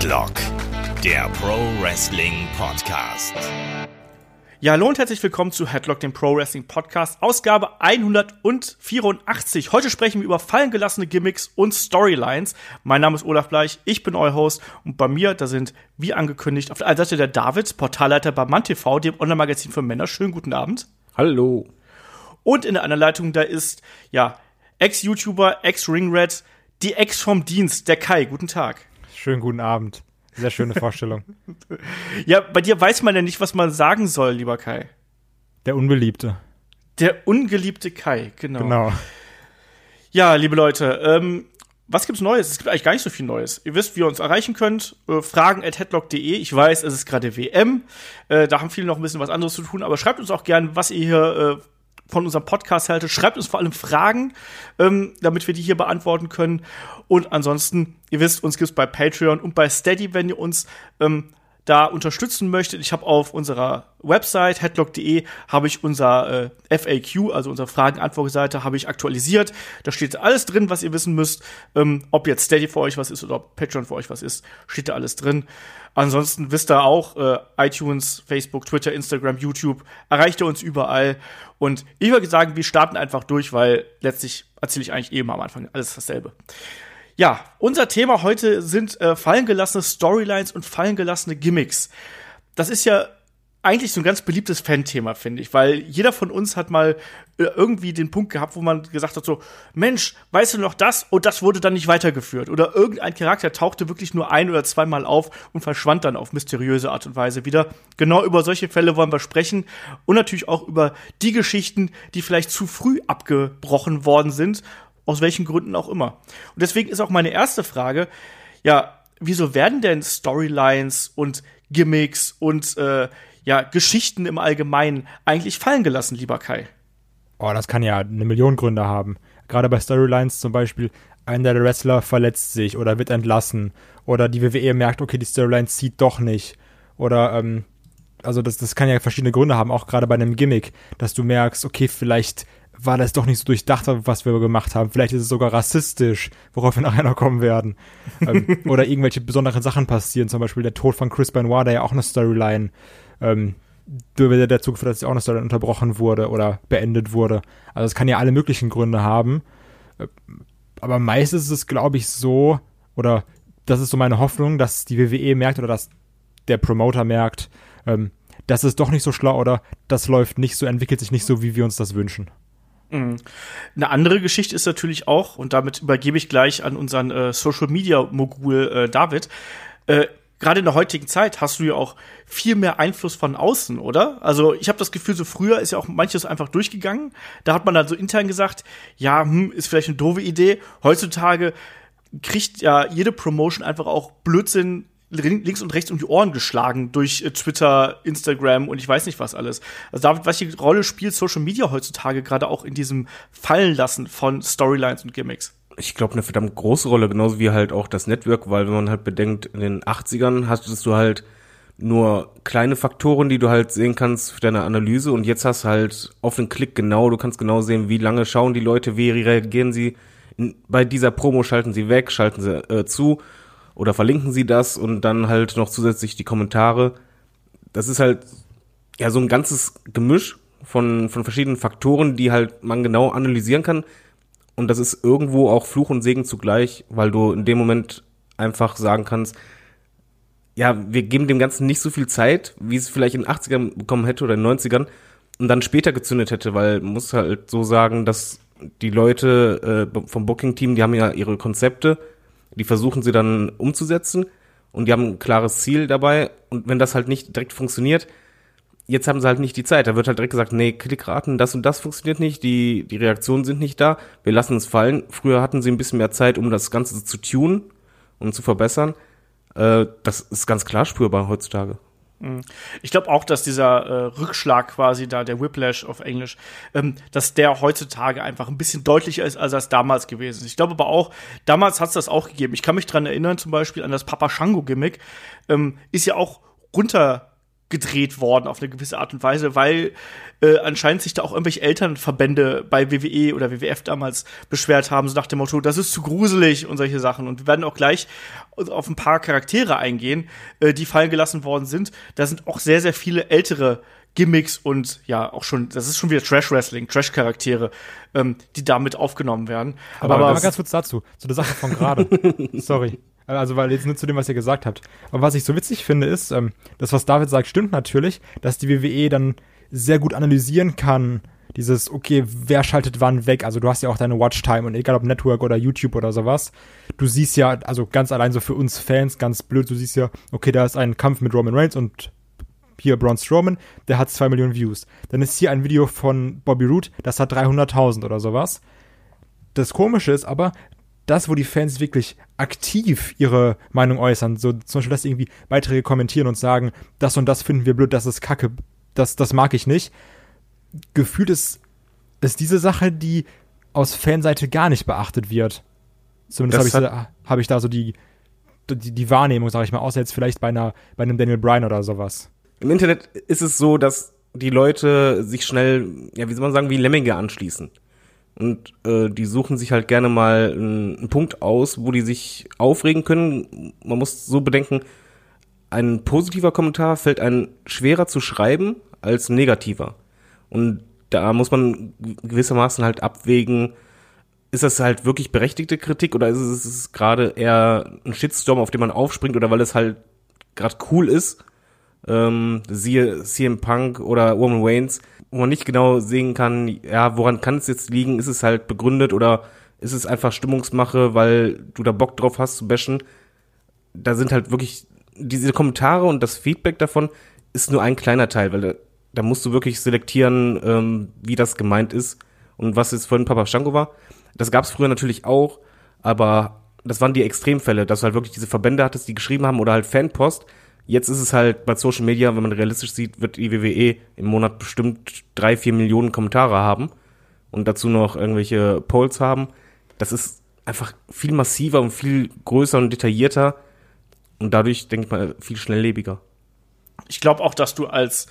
Headlock, der Pro Wrestling Podcast. Ja, hallo und herzlich willkommen zu Headlock, dem Pro Wrestling Podcast, Ausgabe 184. Heute sprechen wir über fallen gelassene Gimmicks und Storylines. Mein Name ist Olaf Bleich, ich bin euer Host und bei mir, da sind, wie angekündigt, auf der einen Seite der David, Portalleiter bei MannTV, dem Online-Magazin für Männer. Schönen guten Abend. Hallo. Und in der anderen Leitung, da ist, ja, Ex-YouTuber, Ex-Ringrat, die Ex vom Dienst, der Kai. Guten Tag. Schönen guten Abend. Sehr schöne Vorstellung. ja, bei dir weiß man ja nicht, was man sagen soll, lieber Kai. Der Unbeliebte. Der ungeliebte Kai, genau. Genau. Ja, liebe Leute, ähm, was gibt's Neues? Es gibt eigentlich gar nicht so viel Neues. Ihr wisst, wie ihr uns erreichen könnt. Äh, fragen at headlock.de. Ich weiß, es ist gerade WM. Äh, da haben viele noch ein bisschen was anderes zu tun. Aber schreibt uns auch gern, was ihr hier äh, von unserem Podcast haltet. Schreibt uns vor allem Fragen, ähm, damit wir die hier beantworten können. Und ansonsten, ihr wisst, uns gibt's bei Patreon und bei Steady, wenn ihr uns ähm, da unterstützen möchtet, ich habe auf unserer Website headlock.de habe ich unser äh, FAQ, also unsere Fragen-Antwort-Seite, habe ich aktualisiert. Da steht alles drin, was ihr wissen müsst. Ähm, ob jetzt Steady für euch was ist oder ob Patreon für euch was ist, steht da alles drin. Ansonsten wisst ihr auch, äh, iTunes, Facebook, Twitter, Instagram, YouTube, erreicht ihr uns überall. Und ich würde sagen, wir starten einfach durch, weil letztlich erzähle ich eigentlich eben am Anfang alles dasselbe. Ja, unser Thema heute sind äh, fallen gelassene Storylines und fallen gelassene Gimmicks. Das ist ja eigentlich so ein ganz beliebtes Fan-Thema, finde ich, weil jeder von uns hat mal äh, irgendwie den Punkt gehabt, wo man gesagt hat so, Mensch, weißt du noch das? Und das wurde dann nicht weitergeführt. Oder irgendein Charakter tauchte wirklich nur ein oder zweimal auf und verschwand dann auf mysteriöse Art und Weise wieder. Genau über solche Fälle wollen wir sprechen und natürlich auch über die Geschichten, die vielleicht zu früh abgebrochen worden sind aus welchen Gründen auch immer. Und deswegen ist auch meine erste Frage, ja, wieso werden denn Storylines und Gimmicks und äh, ja, Geschichten im Allgemeinen eigentlich fallen gelassen, lieber Kai? Oh, das kann ja eine Million Gründe haben. Gerade bei Storylines zum Beispiel, einer der Wrestler verletzt sich oder wird entlassen. Oder die WWE merkt, okay, die Storyline zieht doch nicht. Oder, ähm, also das, das kann ja verschiedene Gründe haben, auch gerade bei einem Gimmick, dass du merkst, okay, vielleicht war das doch nicht so durchdacht, was wir gemacht haben. Vielleicht ist es sogar rassistisch, worauf wir nachher noch kommen werden. ähm, oder irgendwelche besonderen Sachen passieren, zum Beispiel der Tod von Chris Benoit, der ja auch eine Storyline ähm, dazu geführt, dass auch eine Storyline unterbrochen wurde oder beendet wurde. Also es kann ja alle möglichen Gründe haben. Äh, aber meistens ist es, glaube ich, so, oder das ist so meine Hoffnung, dass die WWE merkt oder dass der Promoter merkt, ähm, das ist doch nicht so schlau oder das läuft nicht so, entwickelt sich nicht so, wie wir uns das wünschen. Mhm. Eine andere Geschichte ist natürlich auch, und damit übergebe ich gleich an unseren äh, Social Media Mogul äh, David. Äh, Gerade in der heutigen Zeit hast du ja auch viel mehr Einfluss von außen, oder? Also ich habe das Gefühl, so früher ist ja auch manches einfach durchgegangen. Da hat man dann so intern gesagt, ja, hm, ist vielleicht eine doofe Idee. Heutzutage kriegt ja jede Promotion einfach auch Blödsinn links und rechts um die Ohren geschlagen durch äh, Twitter, Instagram und ich weiß nicht was alles. Also David, welche Rolle spielt Social Media heutzutage gerade auch in diesem Fallenlassen von Storylines und Gimmicks? Ich glaube, eine verdammt große Rolle, genauso wie halt auch das Network, weil wenn man halt bedenkt, in den 80ern hattest du halt nur kleine Faktoren, die du halt sehen kannst für deine Analyse und jetzt hast halt auf den Klick genau, du kannst genau sehen, wie lange schauen die Leute, wie reagieren sie, bei dieser Promo schalten sie weg, schalten sie äh, zu oder verlinken sie das und dann halt noch zusätzlich die Kommentare. Das ist halt ja so ein ganzes Gemisch von, von verschiedenen Faktoren, die halt man genau analysieren kann. Und das ist irgendwo auch Fluch und Segen zugleich, weil du in dem Moment einfach sagen kannst, ja, wir geben dem Ganzen nicht so viel Zeit, wie es vielleicht in den 80ern bekommen hätte oder in den 90ern und dann später gezündet hätte, weil muss halt so sagen, dass die Leute äh, vom Booking-Team, die haben ja ihre Konzepte die versuchen sie dann umzusetzen und die haben ein klares Ziel dabei. Und wenn das halt nicht direkt funktioniert, jetzt haben sie halt nicht die Zeit. Da wird halt direkt gesagt, nee, Klickraten, das und das funktioniert nicht, die, die Reaktionen sind nicht da, wir lassen es fallen. Früher hatten sie ein bisschen mehr Zeit, um das Ganze zu tunen und zu verbessern. Äh, das ist ganz klar spürbar heutzutage. Mhm. Ich glaube auch, dass dieser äh, Rückschlag quasi da, der Whiplash auf Englisch, ähm, dass der heutzutage einfach ein bisschen deutlicher ist, als das damals gewesen ist. Ich glaube aber auch, damals hat es das auch gegeben. Ich kann mich dran erinnern, zum Beispiel an das Papa Shango-Gimmick, ähm, ist ja auch runter gedreht worden auf eine gewisse Art und Weise, weil äh, anscheinend sich da auch irgendwelche Elternverbände bei WWE oder WWF damals beschwert haben, so nach dem Motto, das ist zu gruselig und solche Sachen. Und wir werden auch gleich auf ein paar Charaktere eingehen, äh, die fallen gelassen worden sind. Da sind auch sehr, sehr viele ältere Gimmicks und ja, auch schon, das ist schon wieder Trash-Wrestling, Trash-Charaktere, ähm, die damit aufgenommen werden. Aber, aber, aber ganz kurz dazu, zu der Sache von gerade. Sorry. Also, weil jetzt nur zu dem, was ihr gesagt habt. Aber was ich so witzig finde, ist, ähm, das, was David sagt, stimmt natürlich, dass die WWE dann sehr gut analysieren kann, dieses, okay, wer schaltet wann weg? Also du hast ja auch deine Watchtime und egal ob Network oder YouTube oder sowas, du siehst ja, also ganz allein so für uns Fans, ganz blöd, du siehst ja, okay, da ist ein Kampf mit Roman Reigns und hier Braun Strowman, der hat zwei Millionen Views. Dann ist hier ein Video von Bobby Roode, das hat 300.000 oder sowas. Das Komische ist aber, das, wo die Fans wirklich aktiv ihre Meinung äußern, so zum Beispiel, dass sie irgendwie Beiträge kommentieren und sagen, das und das finden wir blöd, das ist kacke, das, das mag ich nicht. Gefühlt ist, ist diese Sache, die aus Fanseite gar nicht beachtet wird. Zumindest habe ich, hab ich da so die, die, die Wahrnehmung, sage ich mal, außer jetzt vielleicht bei, einer, bei einem Daniel Bryan oder sowas. Im Internet ist es so, dass die Leute sich schnell, ja, wie soll man sagen, wie Lemminge anschließen. Und äh, die suchen sich halt gerne mal einen, einen Punkt aus, wo die sich aufregen können. Man muss so bedenken, ein positiver Kommentar fällt einem schwerer zu schreiben als ein negativer. Und da muss man gewissermaßen halt abwägen, ist das halt wirklich berechtigte Kritik oder ist es, gerade eher ein Shitstorm, auf den man aufspringt oder weil es halt gerade cool ist ähm, siehe CM Punk oder Roman Waynes, wo man nicht genau sehen kann, ja, woran kann es jetzt liegen? Ist es halt begründet oder ist es einfach Stimmungsmache, weil du da Bock drauf hast zu bashen? Da sind halt wirklich diese Kommentare und das Feedback davon ist nur ein kleiner Teil, weil da, da musst du wirklich selektieren, ähm, wie das gemeint ist und was jetzt vorhin Papa Shanko war. Das gab es früher natürlich auch, aber das waren die Extremfälle, dass du halt wirklich diese Verbände hattest, die geschrieben haben oder halt Fanpost, Jetzt ist es halt bei Social Media, wenn man realistisch sieht, wird die WWE im Monat bestimmt drei, vier Millionen Kommentare haben und dazu noch irgendwelche Polls haben. Das ist einfach viel massiver und viel größer und detaillierter und dadurch, denke ich mal, viel schnelllebiger. Ich glaube auch, dass du als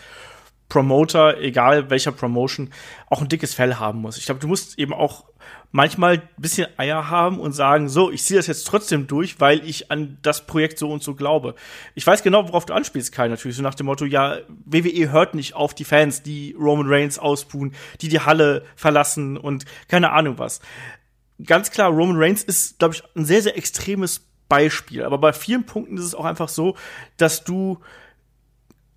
Promoter, egal welcher Promotion, auch ein dickes Fell haben musst. Ich glaube, du musst eben auch manchmal ein bisschen Eier haben und sagen, so, ich ziehe das jetzt trotzdem durch, weil ich an das Projekt so und so glaube. Ich weiß genau, worauf du anspielst, Kai, natürlich, so nach dem Motto, ja, WWE hört nicht auf die Fans, die Roman Reigns ausbuhen, die die Halle verlassen und keine Ahnung was. Ganz klar, Roman Reigns ist, glaube ich, ein sehr, sehr extremes Beispiel. Aber bei vielen Punkten ist es auch einfach so, dass du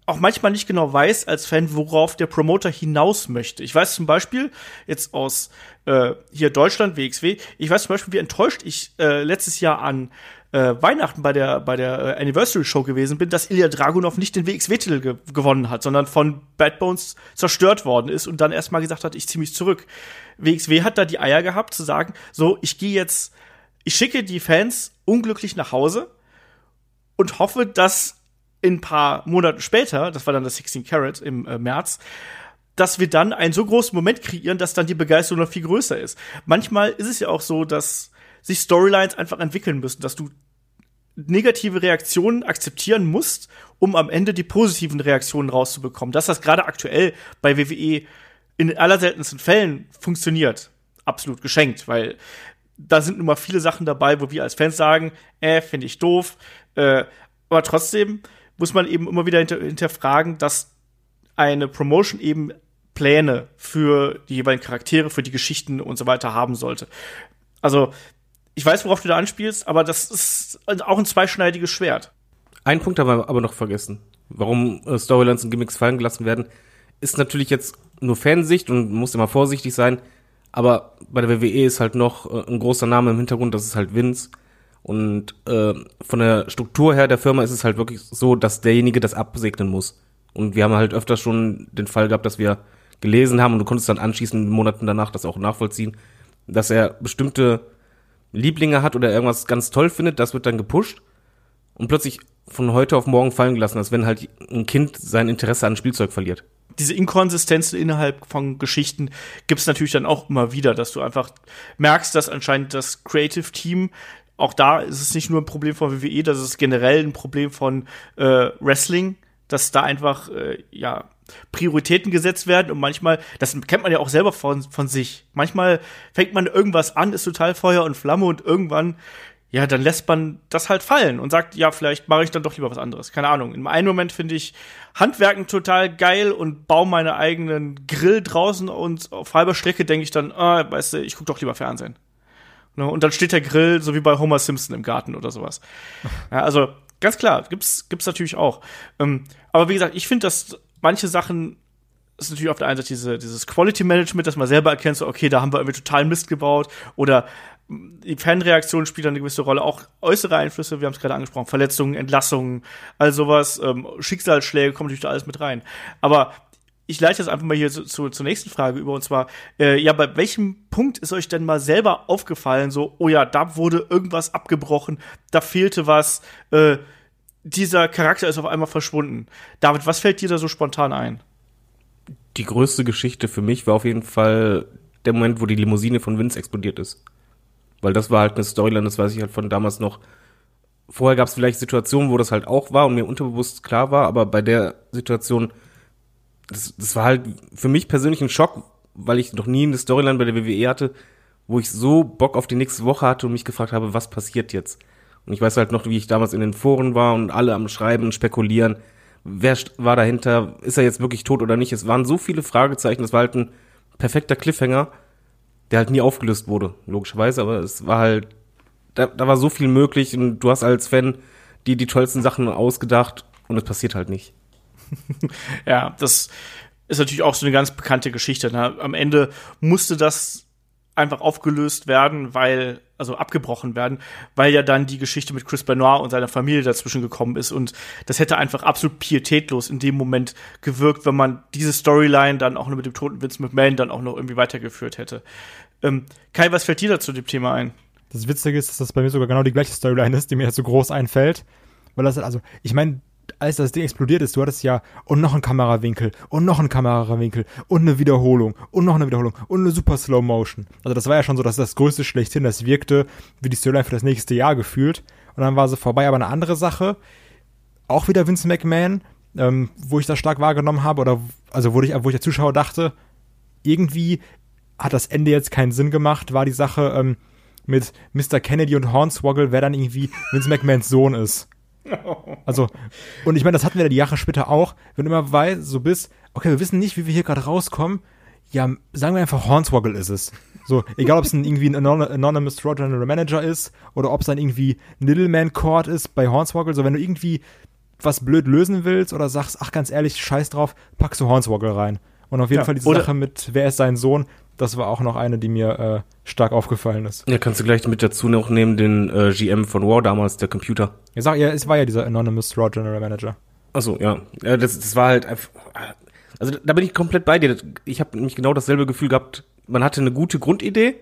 auch manchmal nicht genau weiß als Fan, worauf der Promoter hinaus möchte. Ich weiß zum Beispiel jetzt aus äh, hier Deutschland WXW, ich weiß zum Beispiel, wie enttäuscht ich äh, letztes Jahr an äh, Weihnachten bei der bei der äh, Anniversary Show gewesen bin, dass Ilya Dragunov nicht den WXW-Titel ge gewonnen hat, sondern von Bad Bones zerstört worden ist und dann erstmal gesagt hat, ich ziehe mich zurück. WXW hat da die Eier gehabt zu sagen, so ich gehe jetzt, ich schicke die Fans unglücklich nach Hause und hoffe, dass in ein paar Monaten später, das war dann das 16 Carat im äh, März, dass wir dann einen so großen Moment kreieren, dass dann die Begeisterung noch viel größer ist. Manchmal ist es ja auch so, dass sich Storylines einfach entwickeln müssen, dass du negative Reaktionen akzeptieren musst, um am Ende die positiven Reaktionen rauszubekommen. Dass das gerade aktuell bei WWE in allerseltensten Fällen funktioniert, absolut geschenkt, weil da sind nun mal viele Sachen dabei, wo wir als Fans sagen, äh, finde ich doof, äh, aber trotzdem muss man eben immer wieder hinter, hinterfragen, dass eine Promotion eben Pläne für die jeweiligen Charaktere, für die Geschichten und so weiter haben sollte. Also, ich weiß, worauf du da anspielst, aber das ist auch ein zweischneidiges Schwert. Ein Punkt haben wir aber noch vergessen. Warum äh, Storylines und Gimmicks fallen gelassen werden, ist natürlich jetzt nur Fansicht und muss immer vorsichtig sein. Aber bei der WWE ist halt noch äh, ein großer Name im Hintergrund, das ist halt Vince. Und äh, von der Struktur her der Firma ist es halt wirklich so, dass derjenige das absegnen muss. Und wir haben halt öfter schon den Fall gehabt, dass wir gelesen haben und du konntest dann anschließend Monaten danach das auch nachvollziehen, dass er bestimmte Lieblinge hat oder irgendwas ganz toll findet, das wird dann gepusht und plötzlich von heute auf morgen fallen gelassen, als wenn halt ein Kind sein Interesse an Spielzeug verliert. Diese Inkonsistenzen innerhalb von Geschichten gibt es natürlich dann auch immer wieder, dass du einfach merkst, dass anscheinend das Creative Team auch da ist es nicht nur ein Problem von WWE, das ist generell ein Problem von äh, Wrestling, dass da einfach, äh, ja, Prioritäten gesetzt werden und manchmal, das kennt man ja auch selber von, von sich. Manchmal fängt man irgendwas an, ist total Feuer und Flamme und irgendwann ja, dann lässt man das halt fallen und sagt, ja, vielleicht mache ich dann doch lieber was anderes. Keine Ahnung. In einem Moment finde ich Handwerken total geil und baue meine eigenen Grill draußen und auf halber Strecke denke ich dann, ah, weißt du, ich gucke doch lieber Fernsehen. Ne, und dann steht der Grill so wie bei Homer Simpson im Garten oder sowas. Ja, also ganz klar, gibt's gibt's natürlich auch. Ähm, aber wie gesagt, ich finde, dass manche Sachen ist natürlich auf der einen Seite diese, dieses Quality Management, dass man selber erkennt, so, okay, da haben wir irgendwie total Mist gebaut oder die Fanreaktion spielt eine gewisse Rolle, auch äußere Einflüsse, wir haben es gerade angesprochen, Verletzungen, Entlassungen, all sowas, ähm, Schicksalsschläge kommen natürlich da alles mit rein. Aber ich leite jetzt einfach mal hier zu, zu, zur nächsten Frage über und zwar, äh, ja, bei welchem Punkt ist euch denn mal selber aufgefallen, so, oh ja, da wurde irgendwas abgebrochen, da fehlte was, äh, dieser Charakter ist auf einmal verschwunden. David, was fällt dir da so spontan ein? Die größte Geschichte für mich war auf jeden Fall der Moment, wo die Limousine von Vince explodiert ist. Weil das war halt eine Storyline, das weiß ich halt von damals noch. Vorher gab es vielleicht Situationen, wo das halt auch war und mir unterbewusst klar war, aber bei der Situation, das, das war halt für mich persönlich ein Schock, weil ich noch nie eine Storyline bei der WWE hatte, wo ich so Bock auf die nächste Woche hatte und mich gefragt habe, was passiert jetzt? Und ich weiß halt noch, wie ich damals in den Foren war und alle am Schreiben und spekulieren, wer war dahinter, ist er jetzt wirklich tot oder nicht? Es waren so viele Fragezeichen, das war halt ein perfekter Cliffhanger der halt nie aufgelöst wurde, logischerweise, aber es war halt, da, da war so viel möglich und du hast als Fan die, die tollsten Sachen ausgedacht und es passiert halt nicht. ja, das ist natürlich auch so eine ganz bekannte Geschichte. Ne? Am Ende musste das einfach aufgelöst werden, weil, also abgebrochen werden, weil ja dann die Geschichte mit Chris Benoit und seiner Familie dazwischen gekommen ist und das hätte einfach absolut pietätlos in dem Moment gewirkt, wenn man diese Storyline dann auch noch mit dem toten Vince McMahon dann auch noch irgendwie weitergeführt hätte. Ähm, Kai, was fällt dir dazu dem Thema ein? Das Witzige ist, dass das bei mir sogar genau die gleiche Storyline ist, die mir jetzt so groß einfällt. Weil das, also, ich meine, als das Ding explodiert ist, du hattest ja und noch ein Kamerawinkel und noch ein Kamerawinkel und eine Wiederholung und noch eine Wiederholung und eine super Slow Motion. Also das war ja schon so, dass das größte schlechthin, das wirkte wie die Storyline für das nächste Jahr gefühlt. Und dann war sie vorbei. Aber eine andere Sache, auch wieder Vince McMahon, ähm, wo ich das stark wahrgenommen habe oder also wo ich, wo ich als Zuschauer dachte, irgendwie hat das Ende jetzt keinen Sinn gemacht, war die Sache ähm, mit Mr. Kennedy und Hornswoggle, wer dann irgendwie Vince McMahons Sohn ist. Also, und ich meine, das hatten wir ja die Jahre später auch, wenn du immer weißt, so bist, okay, wir wissen nicht, wie wir hier gerade rauskommen, ja, sagen wir einfach, Hornswoggle ist es. So, egal ob es irgendwie ein Anonymous Road General Manager ist oder ob es dann irgendwie ein Littleman Court ist bei Hornswoggle, so wenn du irgendwie was blöd lösen willst oder sagst, ach ganz ehrlich, scheiß drauf, packst du Hornswoggle rein. Und auf jeden ja, Fall diese Sache mit, wer ist sein Sohn, das war auch noch eine, die mir äh, stark aufgefallen ist. Ja, kannst du gleich mit dazu noch nehmen, den äh, GM von War damals, der Computer. Ja, sag, ja, es war ja dieser Anonymous Raw General Manager. Achso, ja. ja das, das war halt einfach. Also da bin ich komplett bei dir. Ich habe nämlich genau dasselbe Gefühl gehabt. Man hatte eine gute Grundidee,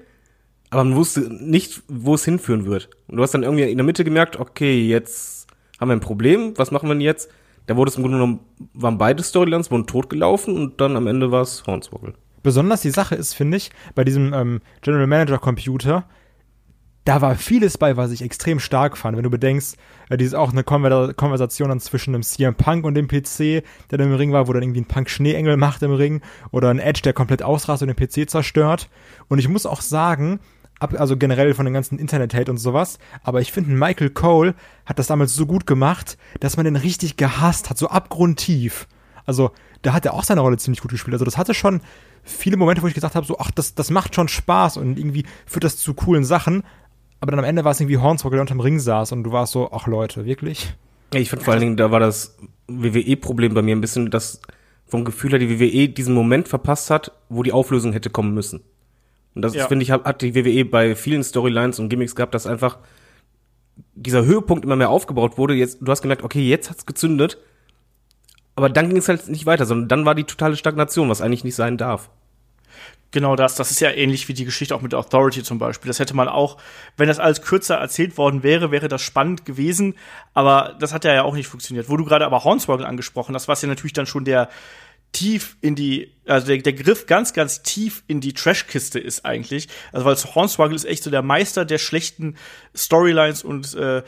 aber man wusste nicht, wo es hinführen wird. Und du hast dann irgendwie in der Mitte gemerkt, okay, jetzt haben wir ein Problem, was machen wir denn jetzt? Da wurde es im Grunde genommen, waren beide Storylines, wurden totgelaufen und dann am Ende war es Hornswoggle. Besonders die Sache ist, finde ich, bei diesem ähm, General Manager Computer, da war vieles bei, was ich extrem stark fand. Wenn du bedenkst, äh, dieses auch eine Konver Konversation dann zwischen einem CM Punk und dem PC, der dann im Ring war, wo dann irgendwie ein Punk Schneeengel macht im Ring oder ein Edge, der komplett ausrast und den PC zerstört. Und ich muss auch sagen, also generell von dem ganzen Internet-Hate und sowas, aber ich finde, Michael Cole hat das damals so gut gemacht, dass man den richtig gehasst hat, so abgrundtief. Also, da hat er auch seine Rolle ziemlich gut gespielt. Also, das hatte schon viele Momente, wo ich gesagt habe, so, ach, das, das macht schon Spaß und irgendwie führt das zu coolen Sachen. Aber dann am Ende war es irgendwie Hornswoggle, der unterm Ring saß und du warst so, ach Leute, wirklich? Ich fand vor allen Dingen, da war das WWE-Problem bei mir ein bisschen, dass vom Gefühl her die WWE diesen Moment verpasst hat, wo die Auflösung hätte kommen müssen. Und das, ja. finde ich, hat die WWE bei vielen Storylines und Gimmicks gehabt, dass einfach dieser Höhepunkt immer mehr aufgebaut wurde. Jetzt, du hast gemerkt, okay, jetzt hat's gezündet aber dann ging es halt nicht weiter, sondern dann war die totale Stagnation, was eigentlich nicht sein darf. Genau das. Das ist ja ähnlich wie die Geschichte auch mit Authority zum Beispiel. Das hätte man auch, wenn das alles kürzer erzählt worden wäre, wäre das spannend gewesen. Aber das hat ja auch nicht funktioniert. Wo du gerade aber Hornswoggle angesprochen hast, was ja natürlich dann schon der tief in die, also der, der Griff ganz, ganz tief in die Trashkiste ist eigentlich. Also weil Hornswoggle ist echt so der Meister der schlechten Storylines und äh,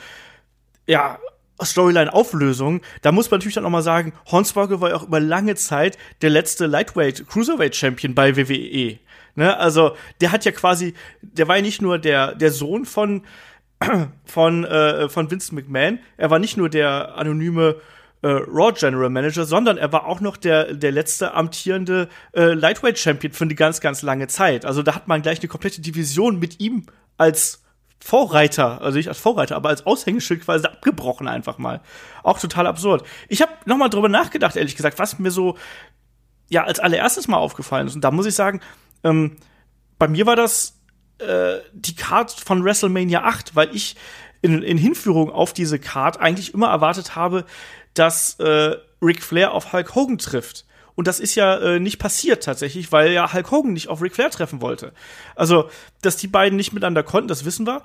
ja, Storyline-Auflösung, da muss man natürlich dann auch mal sagen, Hornswoggle war ja auch über lange Zeit der letzte Lightweight Cruiserweight Champion bei WWE. Ne? Also, der hat ja quasi, der war ja nicht nur der, der Sohn von, von, äh, von Vince McMahon, er war nicht nur der anonyme äh, Raw General Manager, sondern er war auch noch der, der letzte amtierende äh, Lightweight Champion für eine ganz, ganz lange Zeit. Also da hat man gleich eine komplette Division mit ihm als Vorreiter, also nicht als Vorreiter, aber als Aushängeschild quasi abgebrochen einfach mal. Auch total absurd. Ich habe noch mal drüber nachgedacht, ehrlich gesagt, was mir so ja als allererstes mal aufgefallen ist. Und da muss ich sagen, ähm, bei mir war das äh, die Card von WrestleMania 8, weil ich in, in Hinführung auf diese Card eigentlich immer erwartet habe, dass äh, Ric Flair auf Hulk Hogan trifft. Und das ist ja äh, nicht passiert tatsächlich, weil ja Hulk Hogan nicht auf Ric Flair treffen wollte. Also, dass die beiden nicht miteinander konnten, das wissen wir.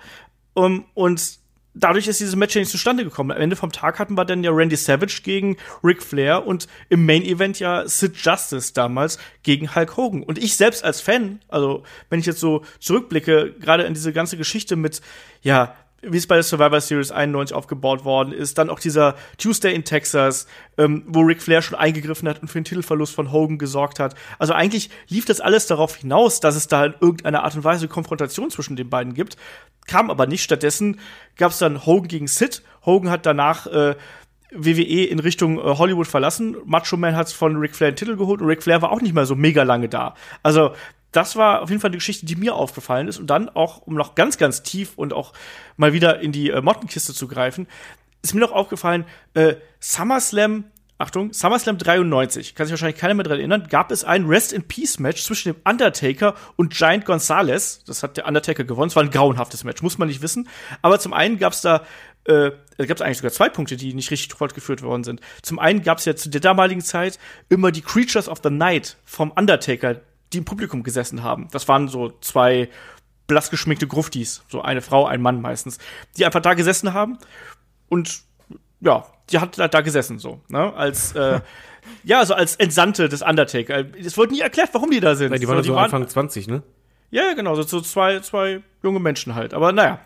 Um, und dadurch ist dieses Match ja nicht zustande gekommen. Am Ende vom Tag hatten wir dann ja Randy Savage gegen Ric Flair und im Main Event ja Sid Justice damals gegen Hulk Hogan. Und ich selbst als Fan, also wenn ich jetzt so zurückblicke, gerade in diese ganze Geschichte mit, ja, wie es bei der Survivor Series 91 aufgebaut worden ist. Dann auch dieser Tuesday in Texas, ähm, wo Ric Flair schon eingegriffen hat und für den Titelverlust von Hogan gesorgt hat. Also eigentlich lief das alles darauf hinaus, dass es da in irgendeiner Art und Weise Konfrontation zwischen den beiden gibt. Kam aber nicht. Stattdessen gab es dann Hogan gegen Sid. Hogan hat danach äh, WWE in Richtung äh, Hollywood verlassen. Macho Man hat von Ric Flair den Titel geholt und Ric Flair war auch nicht mehr so mega lange da. Also das war auf jeden Fall eine Geschichte, die mir aufgefallen ist. Und dann auch, um noch ganz, ganz tief und auch mal wieder in die äh, Mottenkiste zu greifen, ist mir noch aufgefallen, äh, SummerSlam, Achtung, SummerSlam 93, kann sich wahrscheinlich keiner mehr dran erinnern, gab es ein Rest in Peace Match zwischen dem Undertaker und Giant Gonzalez. Das hat der Undertaker gewonnen. Es war ein grauenhaftes Match, muss man nicht wissen. Aber zum einen gab es da äh, gab es eigentlich sogar zwei Punkte, die nicht richtig fortgeführt worden sind. Zum einen gab es ja zu der damaligen Zeit immer die Creatures of the Night vom Undertaker, die im Publikum gesessen haben. Das waren so zwei blass geschminkte Gruftis, so eine Frau, ein Mann meistens, die einfach da gesessen haben und ja, die hat da gesessen so, ne, als äh, ja, so als Entsandte des Undertaker. Es wurde nie erklärt, warum die da sind. Ja, die waren so die Anfang 20, ne? Ja, genau, so, so zwei, zwei junge Menschen halt. Aber naja,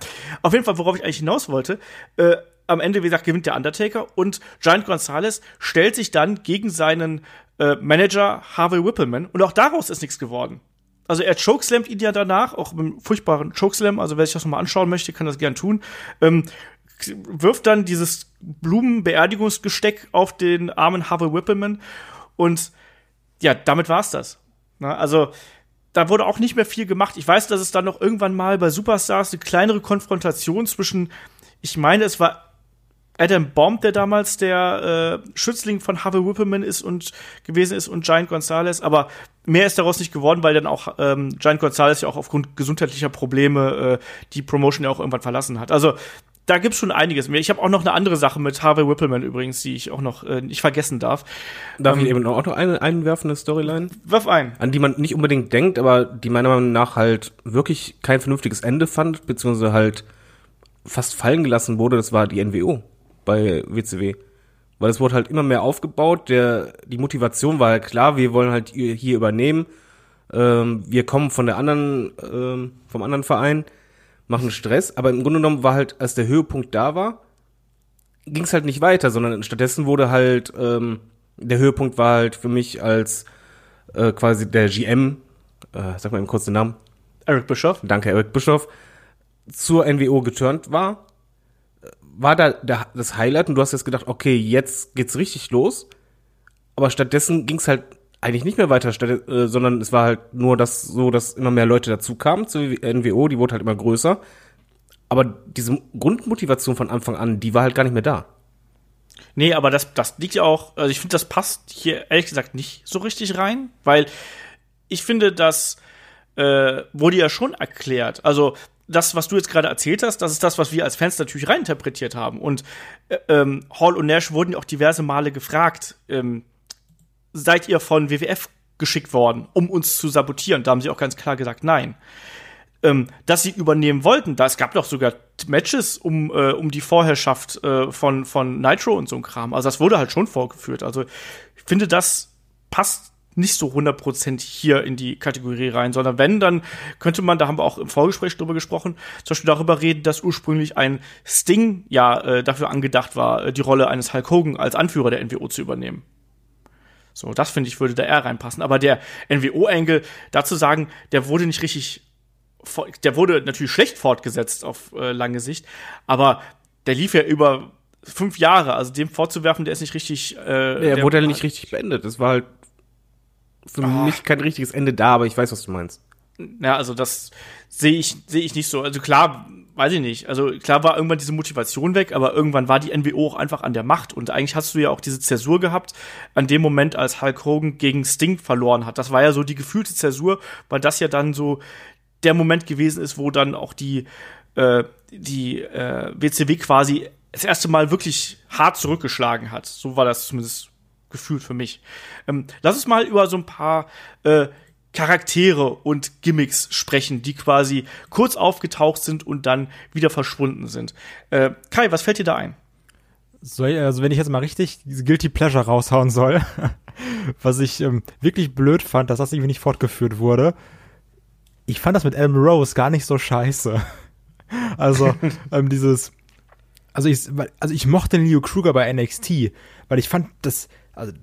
auf jeden Fall, worauf ich eigentlich hinaus wollte, äh, am Ende, wie gesagt, gewinnt der Undertaker und Giant Gonzalez stellt sich dann gegen seinen äh, Manager Harvey Whippleman und auch daraus ist nichts geworden. Also er chokeslammt ihn ja danach, auch mit einem furchtbaren Chokeslam, also wer sich das nochmal anschauen möchte, kann das gern tun. Ähm, wirft dann dieses Blumenbeerdigungsgesteck auf den armen Harvey Whippleman und ja, damit war's das. Na, also da wurde auch nicht mehr viel gemacht. Ich weiß, dass es dann noch irgendwann mal bei Superstars eine kleinere Konfrontation zwischen, ich meine, es war Adam Bomb, der damals der äh, Schützling von Harvey Whippleman ist und gewesen ist und Giant Gonzalez, aber mehr ist daraus nicht geworden, weil dann auch ähm, Giant Gonzalez ja auch aufgrund gesundheitlicher Probleme äh, die Promotion ja auch irgendwann verlassen hat. Also da gibt's schon einiges mehr. Ich habe auch noch eine andere Sache mit Harvey Whippleman übrigens, die ich auch noch äh, nicht vergessen darf. Darf ähm, ich eben auch noch eine einwerfende Storyline? Wirf ein. An die man nicht unbedingt denkt, aber die meiner Meinung nach halt wirklich kein vernünftiges Ende fand, beziehungsweise halt fast fallen gelassen wurde, das war die NWO bei WCW. Weil es wurde halt immer mehr aufgebaut. Der, die Motivation war halt klar, wir wollen halt hier übernehmen. Ähm, wir kommen von der anderen, ähm, vom anderen Verein, machen Stress. Aber im Grunde genommen war halt, als der Höhepunkt da war, ging es halt nicht weiter, sondern stattdessen wurde halt, ähm, der Höhepunkt war halt für mich als äh, quasi der GM, äh, sag mal eben kurz den Namen. Eric Bischoff. Danke, Eric Bischoff, zur NWO geturnt war war da der, das Highlight und du hast jetzt gedacht, okay, jetzt geht's richtig los. Aber stattdessen ging's halt eigentlich nicht mehr weiter, statt, äh, sondern es war halt nur das so, dass immer mehr Leute dazu kamen zur NWO, die wurde halt immer größer. Aber diese Grundmotivation von Anfang an, die war halt gar nicht mehr da. Nee, aber das, das liegt ja auch, also ich finde, das passt hier ehrlich gesagt nicht so richtig rein, weil ich finde, das äh, wurde ja schon erklärt. Also das, was du jetzt gerade erzählt hast, das ist das, was wir als Fans natürlich reininterpretiert haben. Und äh, ähm, Hall und Nash wurden auch diverse Male gefragt, ähm, seid ihr von WWF geschickt worden, um uns zu sabotieren? Da haben sie auch ganz klar gesagt, nein. Ähm, dass sie übernehmen wollten, da es gab doch sogar Matches um, äh, um die Vorherrschaft äh, von, von Nitro und so ein Kram. Also das wurde halt schon vorgeführt. Also ich finde, das passt nicht so 100% hier in die Kategorie rein, sondern wenn, dann könnte man, da haben wir auch im Vorgespräch drüber gesprochen, zum Beispiel darüber reden, dass ursprünglich ein Sting ja äh, dafür angedacht war, äh, die Rolle eines Hulk Hogan als Anführer der NWO zu übernehmen. So, das finde ich, würde da eher reinpassen. Aber der NWO-Engel, dazu sagen, der wurde nicht richtig, der wurde natürlich schlecht fortgesetzt auf äh, lange Sicht, aber der lief ja über fünf Jahre, also dem vorzuwerfen, der ist nicht richtig. Äh, der, der wurde ja nicht richtig beendet. Das war halt für oh. mich kein richtiges Ende da, aber ich weiß, was du meinst. Ja, also das sehe ich sehe ich nicht so. Also klar, weiß ich nicht. Also klar war irgendwann diese Motivation weg, aber irgendwann war die NWO auch einfach an der Macht und eigentlich hast du ja auch diese Zäsur gehabt an dem Moment, als Hulk Hogan gegen Sting verloren hat. Das war ja so die gefühlte Zäsur, weil das ja dann so der Moment gewesen ist, wo dann auch die äh, die äh, WCW quasi das erste Mal wirklich hart zurückgeschlagen hat. So war das zumindest gefühlt für mich. Ähm, lass uns mal über so ein paar äh, Charaktere und Gimmicks sprechen, die quasi kurz aufgetaucht sind und dann wieder verschwunden sind. Äh, Kai, was fällt dir da ein? So, also wenn ich jetzt mal richtig diese Guilty Pleasure raushauen soll, was ich ähm, wirklich blöd fand, dass das irgendwie nicht fortgeführt wurde. Ich fand das mit Adam Rose gar nicht so scheiße. Also ähm, dieses also ich, also ich mochte Leo Kruger bei NXT, weil ich fand, das, also,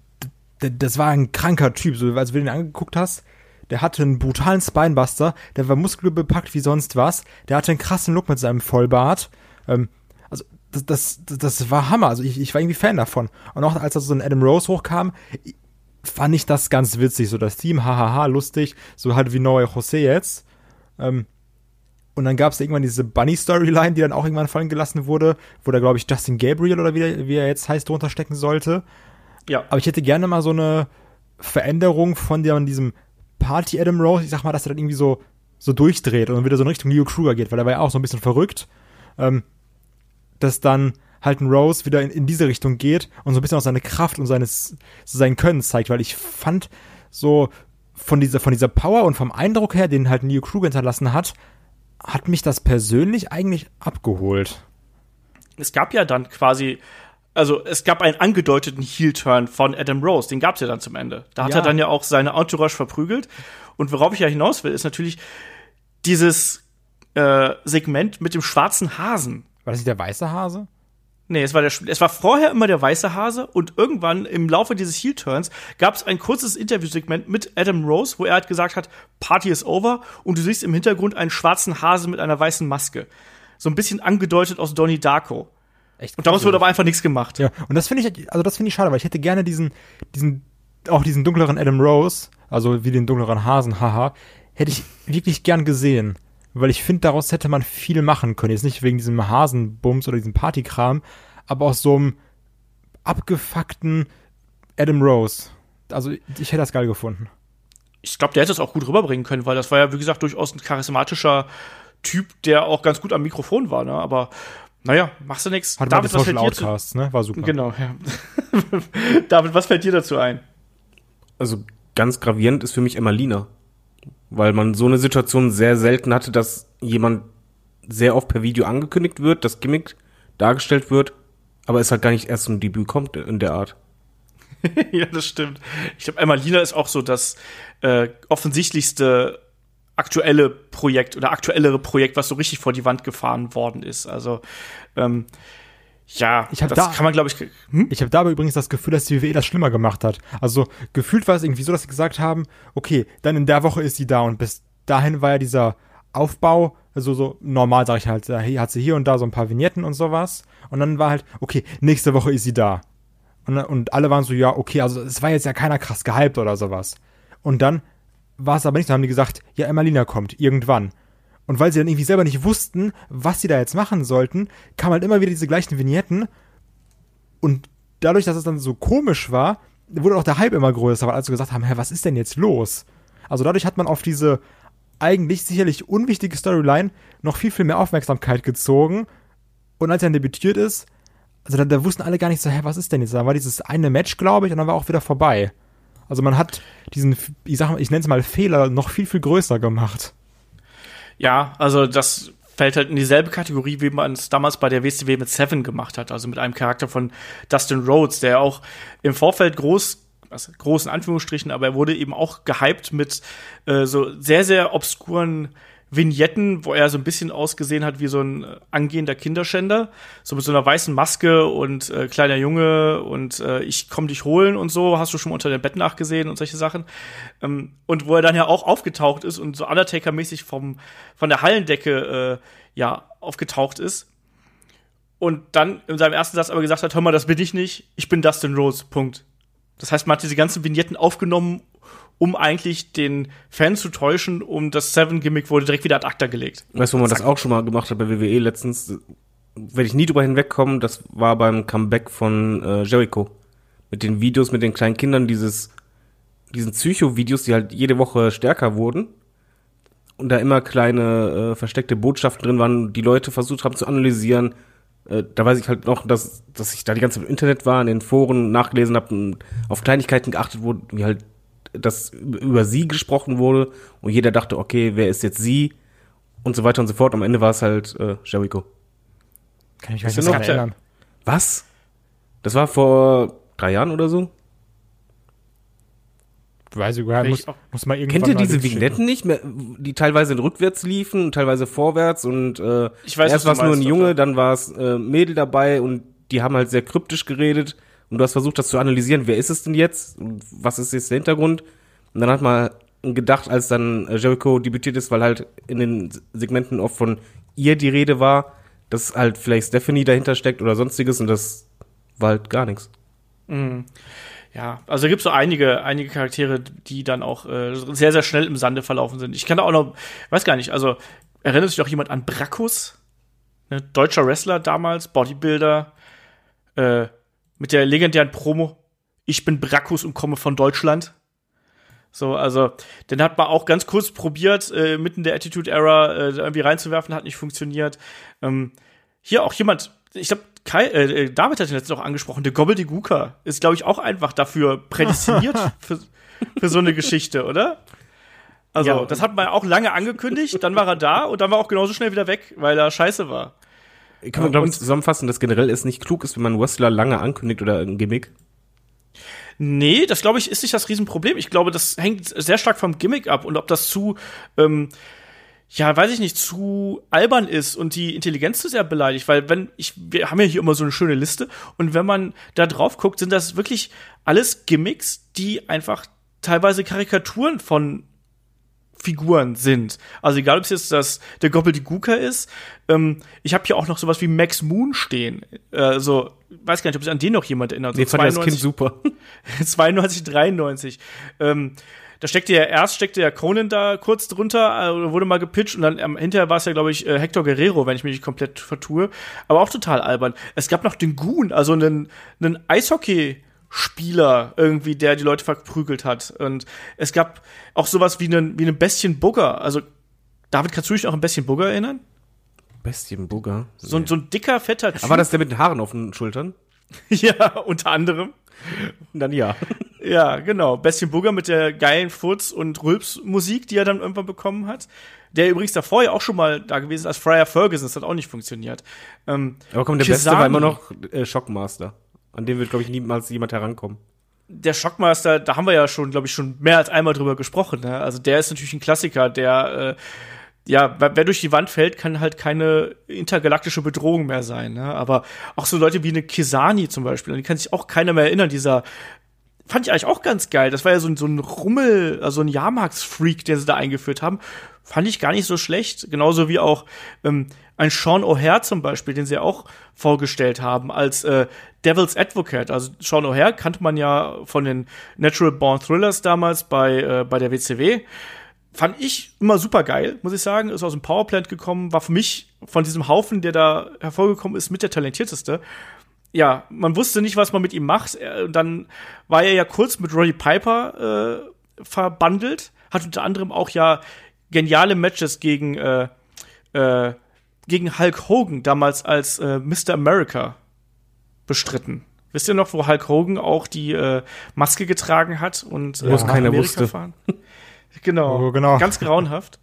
das war ein kranker Typ, so als du den angeguckt hast. Der hatte einen brutalen Spinebuster, der war muskelbepackt wie sonst was, der hatte einen krassen Look mit seinem Vollbart. Ähm, also das, das, das war Hammer, also ich, ich war irgendwie Fan davon. Und auch als da so ein Adam Rose hochkam, fand ich das ganz witzig, so das Team, hahaha, lustig, so halt wie Noe Jose jetzt. Ähm, und dann gab es irgendwann diese Bunny-Storyline, die dann auch irgendwann fallen gelassen wurde, wo da, glaube ich, Justin Gabriel oder wie, wie er jetzt heißt, drunter stecken sollte. Ja. Aber ich hätte gerne mal so eine Veränderung von diesem Party Adam Rose, ich sag mal, dass er dann irgendwie so, so durchdreht und wieder so in Richtung Leo Kruger geht, weil er war ja auch so ein bisschen verrückt. Ähm, dass dann halt ein Rose wieder in, in diese Richtung geht und so ein bisschen auch seine Kraft und seines, sein Können zeigt, weil ich fand so von dieser, von dieser Power und vom Eindruck her, den halt Leo Kruger hinterlassen hat, hat mich das persönlich eigentlich abgeholt. Es gab ja dann quasi, also es gab einen angedeuteten Heel-Turn von Adam Rose, den gab es ja dann zum Ende. Da hat ja. er dann ja auch seine Entourage verprügelt. Und worauf ich ja hinaus will, ist natürlich dieses äh, Segment mit dem schwarzen Hasen. War das nicht der weiße Hase? Nee, es war, der, es war vorher immer der weiße Hase und irgendwann im Laufe dieses Heel-Turns gab es ein kurzes Interviewsegment mit Adam Rose, wo er halt gesagt hat, Party is over und du siehst im Hintergrund einen schwarzen Hase mit einer weißen Maske. So ein bisschen angedeutet aus Donnie Darko. Echt und daraus wurde aber einfach nichts gemacht. Ja, und das finde ich, also das finde ich schade, weil ich hätte gerne diesen, diesen, auch diesen dunkleren Adam Rose, also wie den dunkleren Hasen, haha, hätte ich wirklich gern gesehen weil ich finde, daraus hätte man viel machen können. Jetzt nicht wegen diesem Hasenbums oder diesem Partykram, aber aus so einem abgefuckten Adam Rose. Also ich hätte das geil gefunden. Ich glaube, der hätte es auch gut rüberbringen können, weil das war ja, wie gesagt, durchaus ein charismatischer Typ, der auch ganz gut am Mikrofon war, ne? Aber naja, machst du nichts. Hat David, was fällt Outcasts, ne? War super. Genau, ja. David, was fällt dir dazu ein? Also ganz gravierend ist für mich Emmalina weil man so eine Situation sehr selten hatte, dass jemand sehr oft per Video angekündigt wird, das Gimmick dargestellt wird, aber es halt gar nicht erst zum Debüt kommt in der Art. ja, das stimmt. Ich glaube, Emmalina ist auch so das äh, offensichtlichste aktuelle Projekt oder aktuellere Projekt, was so richtig vor die Wand gefahren worden ist. Also ähm, ja, ich das da, kann man, glaube ich. Hm? Ich habe da aber übrigens das Gefühl, dass die WWE das schlimmer gemacht hat. Also gefühlt war es irgendwie so, dass sie gesagt haben, okay, dann in der Woche ist sie da und bis dahin war ja dieser Aufbau, also so normal sage ich halt, hier hat sie hier und da so ein paar Vignetten und sowas. Und dann war halt, okay, nächste Woche ist sie da. Und, und alle waren so, ja, okay, also es war jetzt ja keiner krass gehypt oder sowas. Und dann war es aber nicht, dann haben die gesagt, ja, Emmalina kommt, irgendwann. Und weil sie dann irgendwie selber nicht wussten, was sie da jetzt machen sollten, kamen halt immer wieder diese gleichen Vignetten. Und dadurch, dass es dann so komisch war, wurde auch der Hype immer größer, weil alle so gesagt haben, hä, was ist denn jetzt los? Also dadurch hat man auf diese eigentlich sicherlich unwichtige Storyline noch viel, viel mehr Aufmerksamkeit gezogen. Und als er dann debütiert ist, also da, da wussten alle gar nicht so, hä, was ist denn jetzt? Da war dieses eine Match, glaube ich, und dann war auch wieder vorbei. Also man hat diesen, ich sag mal, ich nenne es mal Fehler noch viel, viel größer gemacht. Ja, also das fällt halt in dieselbe Kategorie, wie man es damals bei der WCW mit Seven gemacht hat, also mit einem Charakter von Dustin Rhodes, der auch im Vorfeld groß also großen Anführungsstrichen, aber er wurde eben auch gehypt mit äh, so sehr, sehr obskuren Vignetten, wo er so ein bisschen ausgesehen hat wie so ein äh, angehender Kinderschänder, so mit so einer weißen Maske und äh, kleiner Junge und äh, ich komm dich holen und so, hast du schon mal unter dem Bett nachgesehen und solche Sachen. Ähm, und wo er dann ja auch aufgetaucht ist und so Undertaker-mäßig vom von der Hallendecke äh, ja aufgetaucht ist. Und dann in seinem ersten Satz aber gesagt hat, hör mal, das bin ich nicht, ich bin Dustin Rhodes, Punkt. Das heißt, man hat diese ganzen Vignetten aufgenommen, um eigentlich den Fan zu täuschen, um das Seven-Gimmick wurde direkt wieder ad acta gelegt. Weißt du, wo man das auch schon mal gemacht hat bei WWE letztens? Werde ich nie drüber hinwegkommen, das war beim Comeback von äh, Jericho. Mit den Videos mit den kleinen Kindern, dieses, diesen Psycho-Videos, die halt jede Woche stärker wurden. Und da immer kleine äh, versteckte Botschaften drin waren, die Leute versucht haben zu analysieren. Äh, da weiß ich halt noch, dass, dass ich da die ganze Zeit im Internet war, in den Foren nachgelesen habe und auf Kleinigkeiten geachtet wurde, wie halt dass über sie gesprochen wurde und jeder dachte, okay, wer ist jetzt sie und so weiter und so fort. Am Ende war es halt äh, Jericho. Kann ich mich nicht erinnern. Was? Das war vor drei Jahren oder so? Weiß ich gar nicht. ich Muss, muss mal irgendwann Kennt ihr diese. Vignetten nicht mehr, die teilweise in rückwärts liefen und teilweise vorwärts und äh, Ich weiß, was erst war es nur ein Junge, dann war es äh, Mädel dabei und die haben halt sehr kryptisch geredet und du hast versucht, das zu analysieren, wer ist es denn jetzt was ist jetzt der Hintergrund und dann hat man gedacht, als dann äh, Jericho debütiert ist, weil halt in den Segmenten oft von ihr die Rede war, dass halt vielleicht Stephanie dahinter steckt oder sonstiges und das war halt gar nichts. Ja, also gibt es so einige, einige Charaktere, die dann auch äh, sehr, sehr schnell im Sande verlaufen sind. Ich kann da auch noch, weiß gar nicht, also erinnert sich noch jemand an Brackus? Ne, deutscher Wrestler damals, Bodybuilder, äh, mit der legendären Promo, ich bin Brackus und komme von Deutschland. So, also, den hat man auch ganz kurz probiert, äh, mitten der Attitude Era äh, irgendwie reinzuwerfen, hat nicht funktioniert. Ähm, hier auch jemand, ich glaube, Kai, äh, äh, David hat ihn letztens auch angesprochen, der Gobbledygooker ist, glaube ich, auch einfach dafür prädestiniert für, für so eine Geschichte, oder? Also, Ja. das hat man auch lange angekündigt, dann war er da und dann war auch genauso schnell wieder weg, weil er scheiße war. Kann man, glaube ich, zusammenfassen, dass generell es nicht klug ist, wenn man Wrestler lange ankündigt oder ein Gimmick? Nee, das glaube ich ist nicht das Riesenproblem. Ich glaube, das hängt sehr stark vom Gimmick ab und ob das zu, ähm, ja, weiß ich nicht, zu albern ist und die Intelligenz zu sehr beleidigt, weil wenn ich, wir haben ja hier immer so eine schöne Liste und wenn man da drauf guckt, sind das wirklich alles Gimmicks, die einfach teilweise Karikaturen von Figuren sind. Also egal, ob es jetzt das der Gobbledygooker ist. Ähm, ich habe hier auch noch sowas wie Max Moon stehen. Äh, so weiß gar nicht, ob sich an den noch jemand erinnert. So Nee, fand ich das Kind 92 super. 92, 93. Ähm, da steckte ja erst steckte ja Conan da kurz drunter, äh, wurde mal gepitcht und dann ähm, hinterher war es ja, glaube ich, äh, Hector Guerrero, wenn ich mich nicht komplett vertue. Aber auch total albern. Es gab noch den Goon, also einen, einen Eishockey-Spieler irgendwie, der die Leute verprügelt hat. Und es gab auch sowas wie einen, wie einen Bestien Bugger. Also, David, kannst du dich noch an Bestien Bugger erinnern? Bestienburger. So, ein so ein dicker, fetter Typ. Aber das der mit den Haaren auf den Schultern? ja, unter anderem. Dann ja. Ja, genau. Bestien Bugger mit der geilen Furz- und Rülps-Musik, die er dann irgendwann bekommen hat. Der übrigens davor ja auch schon mal da gewesen ist als Friar Ferguson. Das hat auch nicht funktioniert. Ähm, Aber komm, der Kisami. Beste war immer noch äh, Shockmaster. An den wird, glaube ich, niemals jemand herankommen. der Schockmaster, da haben wir ja schon, glaube ich, schon mehr als einmal drüber gesprochen. Ne? Also der ist natürlich ein Klassiker, der äh, ja, wer durch die Wand fällt, kann halt keine intergalaktische Bedrohung mehr sein. Ne? Aber auch so Leute wie eine Kisani zum Beispiel, an die kann sich auch keiner mehr erinnern. Dieser fand ich eigentlich auch ganz geil. Das war ja so ein, so ein Rummel, also ein Jahrmarktsfreak, den sie da eingeführt haben. Fand ich gar nicht so schlecht. Genauso wie auch ähm, ein Sean O'Hare zum Beispiel, den sie auch vorgestellt haben als äh, Devil's Advocate. Also Sean O'Hare kannte man ja von den Natural Born Thrillers damals bei, äh, bei der WCW. Fand ich immer super geil, muss ich sagen. Ist aus dem Powerplant gekommen, war für mich von diesem Haufen, der da hervorgekommen ist, mit der talentierteste ja, man wusste nicht, was man mit ihm macht. Dann war er ja kurz mit Roddy Piper äh, verbandelt, hat unter anderem auch ja geniale Matches gegen äh, äh, gegen Hulk Hogan damals als äh, Mr. America bestritten. Wisst ihr noch, wo Hulk Hogan auch die äh, Maske getragen hat und äh, Wo es nach keiner Amerika wusste. fahren? genau, Oh, genau. ganz grauenhaft,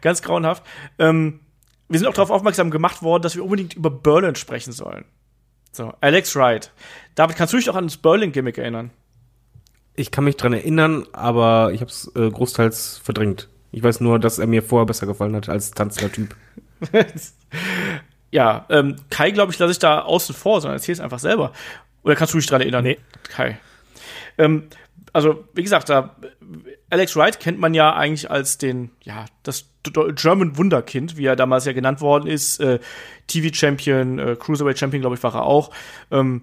ganz grauenhaft. Ähm, wir sind auch darauf aufmerksam gemacht worden, dass wir unbedingt über Berlin sprechen sollen. So, Alex Wright. David, kannst du dich auch an das Berlin-Gimmick erinnern? Ich kann mich dran erinnern, aber ich habe es äh, großteils verdrängt. Ich weiß nur, dass er mir vorher besser gefallen hat als tanzender Typ. ja, ähm, Kai, glaube ich, lasse ich da außen vor, sondern erzähl es einfach selber. Oder kannst du dich dran erinnern? Nee. Kai. Ähm, also, wie gesagt, da, Alex Wright kennt man ja eigentlich als den, ja, das German Wunderkind, wie er damals ja genannt worden ist. Äh, TV-Champion, äh, Cruiserweight-Champion, glaube ich, war er auch. Ähm,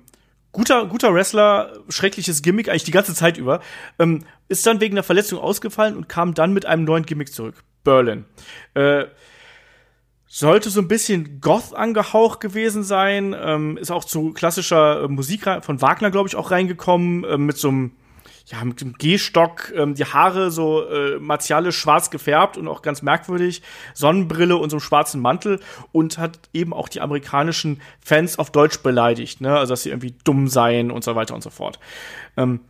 guter, guter Wrestler, schreckliches Gimmick eigentlich die ganze Zeit über. Ähm, ist dann wegen einer Verletzung ausgefallen und kam dann mit einem neuen Gimmick zurück. Berlin. Äh, sollte so ein bisschen Goth angehaucht gewesen sein, ähm, ist auch zu klassischer äh, Musik von Wagner, glaube ich, auch reingekommen, äh, mit so einem ja, mit dem Gehstock, ähm, die Haare so äh, martialisch schwarz gefärbt und auch ganz merkwürdig, Sonnenbrille und so einem schwarzen Mantel und hat eben auch die amerikanischen Fans auf Deutsch beleidigt, ne? Also dass sie irgendwie dumm seien und so weiter und so fort. Ähm,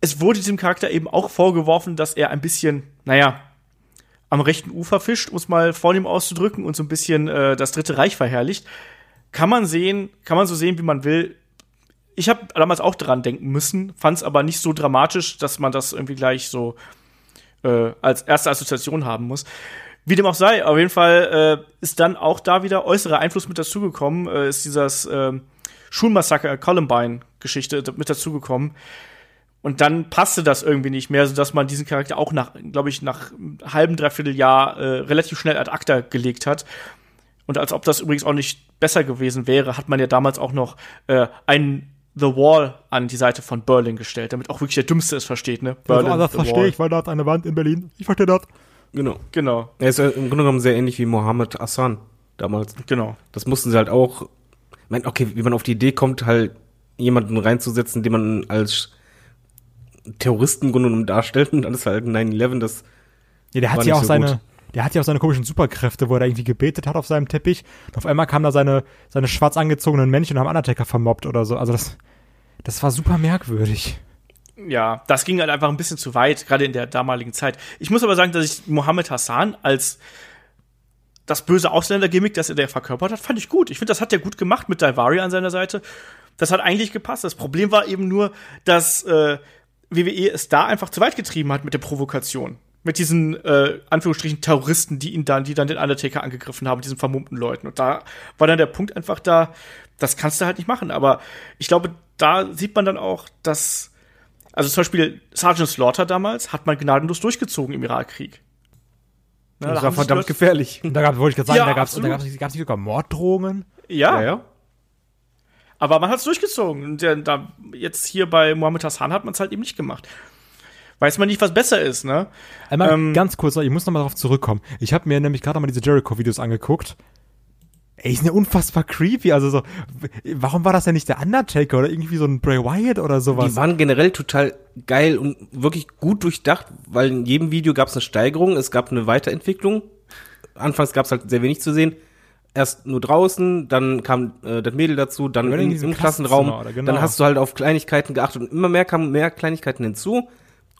es wurde diesem Charakter eben auch vorgeworfen, dass er ein bisschen, naja, am rechten Ufer fischt, um es mal vornehm auszudrücken, und so ein bisschen äh, das Dritte Reich verherrlicht. Kann man sehen, kann man so sehen, wie man will ich habe damals auch dran denken müssen, fand es aber nicht so dramatisch, dass man das irgendwie gleich so äh, als erste Assoziation haben muss. Wie dem auch sei, auf jeden Fall äh, ist dann auch da wieder äußerer Einfluss mit dazugekommen, äh, ist dieses äh, Schulmassaker Columbine-Geschichte mit dazugekommen. Und dann passte das irgendwie nicht mehr, sodass man diesen Charakter auch nach, glaube ich, nach einem halben, dreiviertel Jahr äh, relativ schnell ad acta gelegt hat. Und als ob das übrigens auch nicht besser gewesen wäre, hat man ja damals auch noch äh, einen The Wall an die Seite von Berlin gestellt, damit auch wirklich der Dümmste es versteht, ne? Berlin, also, das verstehe ich, weil da hat eine Wand in Berlin. Ich verstehe das. Genau. Genau. Er ist ja im Grunde genommen sehr ähnlich wie Mohammed Hassan damals. Genau. Das mussten sie halt auch, ich meine, okay, wie man auf die Idee kommt, halt jemanden reinzusetzen, den man als Terroristen im Grunde genommen darstellt und dann ist halt 9-11, das Ja, der hat ja auch so seine, gut. Der hat ja auch seine komischen Superkräfte, wo er da irgendwie gebetet hat auf seinem Teppich. Und auf einmal kamen da seine, seine schwarz angezogenen Männchen und haben Undertaker vermobbt oder so. Also das, das war super merkwürdig. Ja, das ging halt einfach ein bisschen zu weit, gerade in der damaligen Zeit. Ich muss aber sagen, dass ich Mohammed Hassan als das böse Ausländer-Gimmick, das er der verkörpert hat, fand ich gut. Ich finde, das hat er gut gemacht mit Daivari an seiner Seite. Das hat eigentlich gepasst. Das Problem war eben nur, dass äh, WWE es da einfach zu weit getrieben hat mit der Provokation mit diesen äh, Anführungsstrichen Terroristen, die ihn dann, die dann den Undertaker angegriffen haben, diesen vermummten Leuten. Und da war dann der Punkt einfach da, das kannst du halt nicht machen. Aber ich glaube, da sieht man dann auch, dass, also zum Beispiel Sergeant Slaughter damals hat man gnadenlos durchgezogen im Irakkrieg. Ne, das da war verdammt gefährlich. Da gab, wollte ich gerade sagen, ja, da gab es da gab's, gab's nicht sogar Morddrohungen. Ja. ja, ja. Aber man hat es durchgezogen. Und der, da, jetzt hier bei Mohammed Hassan hat man es halt eben nicht gemacht weiß man nicht, was besser ist, ne? Einmal ähm, ganz kurz, ich muss noch mal darauf zurückkommen. Ich habe mir nämlich gerade mal diese Jericho-Videos angeguckt. Ey, ist ja unfassbar creepy. Also so, warum war das denn nicht der Undertaker oder irgendwie so ein Bray Wyatt oder sowas? Die waren generell total geil und wirklich gut durchdacht, weil in jedem Video gab es eine Steigerung, es gab eine Weiterentwicklung. Anfangs gab es halt sehr wenig zu sehen. Erst nur draußen, dann kam äh, das Mädel dazu, dann im, im Klassenraum. Genau. Dann hast du halt auf Kleinigkeiten geachtet und immer mehr kamen mehr Kleinigkeiten hinzu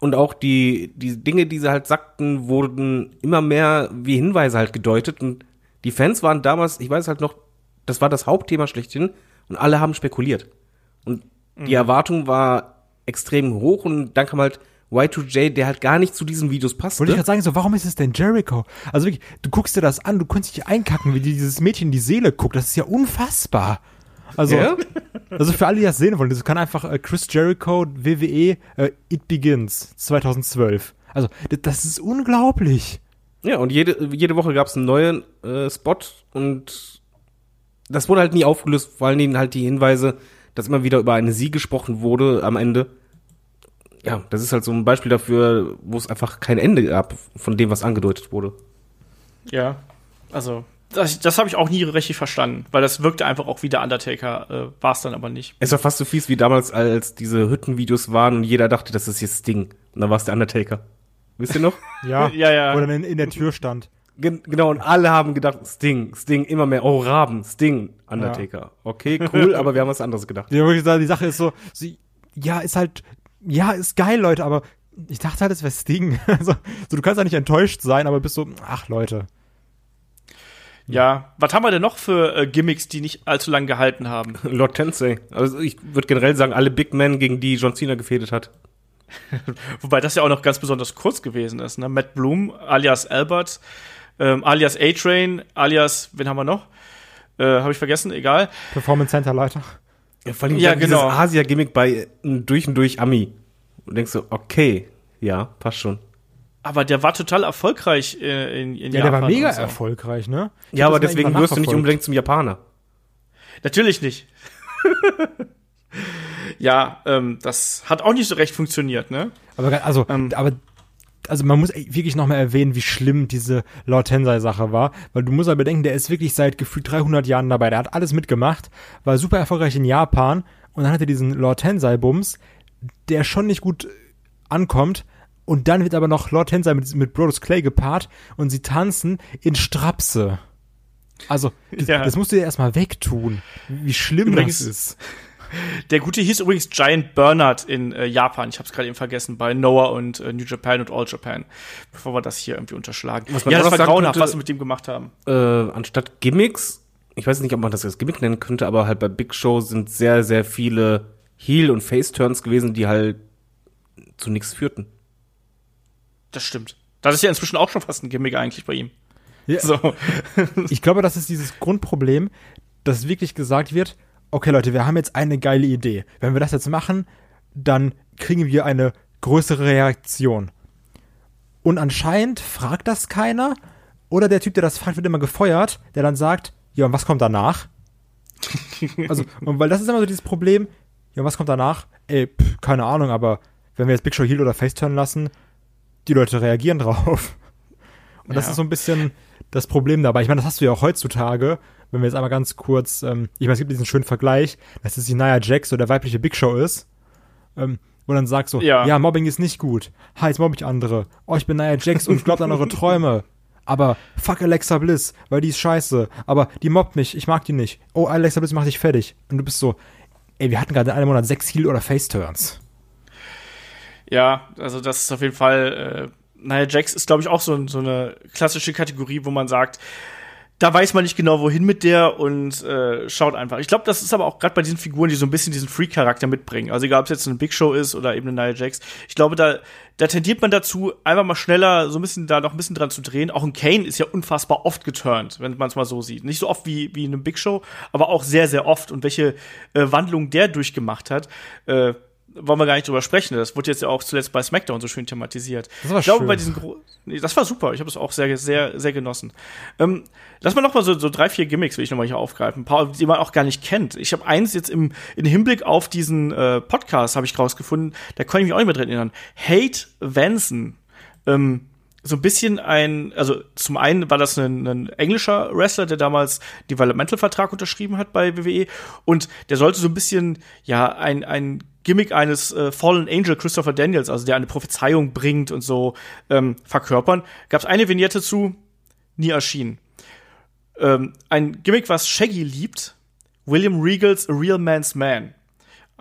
und auch die, die Dinge, die sie halt sagten, wurden immer mehr wie Hinweise halt gedeutet. Und die Fans waren damals, ich weiß halt noch, das war das Hauptthema schlechthin und alle haben spekuliert. Und die mhm. Erwartung war extrem hoch und dann kam halt Y2J, der halt gar nicht zu diesen Videos passt. Wollte ich gerade sagen, so, warum ist es denn Jericho? Also wirklich, du guckst dir das an, du kannst dich einkacken, wie dieses Mädchen in die Seele guckt. Das ist ja unfassbar. Also, ja? also für alle, die das sehen wollen, das kann einfach äh, Chris Jericho, WWE, äh, It Begins 2012. Also, das ist unglaublich. Ja, und jede, jede Woche gab es einen neuen äh, Spot und das wurde halt nie aufgelöst, vor allen Dingen halt die Hinweise, dass immer wieder über eine Sie gesprochen wurde am Ende. Ja, das ist halt so ein Beispiel dafür, wo es einfach kein Ende gab von dem, was angedeutet wurde. Ja, also das, das habe ich auch nie richtig verstanden, weil das wirkte einfach auch wie der Undertaker, äh, war es dann aber nicht. Es war fast so fies wie damals, als diese Hüttenvideos waren und jeder dachte, das ist jetzt Sting. Und dann war es der Undertaker. Wisst ihr noch? ja, ja, ja. Wo dann in, in der Tür stand. Gen genau, und alle haben gedacht, Sting, Sting, immer mehr, oh, Raben, Sting, Undertaker. Ja. Okay, cool, aber wir haben was anderes gedacht. Ja, wirklich sagen, die Sache ist so, sie, ja, ist halt, ja, ist geil, Leute, aber ich dachte halt, es wäre Sting. also, so, du kannst ja nicht enttäuscht sein, aber bist so, ach, Leute. Ja, was haben wir denn noch für äh, Gimmicks, die nicht allzu lange gehalten haben? Lord Tensei. Also ich würde generell sagen, alle Big Men, gegen die John Cena gefädet hat. Wobei das ja auch noch ganz besonders kurz gewesen ist. Ne? Matt Bloom alias Albert, ähm, alias A-Train, alias, wen haben wir noch? Äh, Habe ich vergessen, egal. Performance Center Leiter. Ja, vor allem Ja, ja, dieses genau. Asia-Gimmick bei einem durch und durch Ami. Und denkst so, okay, ja, passt schon. Aber der war total erfolgreich äh, in, in Ja, Japan. der war mega so. erfolgreich, ne? Ich Ja, aber deswegen wirst du nicht unbedingt zum Japaner. Natürlich nicht. ja, ähm, das hat auch nicht so recht funktioniert, ne? Aber also, Ähm. aber also man muss ey, wirklich noch mal erwähnen, wie schlimm diese Lord Tensei Sache war, weil du musst aber bedenken, der ist wirklich seit gefühlt 300 Jahren dabei. Der hat alles mitgemacht, war super erfolgreich in Japan und dann hat er diesen Lord Tensei Bums, der schon nicht gut ankommt. Und dann wird aber noch Lord Tensei mit, mit Brodus Clay gepaart und sie tanzen in Strapse. Also, das, Ja. das musst du dir erstmal wegtun. Wie schlimm Übrigens- das ist. Der gute hieß übrigens Giant Bernard in äh, Japan. Ich habe es gerade eben vergessen, bei Noah und äh, New Japan und All Japan. Bevor wir das hier irgendwie unterschlagen. Was man ja, das war grauenhaft, was sie mit dem gemacht haben. Äh, anstatt Gimmicks, ich weiß nicht, ob man das als Gimmick nennen könnte, aber halt bei Big Show sind sehr, sehr viele Heel- und Face-Turns gewesen, die halt zu nichts führten. Das stimmt. Das ist ja inzwischen auch schon fast ein Gimmick eigentlich bei ihm. Ja. So. Ich glaube, das ist dieses Grundproblem, dass wirklich gesagt wird, okay Leute, wir haben jetzt eine geile Idee. Wenn wir das jetzt machen, dann kriegen wir eine größere Reaktion. Und anscheinend fragt das keiner. Oder der Typ, der das fragt, wird immer gefeuert, der dann sagt, ja, und was kommt danach? also, und weil das ist immer so dieses Problem, ja, und was kommt danach? Ey, pff, keine Ahnung, aber wenn wir jetzt Big Show Heal oder Face turn lassen, die Leute reagieren drauf. Und das Ja. ist so ein bisschen das Problem dabei. Ich meine, das hast du ja auch heutzutage, wenn wir jetzt einmal ganz kurz, ähm, ich meine, es gibt diesen schönen Vergleich, dass es die Nia Jax so der weibliche Big Show ist, ähm, wo dann sagst so, Ja. ja. Mobbing ist nicht gut. Ha, jetzt mobb ich andere. Oh, ich bin Nia Jax und glaubt an eure Träume. Aber fuck Alexa Bliss, weil die ist scheiße. Aber die mobbt mich, ich mag die nicht. Oh, Alexa Bliss macht dich fertig. Und du bist so, ey, wir hatten gerade in einem Monat sechs Heal- oder Face-Turns. Ja, also das ist auf jeden Fall, äh, naja, Jax ist, glaube ich, auch so, so eine klassische Kategorie, wo man sagt, da weiß man nicht genau, wohin mit der und äh, schaut einfach. Ich glaube, das ist aber auch gerade bei diesen Figuren, die so ein bisschen diesen Freak-Charakter mitbringen. Also egal, ob es jetzt eine Big Show ist oder eben eine Nia Jax. Ich glaube, da, da tendiert man dazu, einfach mal schneller so ein bisschen da noch ein bisschen dran zu drehen. Auch ein Kane ist ja unfassbar oft geturnt, wenn man es mal so sieht. Nicht so oft wie, wie in einem Big Show, aber auch sehr, sehr oft. Und welche äh, Wandlung der durchgemacht hat, äh, wollen wir gar nicht drüber sprechen. Das wurde jetzt ja auch zuletzt bei SmackDown so schön thematisiert. Das war ich glaube, schön. bei diesen Gro nee, das war super. Ich habe es auch sehr, sehr, sehr genossen. Ähm, lass mal noch mal so, so drei, vier Gimmicks will ich noch mal hier aufgreifen. Ein paar, die man auch gar nicht kennt. Ich habe eins jetzt im, im Hinblick auf diesen äh, Podcast habe ich rausgefunden. Da kann ich mich auch nicht mehr dran erinnern. Hate Vanson. Ähm, so ein bisschen ein, also zum einen war das ein, ein englischer Wrestler, der damals Developmental-Vertrag unterschrieben hat bei WWE und der sollte so ein bisschen, ja, ein, ein Gimmick eines äh, Fallen Angel Christopher Daniels, also der eine Prophezeiung bringt und so ähm, verkörpern. Gab es eine Vignette zu, nie erschienen. Ähm, ein Gimmick, was Shaggy liebt, William Regals A Real Man's Man.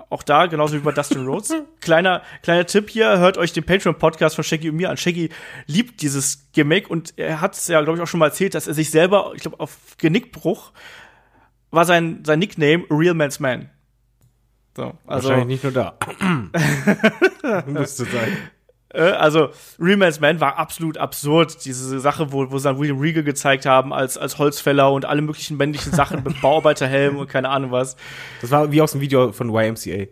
Auch da, genauso wie bei Dustin Rhodes. kleiner, kleiner Tipp hier, hört euch den Patreon-Podcast von Shaggy und mir an. Shaggy liebt dieses Gimmick und er hat es ja, glaube ich, auch schon mal erzählt, dass er sich selber, ich glaube, auf Genickbruch war sein, sein Nickname Real Man's Man. So, also, Wahrscheinlich nicht nur da. Müsste sein. äh, also Real Man's Man war absolut absurd. Diese Sache, wo, wo sie dann William Regal gezeigt haben als, als Holzfäller und alle möglichen männlichen Sachen mit Bauarbeiterhelm und keine Ahnung was. Das war wie aus dem Video von YMCA.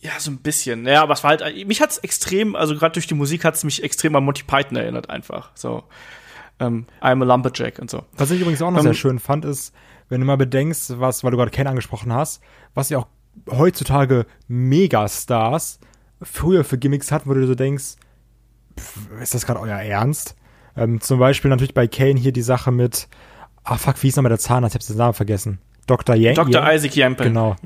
Ja, so ein bisschen. Ja, aber es war halt, mich hat's extrem, also gerade durch die Musik hat's mich extrem an Monty Python erinnert einfach. So, ähm, I'm a Lumberjack und so. Was ich übrigens auch noch Ähm, sehr schön fand, ist, wenn du mal bedenkst, was, weil du gerade Ken angesprochen hast, was ja auch heutzutage Megastars früher für Gimmicks hatten, wo du so denkst, pff, ist das gerade euer Ernst? Ähm, zum Beispiel natürlich bei Kane hier die Sache mit, ah fuck, wie hieß nochmal der Zahnarzt? Ich hab's den Namen vergessen. Dr. Yang. Dr. Yang? Isaac Yampel. Genau.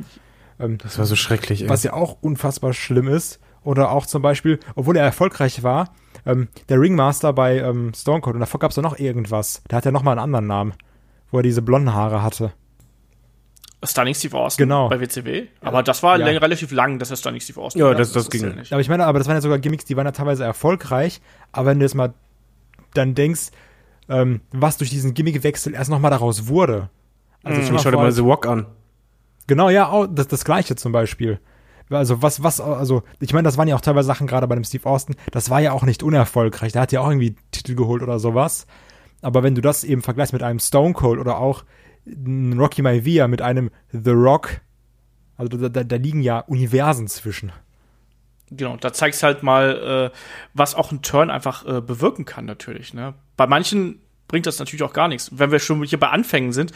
Das war so schrecklich, ey. Was ja auch unfassbar schlimm ist. Oder auch zum Beispiel, obwohl er erfolgreich war, ähm, der Ringmaster bei ähm, Stone Cold. Und davor gab es noch irgendwas. Der hat ja noch mal einen anderen Namen, wo er diese blonden Haare hatte. Stunning Steve Austin Genau. bei WCW. Aber das war Ja. relativ lang, dass er Stunning Steve Austin Ja, war. das- das ging. zählt nicht. Aber ich meine, aber das waren ja sogar Gimmicks, die waren ja teilweise erfolgreich. Aber wenn du jetzt mal dann denkst, ähm, was durch diesen Gimmickwechsel erst noch mal daraus wurde. Also Ich schau dir mal The Rock an. Genau, ja, auch das, das gleiche zum Beispiel. Also was, was, also ich meine, das waren ja auch teilweise Sachen gerade bei dem Steve Austin, das war ja auch nicht unerfolgreich. Der hat ja auch irgendwie Titel geholt oder sowas. Aber wenn du das eben vergleichst mit einem Stone Cold oder auch Rocky Maivia mit einem The Rock, also da, da, da liegen ja Universen zwischen. Genau, da zeigst halt mal, äh, was auch ein Turn einfach äh, bewirken kann, natürlich. Ne? Bei manchen bringt das natürlich auch gar nichts. Wenn wir schon hier bei Anfängen sind,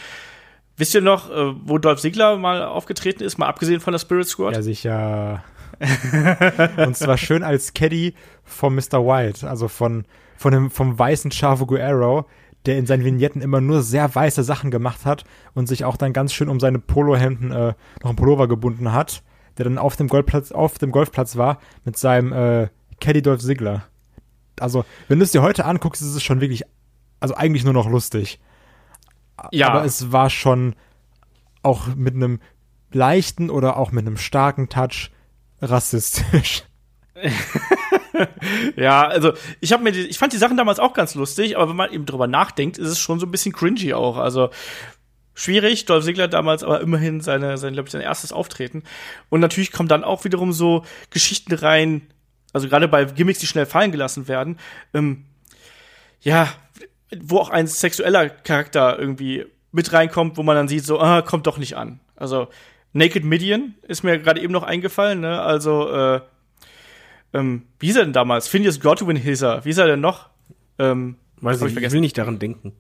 wisst ihr noch, äh, wo Dolph Ziggler mal aufgetreten ist, mal abgesehen von der Spirit Squad? Ja, sicher. Und zwar schön als Caddy von Mr. White, also von, von dem, vom weißen Chavo Guerrero, der in seinen Vignetten immer nur sehr weiße Sachen gemacht hat und sich auch dann ganz schön um seine Polohemden äh, noch ein Pullover gebunden hat, der dann auf dem Golfplatz, auf dem Golfplatz war mit seinem äh, Caddy Dolph Ziggler. Also, wenn du es dir heute anguckst, ist es schon wirklich, also eigentlich nur noch lustig. Ja. Aber es war schon auch mit einem leichten oder auch mit einem starken Touch rassistisch. ja, also ich habe mir, die, ich fand die Sachen damals auch ganz lustig, aber wenn man eben drüber nachdenkt, ist es schon so ein bisschen cringy auch. Also schwierig. Dolph Ziggler damals aber immerhin seine, sein, glaube ich, sein erstes Auftreten. Und natürlich kommen dann auch wiederum so Geschichten rein, also gerade bei Gimmicks, die schnell fallen gelassen werden. Ähm, ja, wo auch ein sexueller Charakter irgendwie mit reinkommt, wo man dann sieht, so, ah, kommt doch nicht an. Also Naked Midian ist mir gerade eben noch eingefallen, ne? Also, äh, ähm, wie ist er denn damals? Phineas Godwin hieß er. Wie ist er denn noch? Ähm, Weiß ich, ich will nicht daran denken.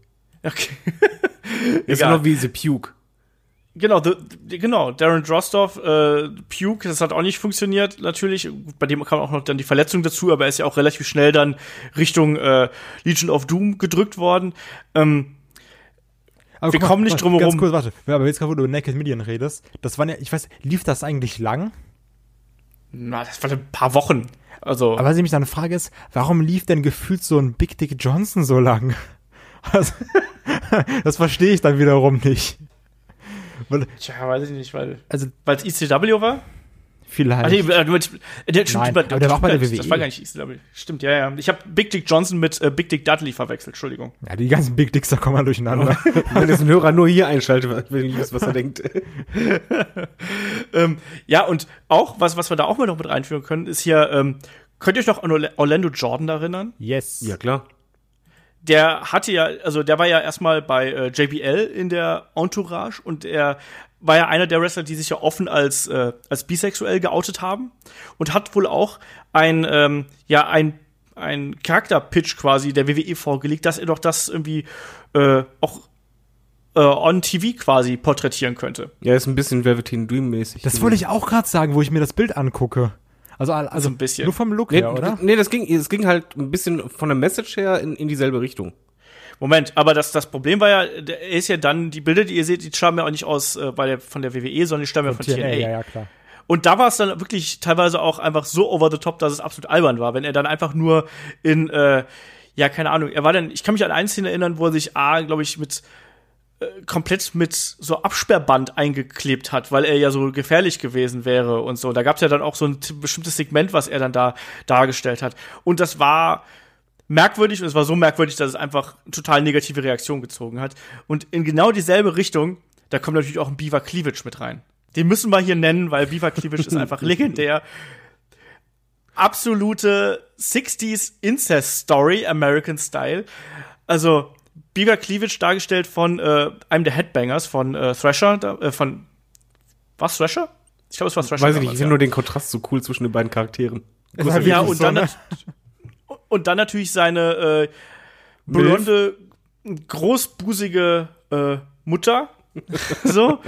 Okay. Ist Egal. genau wie The Puke. Genau, the, the- genau, Darren Drostoff, äh, Puke, das hat auch nicht funktioniert, natürlich. Bei dem kam auch noch dann die Verletzung dazu, aber er ist ja auch relativ schnell dann Richtung äh, Legion of Doom gedrückt worden. Ähm, Aber Wir guck kommen nicht drum Ganz herum. kurz, warte. Aber jetzt gerade, wo du über Naked Midian redest, das waren ja, ich weiß, lief das eigentlich lang? Na, das war ein paar Wochen. Also, Aber was ich mich dann frage ist, warum lief denn gefühlt so ein Big Dick Johnson so lang? Also, das verstehe ich dann wiederum nicht. Weil, tja, weiß ich nicht, weil also, weil es ECW war? Vielleicht. Ah, nee, äh, du meinst- äh, der, stimmt, Nein, der- aber der war auch bei der Das WWE. war gar nicht ECW. Stimmt, ja, ja. Ich habe Big Dick Johnson mit äh, Big Dick Dudley verwechselt, Entschuldigung. ja, die ganzen Big Dicks, da kommen wir durcheinander. Wenn jetzt ein Hörer nur hier einschaltet, wenn ich weiß, was er denkt. Ähm, ja, und auch, was, was wir da auch mal noch mit reinführen können, ist hier, ähm, könnt ihr euch noch an Orla- Orlando Jordan erinnern? yes. Ja, klar. Der hatte ja, also der war ja erstmal bei äh, JBL in der Entourage und er war ja einer der Wrestler, die sich ja offen als, äh, als bisexuell geoutet haben und hat wohl auch ein, ähm, ja, ein, ein Charakterpitch quasi der WWE vorgelegt, dass er doch das irgendwie äh, auch äh, on TV quasi porträtieren könnte. Ja, ist ein bisschen Velveteen Dream mäßig. Das wollte ich auch gerade sagen, wo ich mir das Bild angucke. Also, also ein bisschen. nur vom Look Nee, her, oder? nee, das ging, es ging halt ein bisschen von der Message her in, in dieselbe Richtung. Moment, aber das, das Problem war ja, er ist ja dann, die Bilder, die ihr seht, die stammen ja auch nicht aus äh, bei der, von der WWE, sondern die stammen ja von TNA. ja, ja, klar. Und da war es dann wirklich teilweise auch einfach so over the top, dass es absolut albern war, wenn er dann einfach nur in, äh, ja, keine Ahnung, er war dann, ich kann mich an eine Szene erinnern, wo er sich A, glaube ich, mit äh, komplett mit so Absperrband eingeklebt hat, weil er ja so gefährlich gewesen wäre und so. Da gab es ja dann auch so ein bestimmtes Segment, was er dann da dargestellt hat. Und das war merkwürdig und es war so merkwürdig, dass es einfach total negative Reaktion gezogen hat. Und in genau dieselbe Richtung, da kommt natürlich auch ein Beaver Cleavage mit rein. Den müssen wir hier nennen, weil Beaver Cleavage ist einfach legendär. Absolute 60s Incest Story, American Style. Also Beaver Cleavage dargestellt von äh, einem der Headbangers von äh, Thrasher, da, äh, von was Thrasher? Ich glaube, es war Thrasher. Weiß ich nicht, ich ja. finde nur den Kontrast so cool zwischen den beiden Charakteren. Ja, und dann, und dann natürlich seine äh, blonde, großbusige äh, Mutter, so,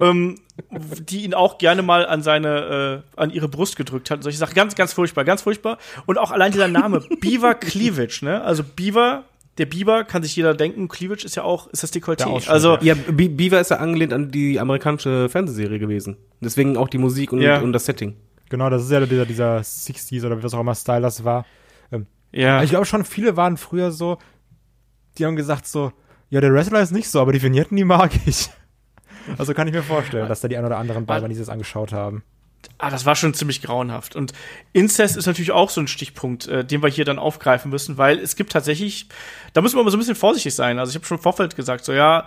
ähm, die ihn auch gerne mal an seine, äh, an ihre Brust gedrückt hat. Solche Sachen, ganz, ganz furchtbar, ganz furchtbar. Und auch allein dieser Name, Beaver Cleavage, ne? Also Beaver, der Biber kann sich jeder denken, Cleavage ist ja auch, ist das Dekolleté. Also, Ja, Be Beaver ist ja angelehnt an die amerikanische Fernsehserie gewesen. Deswegen auch die Musik und, Ja. und das Setting. Genau, das ist ja dieser, dieser 60s oder was auch immer Style das war. Ja. Ich glaube schon, viele waren früher so, die haben gesagt so, ja, der Wrestler ist nicht so, aber die Vignetten, die mag ich. Also kann ich mir vorstellen, dass da die ein oder anderen bei waren, die sich das angeschaut haben. Ah, das war schon ziemlich grauenhaft. Und Inzest ist natürlich auch so ein Stichpunkt, äh, den wir hier dann aufgreifen müssen, weil es gibt tatsächlich, da müssen wir aber so ein bisschen vorsichtig sein. Also ich habe schon im Vorfeld gesagt, so ja,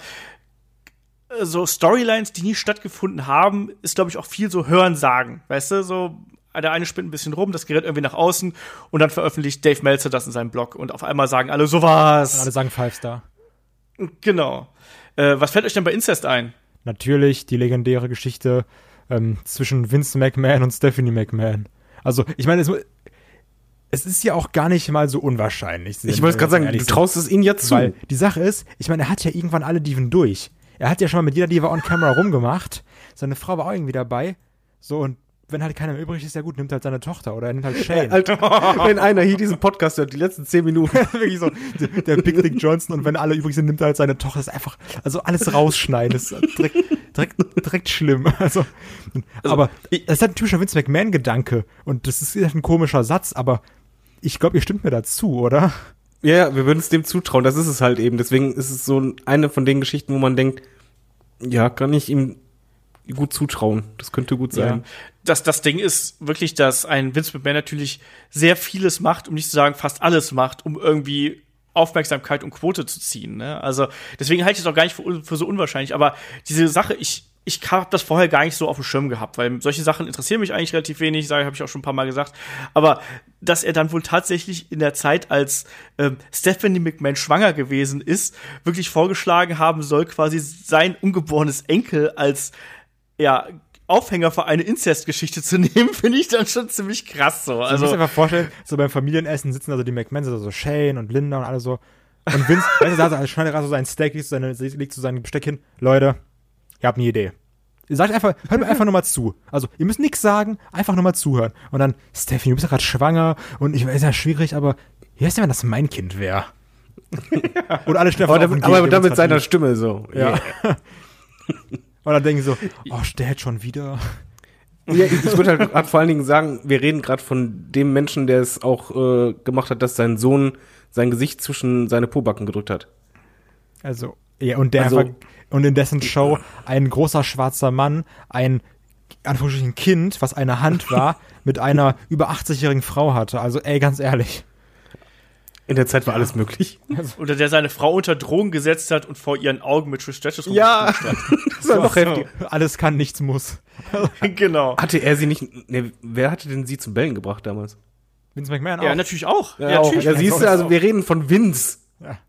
äh, so Storylines, die nie stattgefunden haben, ist, glaube ich, auch viel so Hören sagen. Weißt du, so der eine spinnt ein bisschen rum, das gerät irgendwie nach außen und dann veröffentlicht Dave Meltzer das in seinem Blog und auf einmal sagen alle sowas. Alle sagen Five Star. Genau. Äh, was fällt euch denn bei Incest ein? Natürlich die legendäre Geschichte ähm, zwischen Vince McMahon und Stephanie McMahon. Also, ich meine, es, es ist ja auch gar nicht mal so unwahrscheinlich. Ich wollte gerade sagen, du traust es ihnen jetzt zu. Weil die Sache ist, ich meine, er hat ja irgendwann alle Diven durch. Er hat ja schon mal mit jeder Diva on camera rumgemacht. Seine Frau war auch irgendwie dabei. So, und wenn halt keiner mehr übrig ist, ja gut, nimmt halt seine Tochter oder er nimmt halt Shane. Alter, wenn einer hier diesen Podcast hört, die letzten zehn Minuten. Wirklich so, der Big Dick Johnson und wenn alle übrig sind, nimmt er halt seine Tochter. Das ist einfach, also alles rausschneiden. Ist direkt, direkt, direkt schlimm. Also, aber das ist halt ein typischer Vince McMahon-Gedanke und das ist halt ein komischer Satz, aber ich glaube, ihr stimmt mir dazu, oder? Ja, wir würden es dem zutrauen. Das ist es halt eben. Deswegen ist es so eine von den Geschichten, wo man denkt, ja, kann ich ihm gut zutrauen. Das könnte gut sein. Ja. Das, das Ding ist wirklich, dass ein Vince McMahon natürlich sehr vieles macht, um nicht zu sagen fast alles macht, um irgendwie Aufmerksamkeit und Quote zu ziehen. Ne? Also deswegen halte ich es auch gar nicht für, für so unwahrscheinlich. Aber diese Sache, ich ich habe das vorher gar nicht so auf dem Schirm gehabt, weil solche Sachen interessieren mich eigentlich relativ wenig, sage habe ich auch schon ein paar Mal gesagt. Aber dass er dann wohl tatsächlich in der Zeit, als ähm, Stephanie McMahon schwanger gewesen ist, wirklich vorgeschlagen haben soll, quasi sein ungeborenes Enkel als ja Aufhänger für eine Inzestgeschichte zu nehmen, finde ich dann schon ziemlich krass so. Also, Also ich muss mir einfach vorstellen, so beim Familienessen sitzen also die McMahons, also so Shane und Linda und alle so. Und Vince, weißt du, da also schneidet gerade so sein Steak, legt so, seine, legt so sein Besteck hin. Leute, ihr habt eine Idee. Ihr sagt einfach, hört mir einfach nur mal zu. Also, ihr müsst nichts sagen, einfach nur mal zuhören. Und dann, Stephanie, du bist ja gerade schwanger und ich weiß ja schwierig, aber wie heißt denn, wenn das mein Kind wäre? und alle stehen Aber aber gehen, damit das seiner Stimme so. Ja. Und dann denken sie so, oh, der hätte schon wieder. Ja, ich ich würde halt vor allen Dingen sagen, wir reden gerade von dem Menschen, der es auch äh, gemacht hat, dass sein Sohn sein Gesicht zwischen seine Pobacken gedrückt hat. Also, ja, und der Also- einfach, und in dessen Show ein großer schwarzer Mann, ein Anführungsstrichen Kind, was eine Hand war, mit einer über 80-jährigen Frau hatte. Also, ey, ganz ehrlich. In der Zeit war alles möglich. oder der seine Frau unter Drogen gesetzt hat und vor ihren Augen mit Trish Stratus Ja. hat. Das war noch heftig. Alles kann, nichts muss. genau. Hatte er sie nicht, ne, wer hatte denn sie zum Bellen gebracht damals? Vince McMahon Ja, auch. natürlich auch. Ja, auch. natürlich. ja siehst du, also wir reden von Vince. Ja,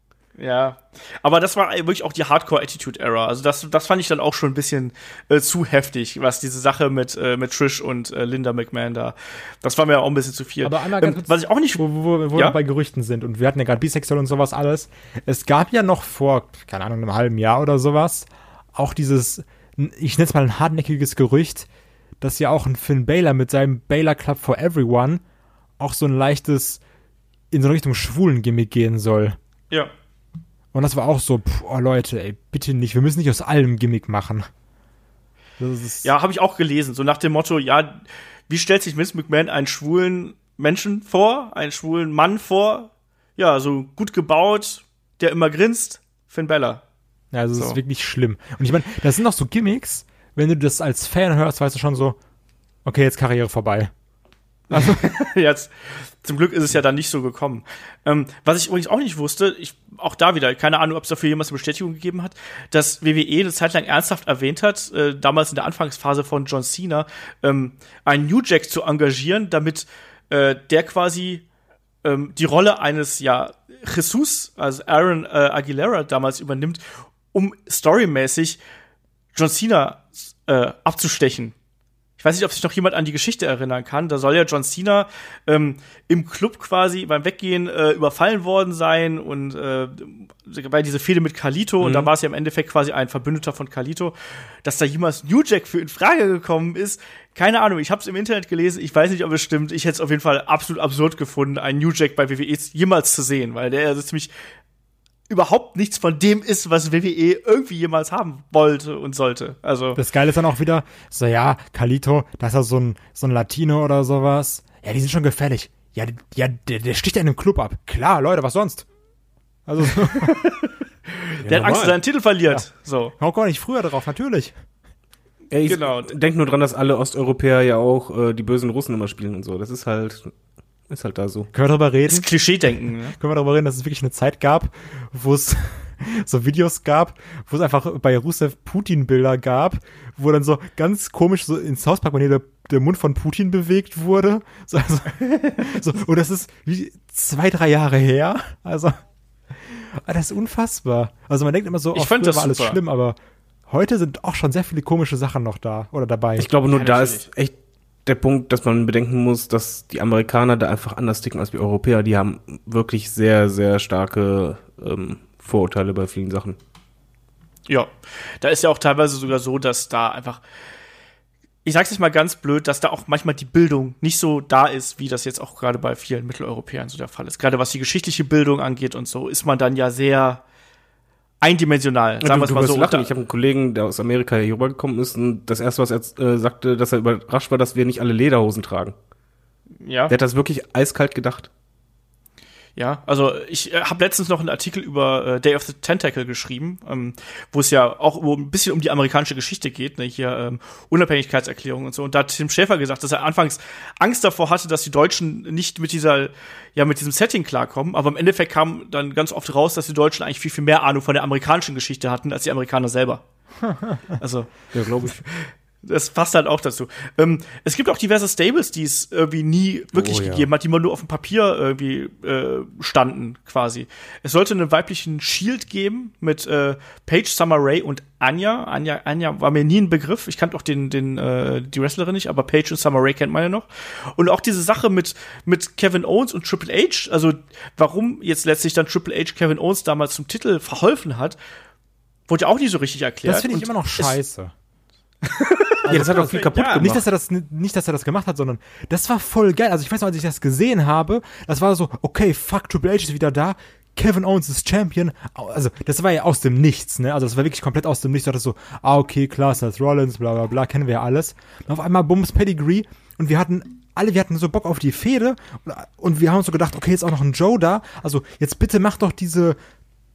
aber das war wirklich auch die Hardcore-Attitude-Era. Also das, das fand ich dann auch schon ein bisschen äh, zu heftig, was diese Sache mit, äh, mit Trish und äh, Linda McMahon da. Das war mir auch ein bisschen zu viel. Aber einmal ganz ähm, kurz- was ich auch nicht. wo, wo, wo Ja? wir bei Gerüchten sind und wir hatten ja gerade bisexuell und sowas alles. Es gab ja noch vor, keine Ahnung, einem halben Jahr oder sowas, auch dieses, ich nenne es mal ein hartnäckiges Gerücht, dass ja auch ein Finn Baylor mit seinem Baylor Club for Everyone auch so ein leichtes in so eine Richtung schwulen Gimmick gehen soll. Ja. Und das war auch so, pff, oh Leute, ey, bitte nicht, wir müssen nicht aus allem Gimmick machen. Das ist, Ja, habe ich auch gelesen. So nach dem Motto, ja, wie stellt sich Vince McMahon einen schwulen Menschen vor, einen schwulen Mann vor? Ja, so gut gebaut, der immer grinst. Finn Bella. Ja, also es So. ist wirklich schlimm. Und ich meine, das sind noch so Gimmicks, wenn du das als Fan hörst, weißt du schon so, okay, jetzt Karriere vorbei. Jetzt, zum Glück ist es ja dann nicht so gekommen. Ähm, was ich übrigens auch nicht wusste, ich, auch da wieder, keine Ahnung, ob es dafür jemals eine Bestätigung gegeben hat, dass WWE eine Zeit lang ernsthaft erwähnt hat, äh, damals in der Anfangsphase von John Cena, ähm, einen New Jack zu engagieren, damit äh, der quasi ähm, die Rolle eines, ja, Jesus, also Aaron äh, Aguilera damals übernimmt, um storymäßig John Cena äh, abzustechen. Ich weiß nicht, ob sich noch jemand an die Geschichte erinnern kann. Da soll ja John Cena ähm, im Club quasi beim Weggehen äh, überfallen worden sein und äh, bei diese Fehde mit Kalito und da war es ja im Endeffekt quasi ein Verbündeter von Kalito, dass da jemals New Jack für in Frage gekommen ist. Keine Ahnung, ich habe es im Internet gelesen, ich weiß nicht, ob es stimmt. Ich hätte es auf jeden Fall absolut absurd gefunden, einen New Jack bei WWE jemals zu sehen, weil der also ziemlich überhaupt nichts von dem ist, was WWE irgendwie jemals haben wollte und sollte. Also Das Geile ist dann auch wieder, so ja, Kalito, das ist ja so ein, so ein Latino oder sowas. Ja, die sind schon gefällig. Ja, ja der, der sticht ja in einem Club ab. Klar, Leute, was sonst? Also, der hat Angst, dass er seinen Titel verliert. So. hau gar nicht früher drauf, natürlich. Ey, ich Genau. denk nur dran, dass alle Osteuropäer ja auch äh, die bösen Russen immer spielen und so. Das ist halt, ist halt da so. Können wir darüber reden? Das Klischee-Denken, ne? Können wir darüber reden, dass es wirklich eine Zeit gab, wo es, so Videos gab, wo es einfach bei Rusev Putin-Bilder gab, wo dann so ganz komisch so ins Hauspark der, der Mund von Putin bewegt wurde. So, also, so, und das ist wie zwei, drei Jahre her. Also, ah, das ist unfassbar. Also man denkt immer so, Ich oh, fand das war alles super. schlimm, aber heute sind auch schon sehr viele komische Sachen noch da oder dabei. Ich glaube, nur Ja, da ist echt der Punkt, dass man bedenken muss, dass die Amerikaner da einfach anders ticken als wir Europäer. Die haben wirklich sehr, sehr starke ähm, Vorurteile bei vielen Sachen. Ja, da ist ja auch teilweise sogar so, dass da einfach, ich sag's jetzt mal ganz blöd, dass da auch manchmal die Bildung nicht so da ist, wie das jetzt auch gerade bei vielen Mitteleuropäern so der Fall ist. Gerade was die geschichtliche Bildung angeht und so, ist man dann ja sehr eindimensional, sagen wir es du mal so. lachen. Ich habe einen Kollegen, der aus Amerika hier rübergekommen ist und das erste, was er äh, sagte, dass er überrascht war, dass wir nicht alle Lederhosen tragen. ja. Der hat das wirklich eiskalt gedacht. Ja, also ich äh, habe letztens noch einen Artikel über äh, Day of the Tentacle geschrieben, ähm, wo es ja auch um, ein bisschen um die amerikanische Geschichte geht, ne, hier ähm, Unabhängigkeitserklärung und so. Und da hat Tim Schäfer gesagt, dass er anfangs Angst davor hatte, dass die Deutschen nicht mit dieser, ja, mit diesem Setting klarkommen. Aber im Endeffekt kam dann ganz oft raus, dass die Deutschen eigentlich viel, viel mehr Ahnung von der amerikanischen Geschichte hatten als die Amerikaner selber. Also Ja, glaube ich. Das passt halt auch dazu. Ähm, es gibt auch diverse Stables, die es irgendwie nie wirklich Oh, ja. gegeben hat, die man nur auf dem Papier irgendwie äh, standen, quasi. Es sollte einen weiblichen Shield geben mit äh, Paige, Summer Rae und Anja. Anja. Anja war mir nie ein Begriff. Ich kannte auch den, den, äh, die Wrestlerin nicht, aber Paige und Summer Rae kennt man ja noch. Und auch diese Sache mit, mit Kevin Owens und Triple H, also warum jetzt letztlich dann Triple H Kevin Owens damals zum Titel verholfen hat, wurde ja auch nie so richtig erklärt. das finde ich Und immer noch es- scheiße. ja, das hat auch viel kaputt ja, gemacht. Nicht, dass er das, nicht, dass er das gemacht hat, sondern das war voll geil. Also ich weiß noch, als ich das gesehen habe, das war so, okay, fuck, Triple H ist wieder da. Kevin Owens ist Champion. Also, das war ja aus dem Nichts, ne? Also, das war wirklich komplett aus dem Nichts. Da dachte ich so, ah, okay, klar, Seth Rollins, bla, bla, bla, kennen wir ja alles. Und auf einmal Bums Pedigree und wir hatten, alle, wir hatten so Bock auf die Fehde und, und wir haben uns so gedacht, okay, jetzt auch noch ein Joe da. Also, jetzt bitte mach doch diese,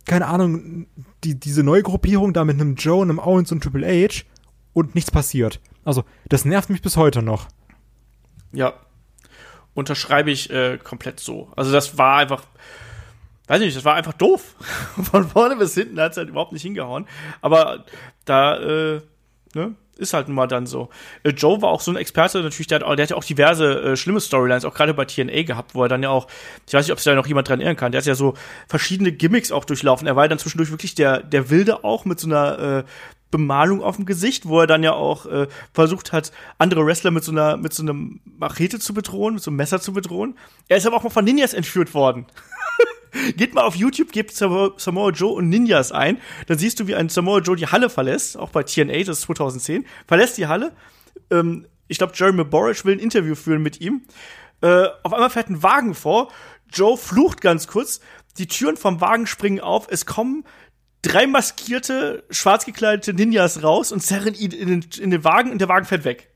keine Ahnung, die, diese Neugruppierung da mit einem Joe, einem Owens und Triple H und nichts passiert. Also, das nervt mich bis heute noch. Ja. Unterschreibe ich äh, komplett so. Also das war einfach, weiß nicht, das war einfach doof. Von vorne bis hinten hat es halt überhaupt nicht hingehauen. Aber da, äh, ne, ist halt nun mal dann so. Äh, Joe war auch so ein Experte, natürlich, der hat, auch- der hat ja auch diverse äh, schlimme Storylines, auch gerade bei TNA gehabt, wo er dann ja auch, ich weiß nicht, ob sich da noch jemand dran erinnern kann, der hat ja so verschiedene Gimmicks auch durchlaufen. Er war ja dann zwischendurch wirklich der, der Wilde auch mit so einer äh, Bemalung auf dem Gesicht, wo er dann ja auch äh, versucht hat, andere Wrestler mit so einer mit so einem Machete zu bedrohen, mit so einem Messer zu bedrohen. Er ist aber auch mal von Ninjas entführt worden. Geht mal auf YouTube, gebt Samoa, Joe und Ninjas ein, dann siehst du, wie ein Samoa Joe die Halle verlässt, auch bei TNA, das ist 2010, verlässt die Halle. Ähm, ich glaube, Jeremy Borish will ein Interview führen mit ihm. Äh, auf einmal fährt ein Wagen vor, Joe flucht ganz kurz, die Türen vom Wagen springen auf, es kommen drei maskierte, schwarz gekleidete Ninjas raus und zerren ihn in den, in den Wagen und der Wagen fährt weg.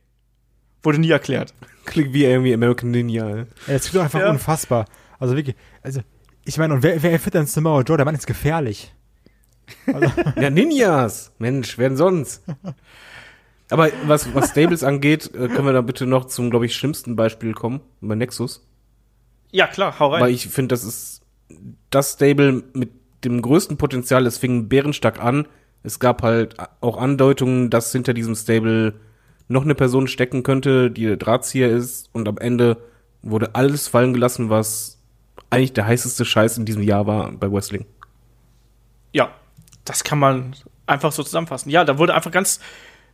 Wurde nie erklärt. Klingt wie irgendwie American Ninja. ey. Ja, das klingt doch einfach Ja. unfassbar. Also wirklich, also ich meine, und wer, wer führt denn Samoa Joe? Der Mann ist gefährlich. Ja, Ninjas. Mensch, wer denn sonst? Aber was, was Stables angeht, äh, können wir da bitte noch zum, glaube ich, schlimmsten Beispiel kommen, bei Nexus. Ja, klar, hau rein. Weil ich finde, das ist das Stable mit dem größten Potenzial. Es fing bärenstark an. Es gab halt auch Andeutungen, dass hinter diesem Stable noch eine Person stecken könnte, die der Drahtzieher ist. Und am Ende wurde alles fallen gelassen, was eigentlich der heißeste Scheiß in diesem Jahr war bei Wrestling. Ja, das kann man einfach so zusammenfassen. Ja, da wurde einfach ganz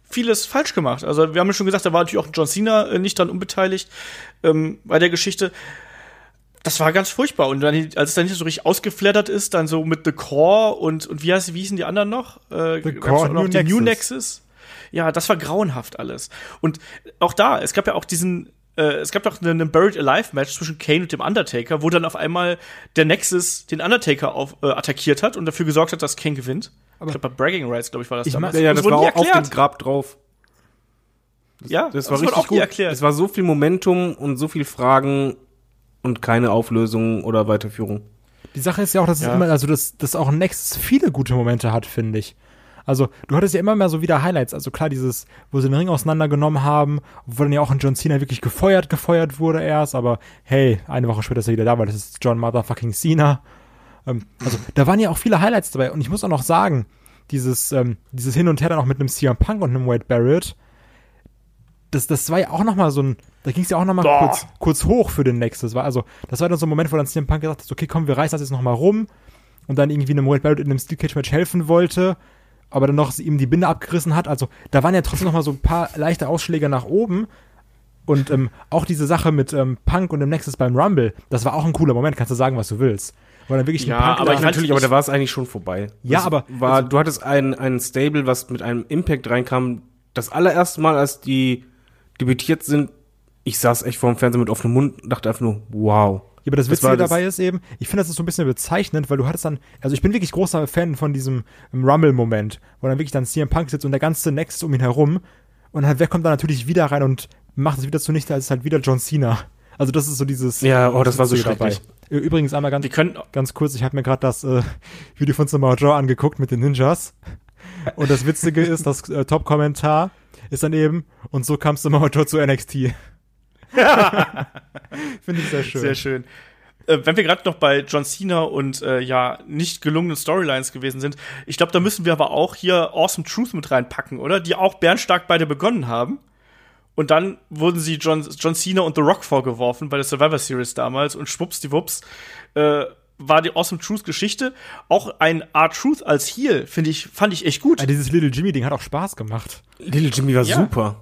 vieles falsch gemacht. Also wir haben ja schon gesagt, da war natürlich auch John Cena äh, nicht dran unbeteiligt ähm, bei der Geschichte. Das war ganz furchtbar. Und dann, als es dann nicht so richtig ausgeflattert ist, dann so mit The Core und, und wie, heißt, wie hießen die anderen noch? Äh, The Core, noch New die New Nexus. Nexus. Ja, das war grauenhaft alles. Und auch da, es gab ja auch diesen, äh, es gab doch einen Buried Alive Match zwischen Kane und dem Undertaker, wo dann auf einmal der Nexus den Undertaker auf, äh, attackiert hat und dafür gesorgt hat, dass Kane gewinnt. Aber- ich glaube, bei Bragging Rights, glaube ich, war das Ich damals. Ja, es das war auch auf dem. Grab drauf. Ja, Das war wurde richtig gut. erklärt. Es war so viel Momentum und so viel Fragen und keine Auflösung oder Weiterführung. Die Sache ist ja auch, dass Ja. es immer, also dass, dass auch Nexus viele gute Momente hat, finde ich. Also, du hattest ja immer mehr so wieder Highlights. Also klar, dieses, wo sie den Ring auseinandergenommen haben, wo dann ja auch ein John Cena wirklich gefeuert, gefeuert wurde erst, aber hey, eine Woche später ist er wieder da, weil das ist John Motherfucking Cena. Ähm, also da waren ja auch viele Highlights dabei und ich muss auch noch sagen, dieses, ähm, dieses Hin und Her dann auch mit einem CM Punk und einem Wade Barrett, das, das war ja auch noch mal so ein, da ging es ja auch noch mal Boah. kurz, kurz hoch für den Next. Das war also, das war dann so ein Moment, wo dann CM Punk gesagt hat, okay, komm, wir reißen das jetzt noch mal rum und dann irgendwie einem Wade Barrett in einem Steel Cage Match helfen wollte, aber dann noch ihm die Binde abgerissen hat. Also da waren ja trotzdem noch mal so ein paar leichte Ausschläge nach oben. Und ähm, auch diese Sache mit ähm, Punk und dem Nexus beim Rumble, das war auch ein cooler Moment, kannst du sagen, was du willst. Weil dann wirklich Ja, aber da- ich Natürlich, aber da war es eigentlich schon vorbei. Ja, Das aber- war, du hattest ein, ein Stable, was mit einem Impact reinkam. Das allererste Mal, als die debütiert sind, ich saß echt vor dem Fernseher mit offenem Mund und dachte einfach nur, wow. Ja, aber das Das Witzige dabei ist eben, ich finde, das ist so ein bisschen bezeichnend, weil du hattest dann, also ich bin wirklich großer Fan von diesem ähm, Rumble-Moment, wo dann wirklich dann CM Punk sitzt und der ganze Next um ihn herum und halt, wer kommt dann natürlich wieder rein und macht es wieder zunichte, als halt wieder John Cena. Also das ist so dieses Ja, oh, das war so schrecklich. Ü- Übrigens einmal ganz, ganz kurz, ich habe mir gerade das äh, Video von Samoa Joe angeguckt mit den Ninjas und das Witzige ist, das äh, Top-Kommentar ist dann eben, und so kam Samoa Joe zu NXT. Finde ich sehr schön. Sehr schön. Äh, wenn wir gerade noch bei John Cena und äh, ja nicht gelungenen Storylines gewesen sind, ich glaube, da müssen wir aber auch hier Awesome Truth mit reinpacken, oder? Die auch bärenstark beide begonnen haben. Und dann wurden sie John, John Cena und The Rock vorgeworfen bei der Survivor Series damals und schwuppsdiwupps äh, war die Awesome Truth Geschichte. Auch ein R-Truth als Heel, finde ich, fand ich echt gut. Ah, dieses Little Jimmy-Ding hat auch Spaß gemacht. Little Jimmy war Ja. super.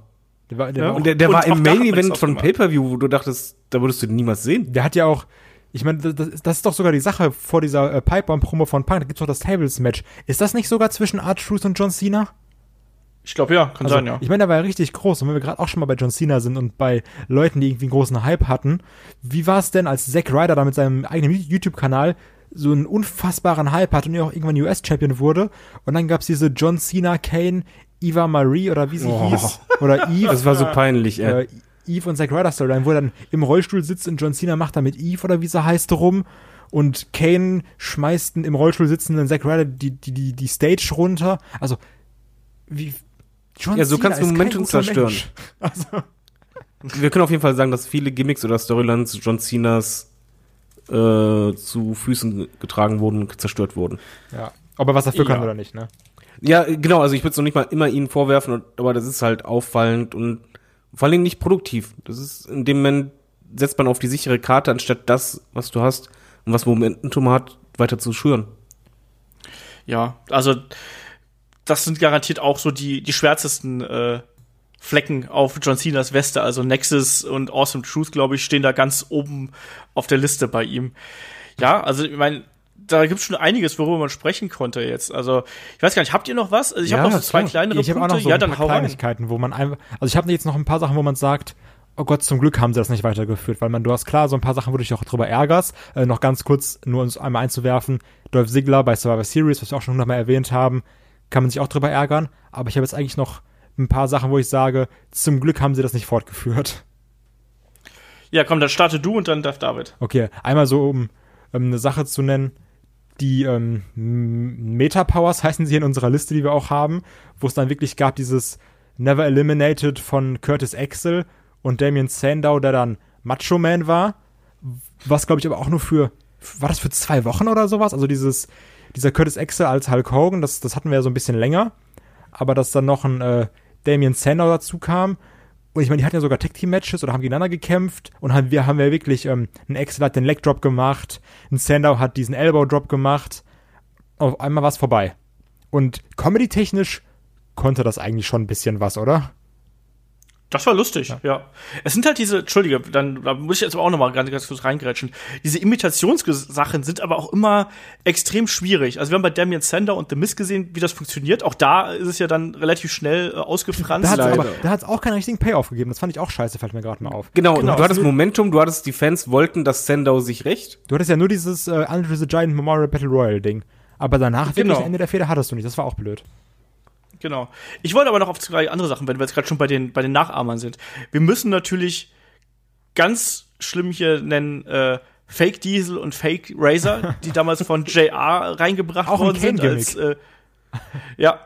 Der, war, der, Ja, war Und der, der Und war im Main Event von. Pay-Per-View, wo du dachtest, da würdest du den niemals sehen. der hat ja auch, ich meine, das, das- ist doch sogar die Sache vor dieser äh, Pipe-Bomb-Promo von Punk, da gibt's doch das Tables-Match. Ist das nicht sogar zwischen R-Truth und John Cena? Ich glaube, ja, kann Also, sein, ja. Ich meine, der war ja richtig groß. Und wenn wir gerade auch schon mal bei John Cena sind und bei Leuten, die irgendwie einen großen Hype hatten, wie war es denn, als Zack Ryder da mit seinem eigenen YouTube-Kanal so einen unfassbaren Hype hat und er auch irgendwann US-Champion wurde? Und dann gab's diese John Cena, Kane, Eva Marie oder wie sie Oh. hieß. Oder Eve. Das war so peinlich, ey. äh, Eve und Zack Ryder Storyline, wo er dann im Rollstuhl sitzt und John Cena macht da mit Eve oder wie sie heißt rum und Kane schmeißt einen im Rollstuhl sitzenden Zack Ryder die, die, die, die Stage runter. Also, wie. John Ja, so Cena kannst du Momentum zerstören. Mensch. Also, Wir können auf jeden Fall sagen, dass viele Gimmicks oder Storylines John Cenas äh, zu Füßen getragen wurden und zerstört wurden. ja. Ob er was dafür kann Ja. oder nicht, ne? Ja, genau, also ich würde es noch nicht mal immer ihnen vorwerfen, aber das ist halt auffallend und vor allen Dingen nicht produktiv. Das ist in dem Moment setzt man auf die sichere Karte, anstatt das, was du hast und was Momentum hat, weiter zu schüren. Ja, also das sind garantiert auch so die, die schwärzesten äh, Flecken auf John Cenas Weste. Also Nexus und Awesome Truth, glaube ich, stehen da ganz oben auf der Liste bei ihm. Ja, also ich meine, da gibt es schon einiges, worüber man sprechen konnte jetzt. Also, ich weiß gar nicht, habt ihr noch was? Also ich Ja, habe noch so zwei klar. kleinere Ich habe auch Punkte. noch so ja, ein dann paar hau rein. Kleinigkeiten, wo man einfach, also ich habe jetzt noch ein paar Sachen, wo man sagt, oh Gott, zum Glück haben sie das nicht weitergeführt, weil man, du hast klar so ein paar Sachen, wo du dich auch drüber ärgerst. Äh, noch ganz kurz, nur uns einmal einzuwerfen, Dolph Ziggler bei Survivor Series, was wir auch schon hundertmal erwähnt haben, kann man sich auch drüber ärgern, aber ich habe jetzt eigentlich noch ein paar Sachen, wo ich sage, zum Glück haben sie das nicht fortgeführt. Ja, komm, dann starte du und dann darf David. Okay, einmal so, um ähm, eine Sache zu nennen, die ähm, Meta-Powers heißen sie in unserer Liste, die wir auch haben, wo es dann wirklich gab dieses Never Eliminated von Curtis Axel und Damien Sandow, der dann Macho Man war, was glaube ich aber auch nur für, war das für zwei Wochen oder sowas? Also dieses, dieser Curtis Axel als Hulk Hogan, das, das hatten wir ja so ein bisschen länger, aber dass dann noch ein äh, Damien Sandow dazu kam und ich meine, die hatten ja sogar Tag Team Matches oder haben gegeneinander gekämpft und haben wir haben ja wirklich ähm, ein Axel hat den Leg Drop gemacht, ein Sandow hat diesen Elbow Drop gemacht. Auf einmal war es vorbei. Und Comedy technisch konnte das eigentlich schon ein bisschen was, oder? Das war lustig, ja. Es sind halt diese, Entschuldige, dann da muss ich jetzt aber auch noch mal ganz, ganz kurz reingrätschen. Diese Imitationssachen sind aber auch immer extrem schwierig. Also wir haben bei Damien Sander und The Miz gesehen, wie das funktioniert. Auch da ist es ja dann relativ schnell äh, ausgefranst. Da hat es leider. aber da hat's auch keinen richtigen Payoff gegeben. Das fand ich auch scheiße, fällt mir gerade mal auf. Genau, Genau. du hattest Momentum, du hattest die Fans wollten, dass Sandow sich rächt. Du hattest ja nur dieses äh, Andre the Giant Memorial Battle Royale Ding. Aber danach wirklich Genau. am Ende der Feder hattest du nicht. Das war auch blöd. Genau. Ich wollte aber noch auf zwei andere Sachen, wenn wir jetzt gerade schon bei den, bei den Nachahmern sind. Wir müssen natürlich ganz schlimm hier nennen, äh, Fake Diesel und Fake Razor, die damals von JR reingebracht Auch worden sind. Als, äh, ja,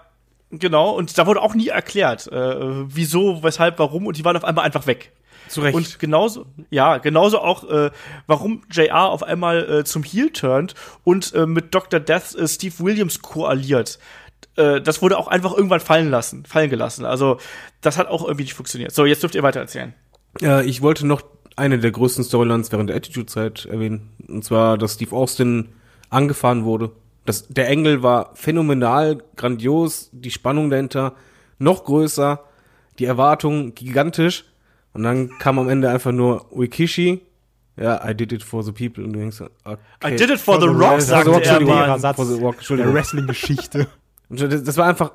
genau. Und da wurde auch nie erklärt, äh, wieso, weshalb, warum. Und die waren auf einmal einfach weg. Zu Recht. Und genauso, ja, genauso auch, äh, warum JR auf einmal äh, zum Heel turnt und äh, mit Dr. Death äh, Steve Williams koaliert. Äh, das wurde auch einfach irgendwann fallen lassen, fallen gelassen. Also, das hat auch irgendwie nicht funktioniert. So, jetzt dürft ihr weiter erzählen. Äh, ich wollte noch eine der größten Storylines während der Attitude-Zeit erwähnen. Und zwar, dass Steve Austin angefahren wurde. Das, der Engel war phänomenal, grandios, die Spannung dahinter noch größer, die Erwartung gigantisch. Und dann kam am Ende einfach nur Wikishi. Ja, I did it for the people. Und du denkst, okay. I did it for the For the Rock, the Rock, er Entschuldigung. mal. Der. Wrestling-Geschichte. Und das, das war einfach,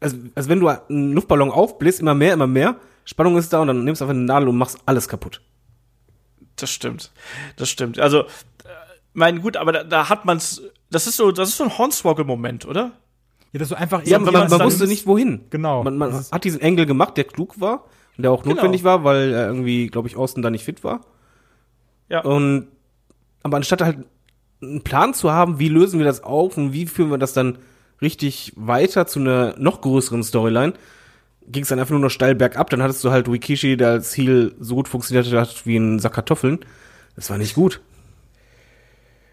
als, als wenn du einen Luftballon aufbläst, immer mehr, immer mehr. Spannung ist da und dann nimmst du einfach eine Nadel und machst alles kaputt. Das stimmt. Das stimmt. Also, äh, mein gut, aber da, da hat man's. Das ist so, das ist so ein Hornswoggle-Moment, oder? Ja, das ist so einfach Ja, man, man, wusste nicht wohin. Genau. Man, man hat diesen Engel gemacht, der klug war und der auch Genau. notwendig war, weil er irgendwie, glaube ich, Austin da nicht fit war. Ja. Und aber anstatt halt einen Plan zu haben, wie lösen wir das auf und wie führen wir das dann richtig weiter zu einer noch größeren Storyline, ging es dann einfach nur noch steil bergab. Dann hattest du halt Wikishi, der als Heel so gut funktioniert hat wie ein Sack Kartoffeln. Das war nicht gut.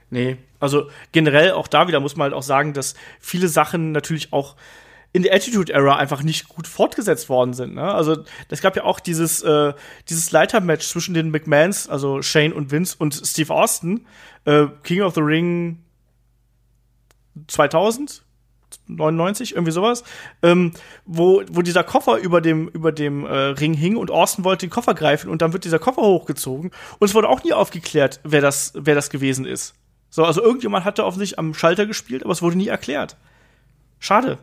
Nee, also generell auch da wieder muss man halt auch sagen, dass viele Sachen natürlich auch in der Attitude Era einfach nicht gut fortgesetzt worden sind. Ne? Also es gab ja auch dieses dieses, äh, dieses Leitermatch zwischen den McMahons, also Shane und Vince und Steve Austin, äh, King of the Ring 2000, 99, irgendwie sowas, ähm, wo, wo dieser Koffer über dem, über dem äh, Ring hing und Austin wollte den Koffer greifen und dann wird dieser Koffer hochgezogen und es wurde auch nie aufgeklärt, wer das, wer das gewesen ist. So, also irgendjemand hatte offensichtlich am Schalter gespielt, aber es wurde nie erklärt. Schade.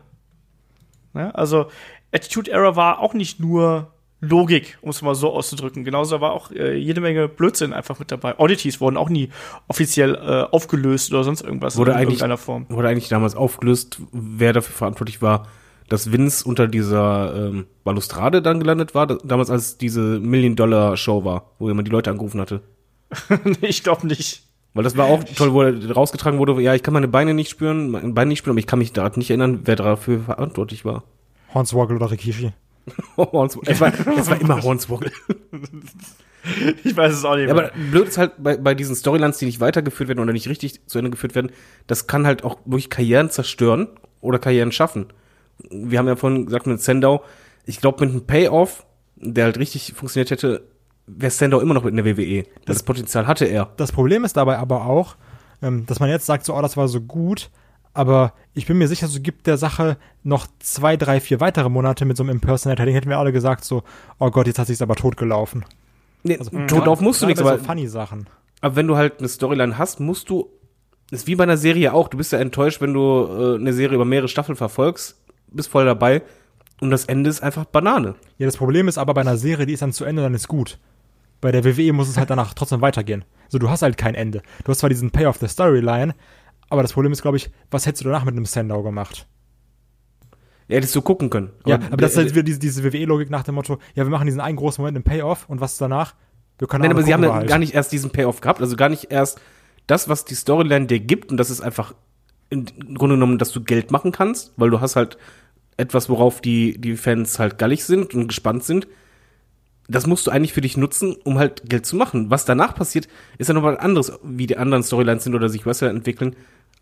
Ne? Also Attitude Error war auch nicht nur Logik, um es mal so auszudrücken. Genauso war auch äh, jede Menge Blödsinn einfach mit dabei. Oddities wurden auch nie offiziell äh, aufgelöst oder sonst irgendwas Wurde in eigentlich- irgendeiner Form. Wurde eigentlich damals aufgelöst, wer dafür verantwortlich war, dass Vince unter dieser ähm, Balustrade dann gelandet war, da- damals als diese Million-Dollar-Show war, wo jemand die Leute angerufen hatte. nee, ich glaube nicht. Weil das war auch toll, wo er rausgetragen wurde, ja, ich kann meine Beine nicht spüren, meine Beine nicht spüren, aber ich kann mich daran nicht erinnern, wer dafür verantwortlich war. Hornswoggle oder Rikishi. Hornswoggle. es, war, es war immer Hornswoggle. Ich weiß es auch nicht. Ja, mehr. aber blöd ist halt bei, bei diesen Storylines, die nicht weitergeführt werden oder nicht richtig zu Ende geführt werden, das kann halt auch wirklich Karrieren zerstören oder Karrieren schaffen. Wir haben ja vorhin gesagt mit Sandow, ich glaube mit einem Payoff, der halt richtig funktioniert hätte, wäre Sandow immer noch in der WWE. Das, das Potenzial hatte er. Das Problem ist dabei aber auch, ähm, dass man jetzt sagt, so, oh, das war so gut, aber ich bin mir sicher, so gibt der Sache noch zwei, drei, vier weitere Monate mit so einem Impersonator. Den hätten wir alle gesagt, so, oh Gott, jetzt hat sich's aber totgelaufen. Nee, Also, Totlauf musst du nichts, aber, so funny Sachen. aber wenn du halt eine Storyline hast, musst du, ist wie bei einer Serie auch, du bist ja enttäuscht, wenn du äh, eine Serie über mehrere Staffeln verfolgst, bist voll dabei und das Ende ist einfach Banane. Ja, das Problem ist aber bei einer Serie, die ist dann zu Ende, dann ist gut. Bei der WWE muss es halt danach trotzdem weitergehen. So, du hast halt kein Ende. Du hast zwar diesen Payoff der Storyline, aber das Problem ist, glaube ich, was hättest du danach mit einem Sandow gemacht? Ja, hättest du gucken können. Ja, aber das ist halt wieder diese, diese WWE-Logik nach dem Motto, ja, wir machen diesen einen großen Moment im Payoff und was danach? Wir können Nein, aber sie haben halt. gar nicht erst diesen Payoff gehabt, also gar nicht erst das, was die Storyline dir gibt, und das ist einfach im Grunde genommen, dass du Geld machen kannst, weil du hast halt etwas, worauf die, die Fans halt gallig sind und gespannt sind. Das musst du eigentlich für dich nutzen, um halt Geld zu machen. Was danach passiert, ist ja noch was anderes, wie die anderen Storylines sind oder sich Wrestler entwickeln.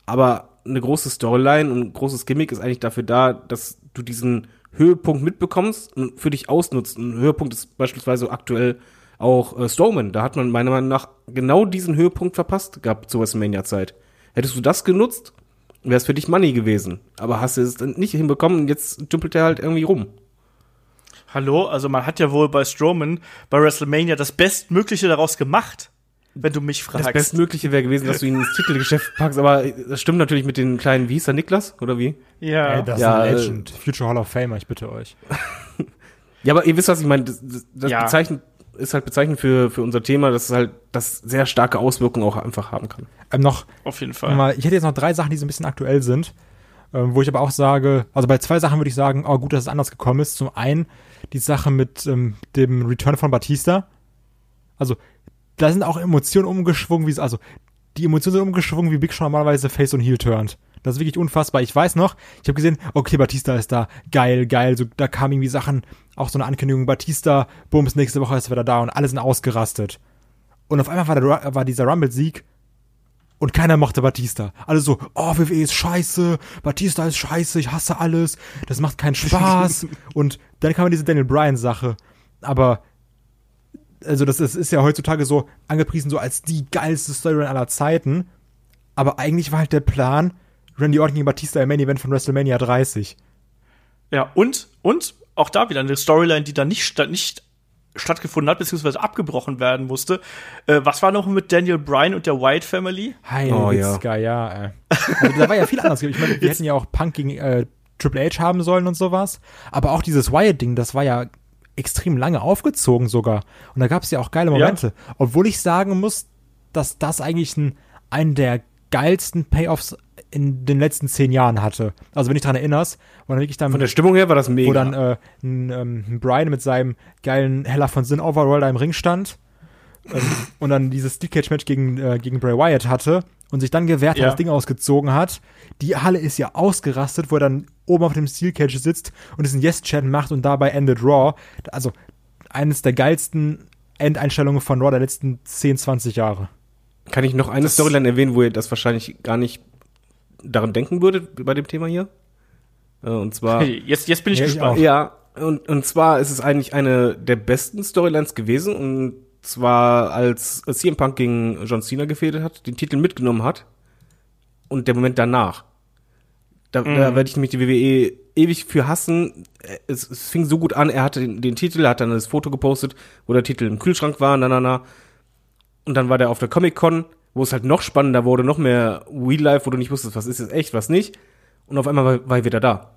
Aber eine große Storyline und ein großes Gimmick ist eigentlich dafür da, dass du diesen Höhepunkt mitbekommst und für dich ausnutzt. Ein Höhepunkt ist beispielsweise aktuell auch äh, Strowman. Da hat man meiner Meinung nach genau diesen Höhepunkt verpasst gehabt zur WrestleMania-Zeit. Hättest du das genutzt, wäre es für dich Money gewesen. Aber hast du es dann nicht hinbekommen und jetzt dümpelt er halt irgendwie rum. Hallo, also man hat ja wohl bei Strowman bei WrestleMania das Bestmögliche daraus gemacht, wenn du mich fragst. Das Bestmögliche wäre gewesen, dass du ihn ins Titelgeschäft packst, aber das stimmt natürlich mit den kleinen, wie hieß er, Niklas, oder wie? ja. Ey, das Ja, ist äh, ein Legend. Future Hall of Famer, ich bitte euch. Ja, aber ihr wisst, was ich meine. Das, das, das Ja. bezeichnet, ist halt bezeichnend für, für unser Thema, dass es halt das sehr starke Auswirkungen auch einfach haben kann. Ähm, noch, auf jeden Fall. mal, ich hätte jetzt noch drei Sachen, die so ein bisschen aktuell sind, ähm, wo ich aber auch sage, also bei zwei Sachen würde ich sagen, oh gut, dass es anders gekommen ist. Zum einen die Sache mit ähm, dem Return von Batista. Also, da sind auch Emotionen umgeschwungen, wie es, also, die Emotionen sind umgeschwungen, wie Big Show normalerweise Face und Heel turnt. Das ist wirklich unfassbar. Ich weiß noch, ich habe gesehen, okay, Batista ist da, geil, geil. So, da kamen irgendwie Sachen, auch so eine Ankündigung, Batista, bums, nächste Woche ist er wieder da und alle sind ausgerastet. Und auf einmal war, der, war dieser Rumble-Sieg und keiner mochte Batista. Alle so, oh, WWE ist scheiße, Batista ist scheiße, ich hasse alles, das macht keinen Spaß. und dann kam diese Daniel Bryan-Sache. Aber, also das ist, ist ja heutzutage so angepriesen so als die geilste Storyline aller Zeiten. Aber eigentlich war halt der Plan, Randy Orton gegen Batista im Main Event von WrestleMania 30. Ja, und, und auch da wieder eine Storyline, die da nicht, nicht stattgefunden hat, beziehungsweise abgebrochen werden musste. Äh, was war noch mit Daniel Bryan und der White Family? Heilige oh, ja. ja. Äh. Also, da war ja viel anders. Ich meine, wir hätten ja auch Punk gegen äh, Triple H haben sollen und sowas. Aber auch dieses Wyatt-Ding, das war ja extrem lange aufgezogen sogar. Und da gab es ja auch geile Momente. Ja. Obwohl ich sagen muss, dass das eigentlich ein, einen der geilsten Payoffs in den letzten zehn Jahren hatte. Also wenn ich daran erinnerst, wo dann wirklich dann von der Stimmung her war das mega. Wo dann äh, ein, ähm, Brian mit seinem geilen Heller von Sin Overall da im Ring stand ähm, und dann dieses Steel Cage Match gegen äh, gegen Bray Wyatt hatte und sich dann gewehrt ja. hat, das Ding ausgezogen hat. Die Halle ist ja ausgerastet, wo er dann oben auf dem Steel Cage sitzt und diesen Yes Chat macht und dabei endet Raw. Also eines der geilsten Endeinstellungen von Raw der letzten 10, 20 Jahre. Kann ich noch eine das Storyline erwähnen, wo ihr das wahrscheinlich gar nicht daran denken würdet bei dem Thema hier. Äh, und zwar. Jetzt, jetzt bin ich ja, gespannt. Ich ja, und, und zwar ist es eigentlich eine der besten Storylines gewesen. Und zwar als CM Punk gegen John Cena gefädelt hat, den Titel mitgenommen hat. Und der Moment danach. Da, mhm. da werde ich nämlich die WWE ewig für hassen. Es, es fing so gut an, er hatte den, den Titel, er hat dann das Foto gepostet, wo der Titel im Kühlschrank war, na, na, na. Und dann war der auf der Comic Con wo es halt noch spannender wurde, noch mehr Real Life, wo du nicht wusstest, was ist jetzt echt, was nicht. Und auf einmal war, war er wieder da.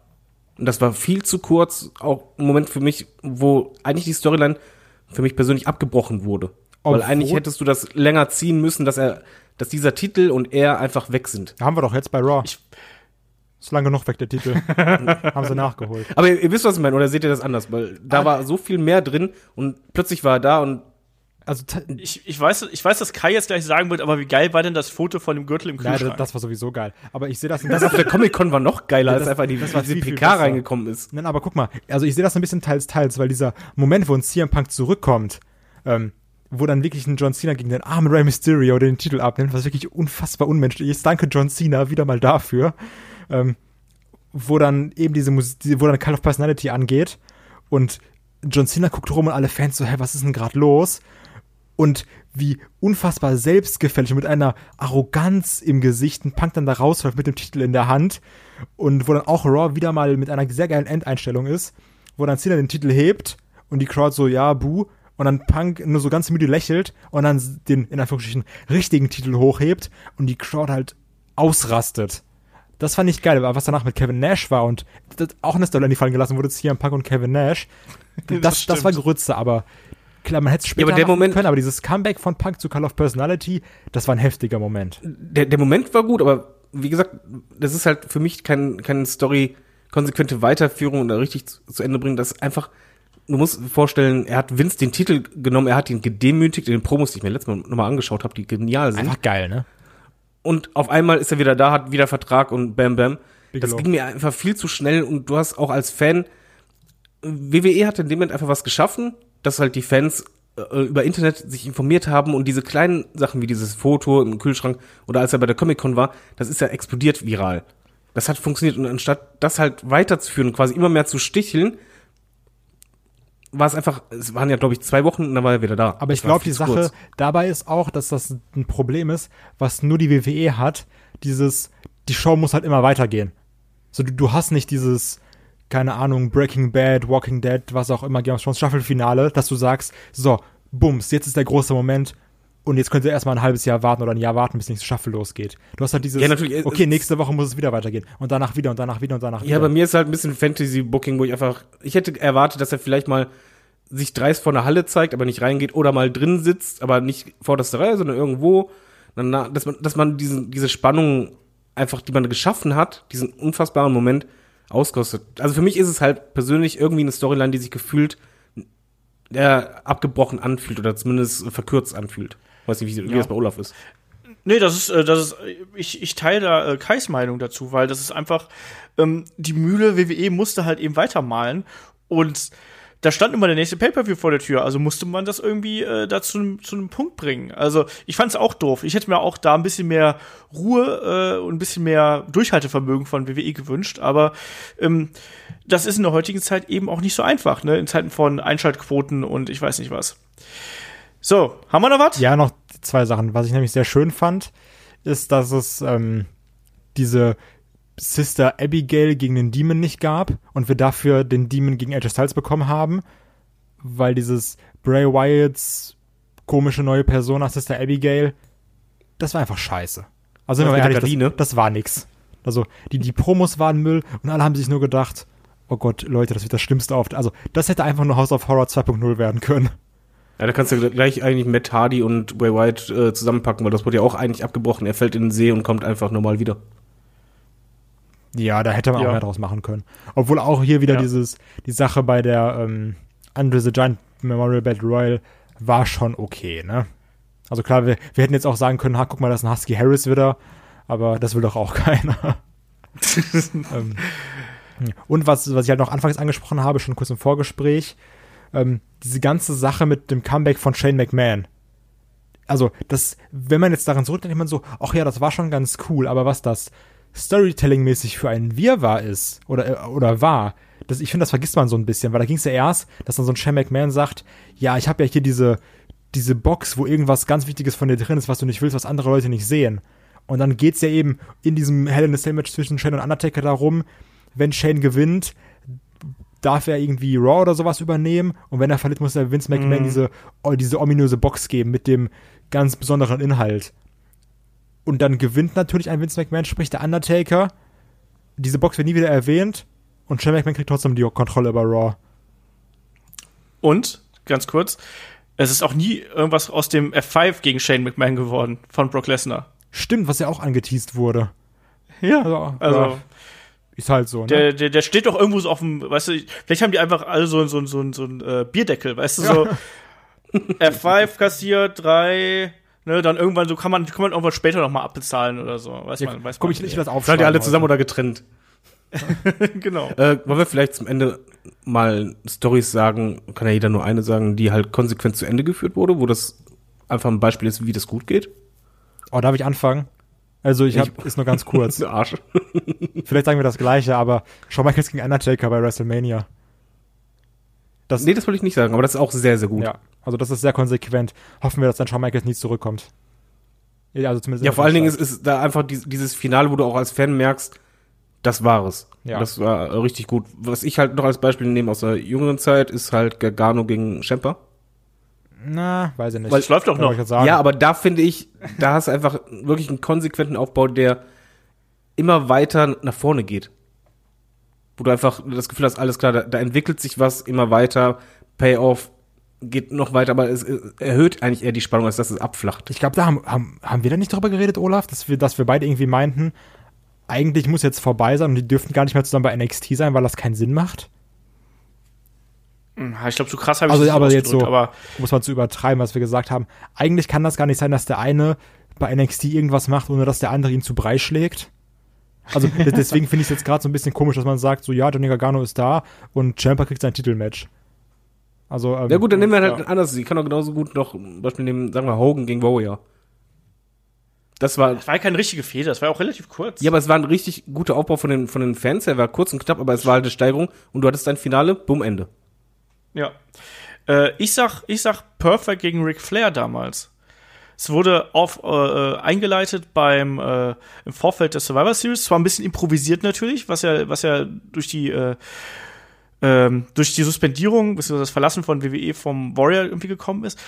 Und das war viel zu kurz, auch ein Moment für mich, wo eigentlich die Storyline für mich persönlich abgebrochen wurde. Obwohl, Weil eigentlich hättest du das länger ziehen müssen, dass er, dass dieser Titel und er einfach weg sind. Haben wir doch jetzt bei Raw. Ich, ist lange genug weg, der Titel. Haben sie nachgeholt. Aber ihr, ihr, wisst, was ich meine, oder seht ihr das anders? Weil da ah. war so viel mehr drin und plötzlich war er da und also ich, ich, weiß, ich weiß, dass Kai jetzt gleich sagen wird, aber wie geil war denn das Foto von dem Gürtel im Kühlschrank? Ja, das war sowieso geil. Aber ich sehe das, das auf der Comic Con war noch geiler, ja, das, als einfach die, das war diese PK reingekommen ist. Nein, aber guck mal, also ich sehe das ein bisschen teils teils, weil dieser Moment, wo ein CM Punk zurückkommt, ähm, wo dann wirklich ein John Cena gegen den armen Rey Mysterio den Titel abnimmt, was wirklich unfassbar unmenschlich ist. Danke John Cena wieder mal dafür. Ähm, wo dann eben diese Musik, wo dann Call of Personality angeht und John Cena guckt rum und alle Fans so, hä, was ist denn gerade los? Und wie unfassbar selbstgefällig mit einer Arroganz im Gesicht ein Punk dann da rausläuft mit dem Titel in der Hand und wo dann auch Raw wieder mal mit einer sehr geilen Endeinstellung ist, wo dann Cena den Titel hebt und die Crowd so, ja, buh, und dann Punk nur so ganz müde lächelt und dann den, in Anführungsstrichen, richtigen Titel hochhebt und die Crowd halt ausrastet. Das fand ich geil, was danach mit Kevin Nash war und das auch eine Storyline, die fallen gelassen wurde, CM Punk und Kevin Nash. Das, das, das war Grütze, aber klar, man hätte es später ja, aber der Moment, können, aber dieses Comeback von Punk zu Call of Personality, das war ein heftiger Moment. Der, der Moment war gut, aber wie gesagt, das ist halt für mich kein, keine Story, konsequente Weiterführung oder richtig zu, zu Ende bringen. Das ist einfach, du musst dir vorstellen, er hat Vince den Titel genommen, er hat ihn gedemütigt in den Promos, die ich mir letztes Mal nochmal angeschaut habe, die genial sind. Einfach geil, ne? Und auf einmal ist er wieder da, hat wieder Vertrag und bam, bam. Bigelow. Das ging mir einfach viel zu schnell und du hast auch als Fan, WWE hat in dem Moment einfach was geschaffen, dass halt die Fans äh, über Internet sich informiert haben und diese kleinen Sachen wie dieses Foto im Kühlschrank oder als er bei der Comic-Con war, das ist ja explodiert viral. Das hat funktioniert und anstatt das halt weiterzuführen, quasi immer mehr zu sticheln, war es einfach, es waren ja glaube ich zwei Wochen und dann war er wieder da. Aber ich glaube, die Sache kurz. dabei ist auch, dass das ein Problem ist, was nur die WWE hat, dieses, die Show muss halt immer weitergehen. So, du, du hast nicht dieses, keine Ahnung, Breaking Bad, Walking Dead, was auch immer, Game of Thrones Staffelfinale, dass du sagst, so, bums, jetzt ist der große Moment und jetzt könnt ihr erstmal ein halbes Jahr warten oder ein Jahr warten, bis nächste Staffel losgeht. Du hast halt dieses, ja, natürlich, okay, nächste Woche muss es wieder weitergehen und danach wieder und danach wieder und danach wieder. Ja, bei mir ist halt ein bisschen Fantasy-Booking, wo ich einfach, ich hätte erwartet, dass er vielleicht mal sich dreist vor einer Halle zeigt, aber nicht reingeht oder mal drin sitzt, aber nicht vor der Reihe, sondern irgendwo, dann, dass man, dass man diesen, diese Spannung einfach, die man geschaffen hat, diesen unfassbaren Moment, auskostet. Also für mich ist es halt persönlich irgendwie eine Storyline, die sich gefühlt äh, abgebrochen anfühlt oder zumindest verkürzt anfühlt. Weiß nicht, wie, wie ja. das bei Olaf ist. Nee, das ist, äh, das ist, ich, ich teile da äh, Kais Meinung dazu, weil das ist einfach, ähm, die Mühle WWE musste halt eben weitermalen und da stand immer der nächste Pay-Per-View vor der Tür, also musste man das irgendwie äh, da zu, zu einem Punkt bringen. Also ich fand es auch doof. Ich hätte mir auch da ein bisschen mehr Ruhe äh, und ein bisschen mehr Durchhaltevermögen von WWE gewünscht, aber ähm, das ist in der heutigen Zeit eben auch nicht so einfach, ne? In Zeiten von Einschaltquoten und ich weiß nicht was. So, haben wir noch was? Ja, noch zwei Sachen. Was ich nämlich sehr schön fand, ist, dass es ähm, diese Sister Abigail gegen den Demon nicht gab und wir dafür den Demon gegen AJ Styles bekommen haben, weil dieses Bray Wyatts komische neue Persona Sister Abigail, das war einfach scheiße. Also wir der ehrlich, das, das war nix. Also die, die Promos waren Müll und alle haben sich nur gedacht, oh Gott, Leute, das wird das Schlimmste auf. Also das hätte einfach nur House of Horror 2.0 werden können. Ja, da kannst du gleich eigentlich Matt Hardy und Bray Wyatt äh, zusammenpacken, weil das wurde ja auch eigentlich abgebrochen. Er fällt in den See und kommt einfach normal wieder. Ja, da hätte man Ja. auch mehr draus machen können. Obwohl auch hier wieder Ja. dieses, die Sache bei der ähm, Andre the Giant Memorial Battle Royal war schon okay, ne? Also klar, wir, wir hätten jetzt auch sagen können, ha, guck mal, das ist ein Husky Harris wieder, aber das will doch auch keiner. ähm, und was, was ich halt noch anfangs angesprochen habe, schon kurz im Vorgespräch, ähm, diese ganze Sache mit dem Comeback von Shane McMahon. Also, das, wenn man jetzt daran zurückdenkt, denkt man so, ach ja, das war schon ganz cool, aber was das Storytelling-mäßig für einen Wirrwarr ist oder, äh, oder war, das, ich finde, das vergisst man so ein bisschen, weil da ging es ja erst, dass dann so ein Shane McMahon sagt, ja, ich habe ja hier diese, diese Box, wo irgendwas ganz Wichtiges von dir drin ist, was du nicht willst, was andere Leute nicht sehen. Und dann geht's ja eben in diesem Hell in a Cell Match zwischen Shane und Undertaker darum, wenn Shane gewinnt, darf er irgendwie Raw oder sowas übernehmen und wenn er verliert, muss er Vince McMahon diese, oh, diese ominöse Box geben mit dem ganz besonderen Inhalt. Und dann gewinnt natürlich ein Vince McMahon, sprich der Undertaker. Diese Box wird nie wieder erwähnt und Shane McMahon kriegt trotzdem die Kontrolle über Raw. Und, ganz kurz, es ist auch nie irgendwas aus dem F5 gegen Shane McMahon geworden von Brock Lesnar. Stimmt, was ja auch angeteased wurde. Ja, Also, also ja, ist halt so, ne? der, der, der steht doch irgendwo so auf dem, weißt du, vielleicht haben die einfach alle so, so, so, so ein äh, Bierdeckel, weißt du, so F5 kassiert, drei, ne, dann irgendwann so kann man, kann man irgendwann später noch mal abbezahlen oder so, weiß ja, man, weiß komm, man. ich, ich will das Seid aufschreiben. ihr alle heute. zusammen oder getrennt? genau. Äh, wollen wir vielleicht zum Ende mal Stories sagen, kann ja jeder nur eine sagen, die halt konsequent zu Ende geführt wurde, wo das einfach ein Beispiel ist, wie das gut geht? Oh, darf ich anfangen? Also ich hab, Ich- ist nur ganz kurz. Der Arsch. Vielleicht sagen wir das Gleiche, aber Shawn Michaels gegen Undertaker bei WrestleMania. Das, nee, das wollte ich nicht sagen, aber das ist auch sehr, sehr gut. ja, also das ist sehr konsequent. Hoffen wir, dass dann Shawn Michaels nie zurückkommt. Ja, also zumindest Ja, vor allen Dingen ist, ist da einfach dies, dieses Finale, wo du auch als Fan merkst, das war es. Ja. Das war richtig gut. Was ich halt noch als Beispiel nehme aus der jüngeren Zeit, ist halt Gargano gegen Schemper. Na, weiß ich nicht. Weil es läuft doch noch. ich jetzt sagen. Ja, aber da finde ich, da hast du einfach wirklich einen konsequenten Aufbau, der immer weiter nach vorne geht. Wo du einfach das Gefühl hast, alles klar, da, da entwickelt sich was immer weiter, Payoff geht noch weiter, aber es erhöht eigentlich eher die Spannung, als dass es abflacht. Ich glaube, da haben, haben, haben wir da nicht drüber geredet, Olaf, dass wir, dass wir beide irgendwie meinten, eigentlich muss jetzt vorbei sein und die dürften gar nicht mehr zusammen bei NXT sein, weil das keinen Sinn macht. Hm, Ich glaube, so krass habe ich Also, aber jetzt so- aber Muss man zu übertreiben, was wir gesagt haben. Eigentlich kann das gar nicht sein, dass der eine bei NXT irgendwas macht, ohne dass der andere ihn zu Brei schlägt. Also de- deswegen finde ich es jetzt gerade so ein bisschen komisch, dass man sagt, so ja, Johnny Gargano ist da und Ciampa kriegt sein Titelmatch. Also ähm, Ja gut, dann nehmen wir halt ja. ein anderes. Ich kann auch genauso gut noch ein Beispiel nehmen, sagen wir Hogan gegen Warrior. Das war, das war ja keine richtige Fehde, das war ja auch relativ kurz. ja, aber es war ein richtig guter Aufbau von den, von den Fans. Er war kurz und knapp, aber es war halt eine Steigerung und du hattest dein Finale, bumm, Ende. Ja. Äh, ich sag, ich sag Perfect gegen Ric Flair damals. Es wurde auf, äh, äh, eingeleitet beim äh, im Vorfeld der Survivor Series, zwar ein bisschen improvisiert natürlich, was ja, was ja durch die äh, ähm, durch die Suspendierung bzw. das Verlassen von WWE vom Warrior irgendwie gekommen ist.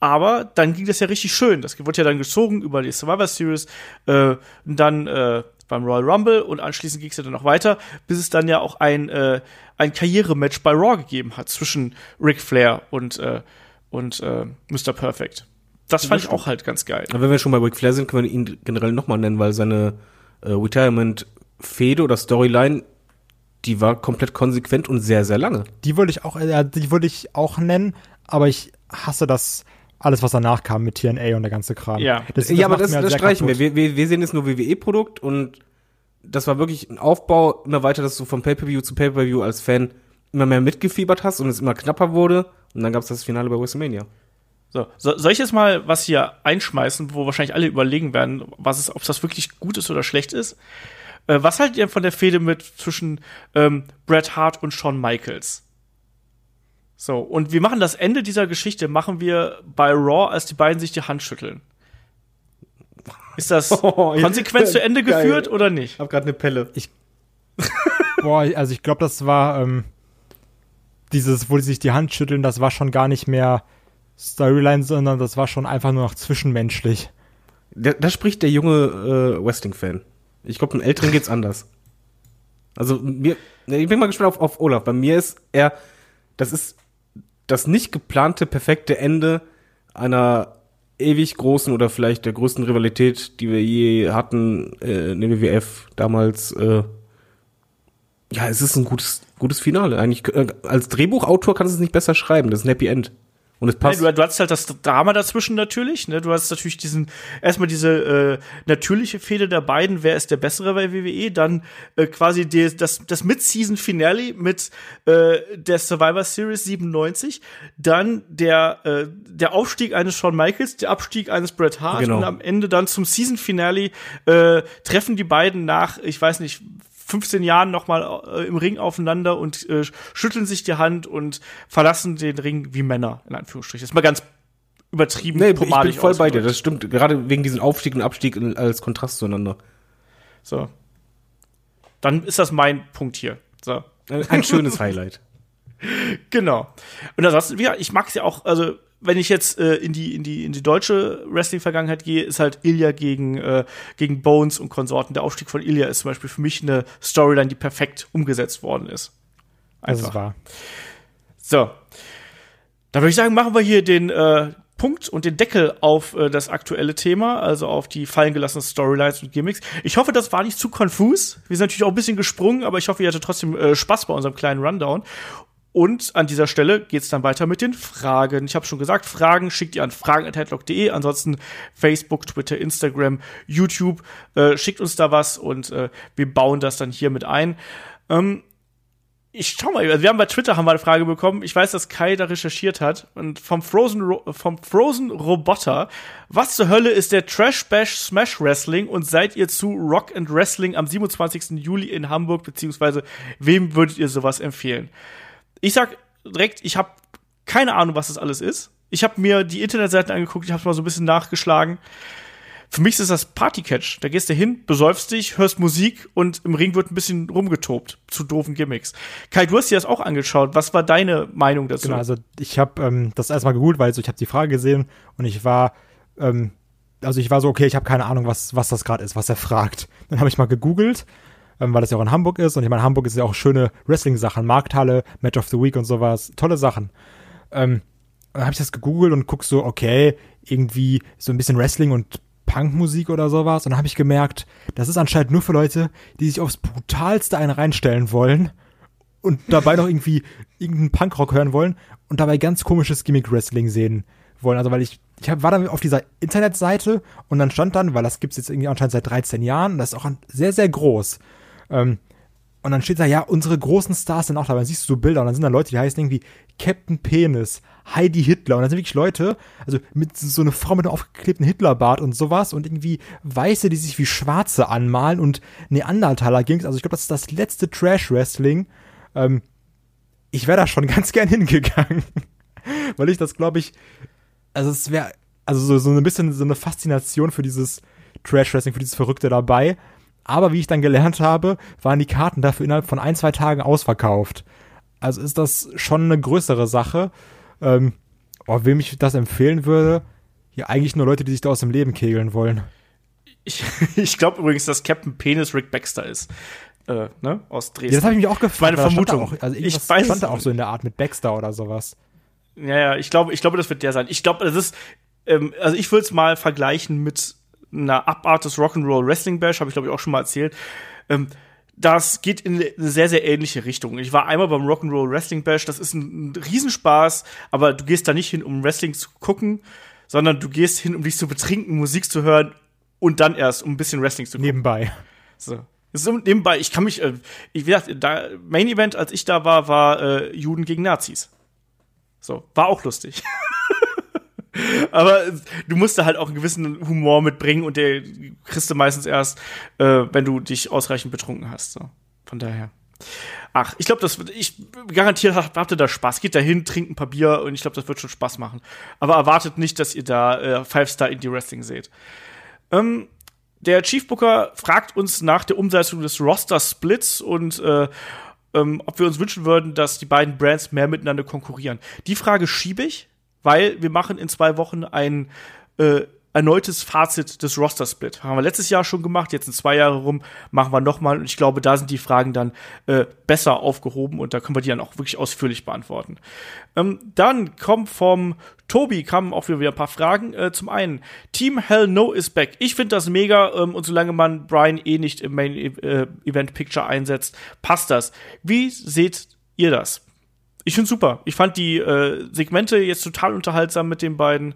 Aber dann ging das ja richtig schön. Das wurde ja dann gezogen über die Survivor Series, äh, dann äh, beim Royal Rumble und anschließend ging es ja dann noch weiter, bis es dann ja auch ein, äh, ein Karrierematch bei Raw gegeben hat zwischen Ric Flair und, äh, und äh, Mr. Perfect. Das fand ich auch halt ganz geil. Aber wenn wir schon bei Ric Flair sind, können wir ihn generell nochmal nennen, weil seine äh, Retirement-Fehde oder Storyline, die war komplett konsequent und sehr, sehr lange. Die würde ich auch, äh, die würde ich auch nennen, aber ich hasse das alles, was danach kam mit TNA und der ganze Kram. Ja. das, ja, aber das, halt das streichen wir. wir. Wir wir sehen jetzt nur WWE-Produkt und das war wirklich ein Aufbau, immer weiter, dass du vom Pay-Per-View zu Pay-Per-View als Fan immer mehr mitgefiebert hast und es immer knapper wurde. Und dann gab es das Finale bei WrestleMania. So, so, soll ich jetzt mal was hier einschmeißen, wo wahrscheinlich alle überlegen werden, was es, ob das wirklich gut ist oder schlecht ist? Äh, was haltet ihr von der Fehde mit zwischen ähm, Bret Hart und Shawn Michaels? So, und wir machen das Ende dieser Geschichte, machen wir bei Raw, als die beiden sich die Hand schütteln. Ist das Oh, konsequent zu Ende Geil. geführt oder nicht? hab gerade eine Pelle. Boah, also ich glaube, das war ähm, dieses, wo die sich die Hand schütteln, das war schon gar nicht mehr Storyline, sondern das war schon einfach nur noch zwischenmenschlich. Da, da spricht der junge äh, Wrestling-Fan. Ich glaube, einem Älteren geht's anders. Also mir, ich bin mal gespannt auf, auf Olaf. Bei mir ist er, das ist das nicht geplante perfekte Ende einer ewig großen oder vielleicht der größten Rivalität, die wir je hatten äh, in der WWF damals. Äh, ja, es ist ein gutes, gutes Finale. Eigentlich äh, als Drehbuchautor kannst du es nicht besser schreiben. Das ist ein Happy End. Und es passt. Nee, du, du hast halt das Drama dazwischen natürlich, ne? Du hast natürlich diesen, erstmal diese äh, natürliche Fehde der beiden, wer ist der Bessere bei WWE, dann äh, quasi die, das, das Mid-Season-Finale mit äh, der Survivor Series 97, dann der, äh, der Aufstieg eines Shawn Michaels, der Abstieg eines Bret Hart Genau. und am Ende dann zum Season-Finale äh, treffen die beiden nach, ich weiß nicht, 15 Jahren nochmal äh, im Ring aufeinander und äh, schütteln sich die Hand und verlassen den Ring wie Männer, in Anführungsstrichen. Das ist mal ganz übertrieben nee, ich bin voll bei dir. ausgedrückt. Das stimmt. Gerade wegen diesem Aufstieg und Abstieg als Kontrast zueinander. So. Dann ist das mein Punkt hier. So. Ein ein schönes Highlight. Genau. Und ansonsten, ja, ich mag es ja auch, also wenn ich jetzt äh, in die in die in die deutsche Wrestling-Vergangenheit gehe, ist halt Ilya gegen äh, gegen Bones und Konsorten. Der Aufstieg von Ilya ist zum Beispiel für mich eine Storyline, die perfekt umgesetzt worden ist. Das ist wahr. So. Da würde ich sagen, machen wir hier den äh, Punkt und den Deckel auf äh, das aktuelle Thema, also auf die fallen gelassenen Storylines und Gimmicks. Ich hoffe, das war nicht zu konfus. Wir sind natürlich auch ein bisschen gesprungen, aber ich hoffe, ihr hattet trotzdem äh, Spaß bei unserem kleinen Rundown. Und an dieser Stelle geht's dann weiter mit den Fragen. Ich habe schon gesagt, Fragen schickt ihr an fragen.headlock.de. Ansonsten Facebook, Twitter, Instagram, YouTube. Äh, schickt uns da was und äh, wir bauen das dann hier mit ein. Ähm, ich schau mal, also wir haben bei Twitter haben wir eine Frage bekommen. Ich weiß, dass Kai da recherchiert hat und vom Frozen Ro vom Frozen Roboter. Was zur Hölle ist der Trash Bash Smash Wrestling und seid ihr zu Rock and Wrestling am 27. Juli in Hamburg beziehungsweise wem würdet ihr sowas empfehlen? Ich sag direkt, ich habe keine Ahnung, was das alles ist. Ich habe mir die Internetseiten angeguckt, ich habe mal so ein bisschen nachgeschlagen. Für mich ist das Partycatch. Da gehst du hin, besäufst dich, hörst Musik und im Ring wird ein bisschen rumgetobt zu doofen Gimmicks. Kai, du hast dir das auch angeschaut. Was war deine Meinung dazu? Genau, also ich habe ähm, das erstmal gegoogelt, weil so, ich habe die Frage gesehen und ich war, ähm, also ich war so, okay, ich habe keine Ahnung, was, was das gerade ist, was er fragt. Dann habe ich mal gegoogelt, weil das ja auch in Hamburg ist und ich meine, Hamburg ist ja auch schöne Wrestling-Sachen, Markthalle, Match of the Week und sowas, tolle Sachen. Ähm, dann habe ich das gegoogelt und guck so, okay, irgendwie so ein bisschen Wrestling und Punkmusik oder sowas. Und dann habe ich gemerkt, das ist anscheinend nur für Leute, die sich aufs Brutalste einen reinstellen wollen und dabei noch irgendwie irgendeinen Punkrock hören wollen und dabei ganz komisches Gimmick-Wrestling sehen wollen. Also weil ich, ich hab, war dann auf dieser Internetseite und dann stand dann, weil das gibt's jetzt irgendwie anscheinend seit 13 Jahren das ist auch sehr, sehr groß. Ähm, und dann steht da, ja, unsere großen Stars sind auch dabei. Dann siehst du so Bilder und dann sind da Leute, die heißen irgendwie Captain Penis, Heidi Hitler. Und dann sind wirklich Leute, also mit so eine Frau mit einem aufgeklebten Hitlerbart und sowas und irgendwie Weiße, die sich wie Schwarze anmalen und Neandertaler ging's. Also ich glaube, das ist das letzte Trash-Wrestling. Ähm, ich wäre da schon ganz gern hingegangen. Weil ich das, glaube ich, also es wäre, also so, so ein bisschen so eine Faszination für dieses Trash-Wrestling, für dieses Verrückte dabei. Aber wie ich dann gelernt habe, waren die Karten dafür innerhalb von ein, zwei Tagen ausverkauft. Also ist das schon eine größere Sache. Ähm, oh, wem ich das empfehlen würde, ja, eigentlich nur Leute, die sich da aus dem Leben kegeln wollen. Ich, ich glaube übrigens, dass Captain Penis Rick Baxter ist. Äh, ne? Aus Dresden. Ja, das habe ich mich auch gefragt. Meine Vermutung. Auch, also Ich weiß stand da auch so in der Art mit Baxter oder sowas. Ja, ja, ich glaube, ich glaube, das wird der sein. Ich glaube, das ist, ähm, also ich würde es mal vergleichen mit einer Abart des Rock'n'Roll Wrestling Bash, habe ich glaube ich auch schon mal erzählt. Ähm, das geht in eine sehr, sehr ähnliche Richtung. Ich war einmal beim Rock'n'Roll Wrestling Bash, das ist ein, ein Riesenspaß, aber du gehst da nicht hin, um Wrestling zu gucken, sondern du gehst hin, um dich zu betrinken, Musik zu hören und dann erst, um ein bisschen Wrestling zu gucken. Nebenbei. So. So nebenbei, ich kann mich, äh, ich wie gesagt, da, Main Event, als ich da war, war äh, Juden gegen Nazis. So, war auch lustig. Aber du musst da halt auch einen gewissen Humor mitbringen und der kriegst du meistens erst, äh, wenn du dich ausreichend betrunken hast. So. Von daher. Ach, ich glaube, das wird, ich garantiert habt ihr da Spaß. Geht da hin, trinkt ein paar Bier und ich glaube, das wird schon Spaß machen. Aber erwartet nicht, dass ihr da äh, Five-Star Indie Wrestling seht. Ähm, der Chief Booker fragt uns nach der Umsetzung des Roster-Splits und äh, ähm, ob wir uns wünschen würden, dass die beiden Brands mehr miteinander konkurrieren. Die Frage schiebe ich, weil wir machen in zwei Wochen ein äh, erneutes Fazit des Roster-Split. Haben wir letztes Jahr schon gemacht, jetzt in zwei Jahre rum, machen wir nochmal. Und ich glaube, da sind die Fragen dann äh, besser aufgehoben und da können wir die dann auch wirklich ausführlich beantworten. Ähm, dann kommt vom Tobi kamen auch wieder ein paar Fragen. Äh, zum einen, Team Hell No is back. Ich finde das mega ähm, und solange man Brian eh nicht im Main äh, Event Picture einsetzt, passt das. Wie seht ihr das? Ich finde super. Ich fand die äh, Segmente jetzt total unterhaltsam mit den beiden.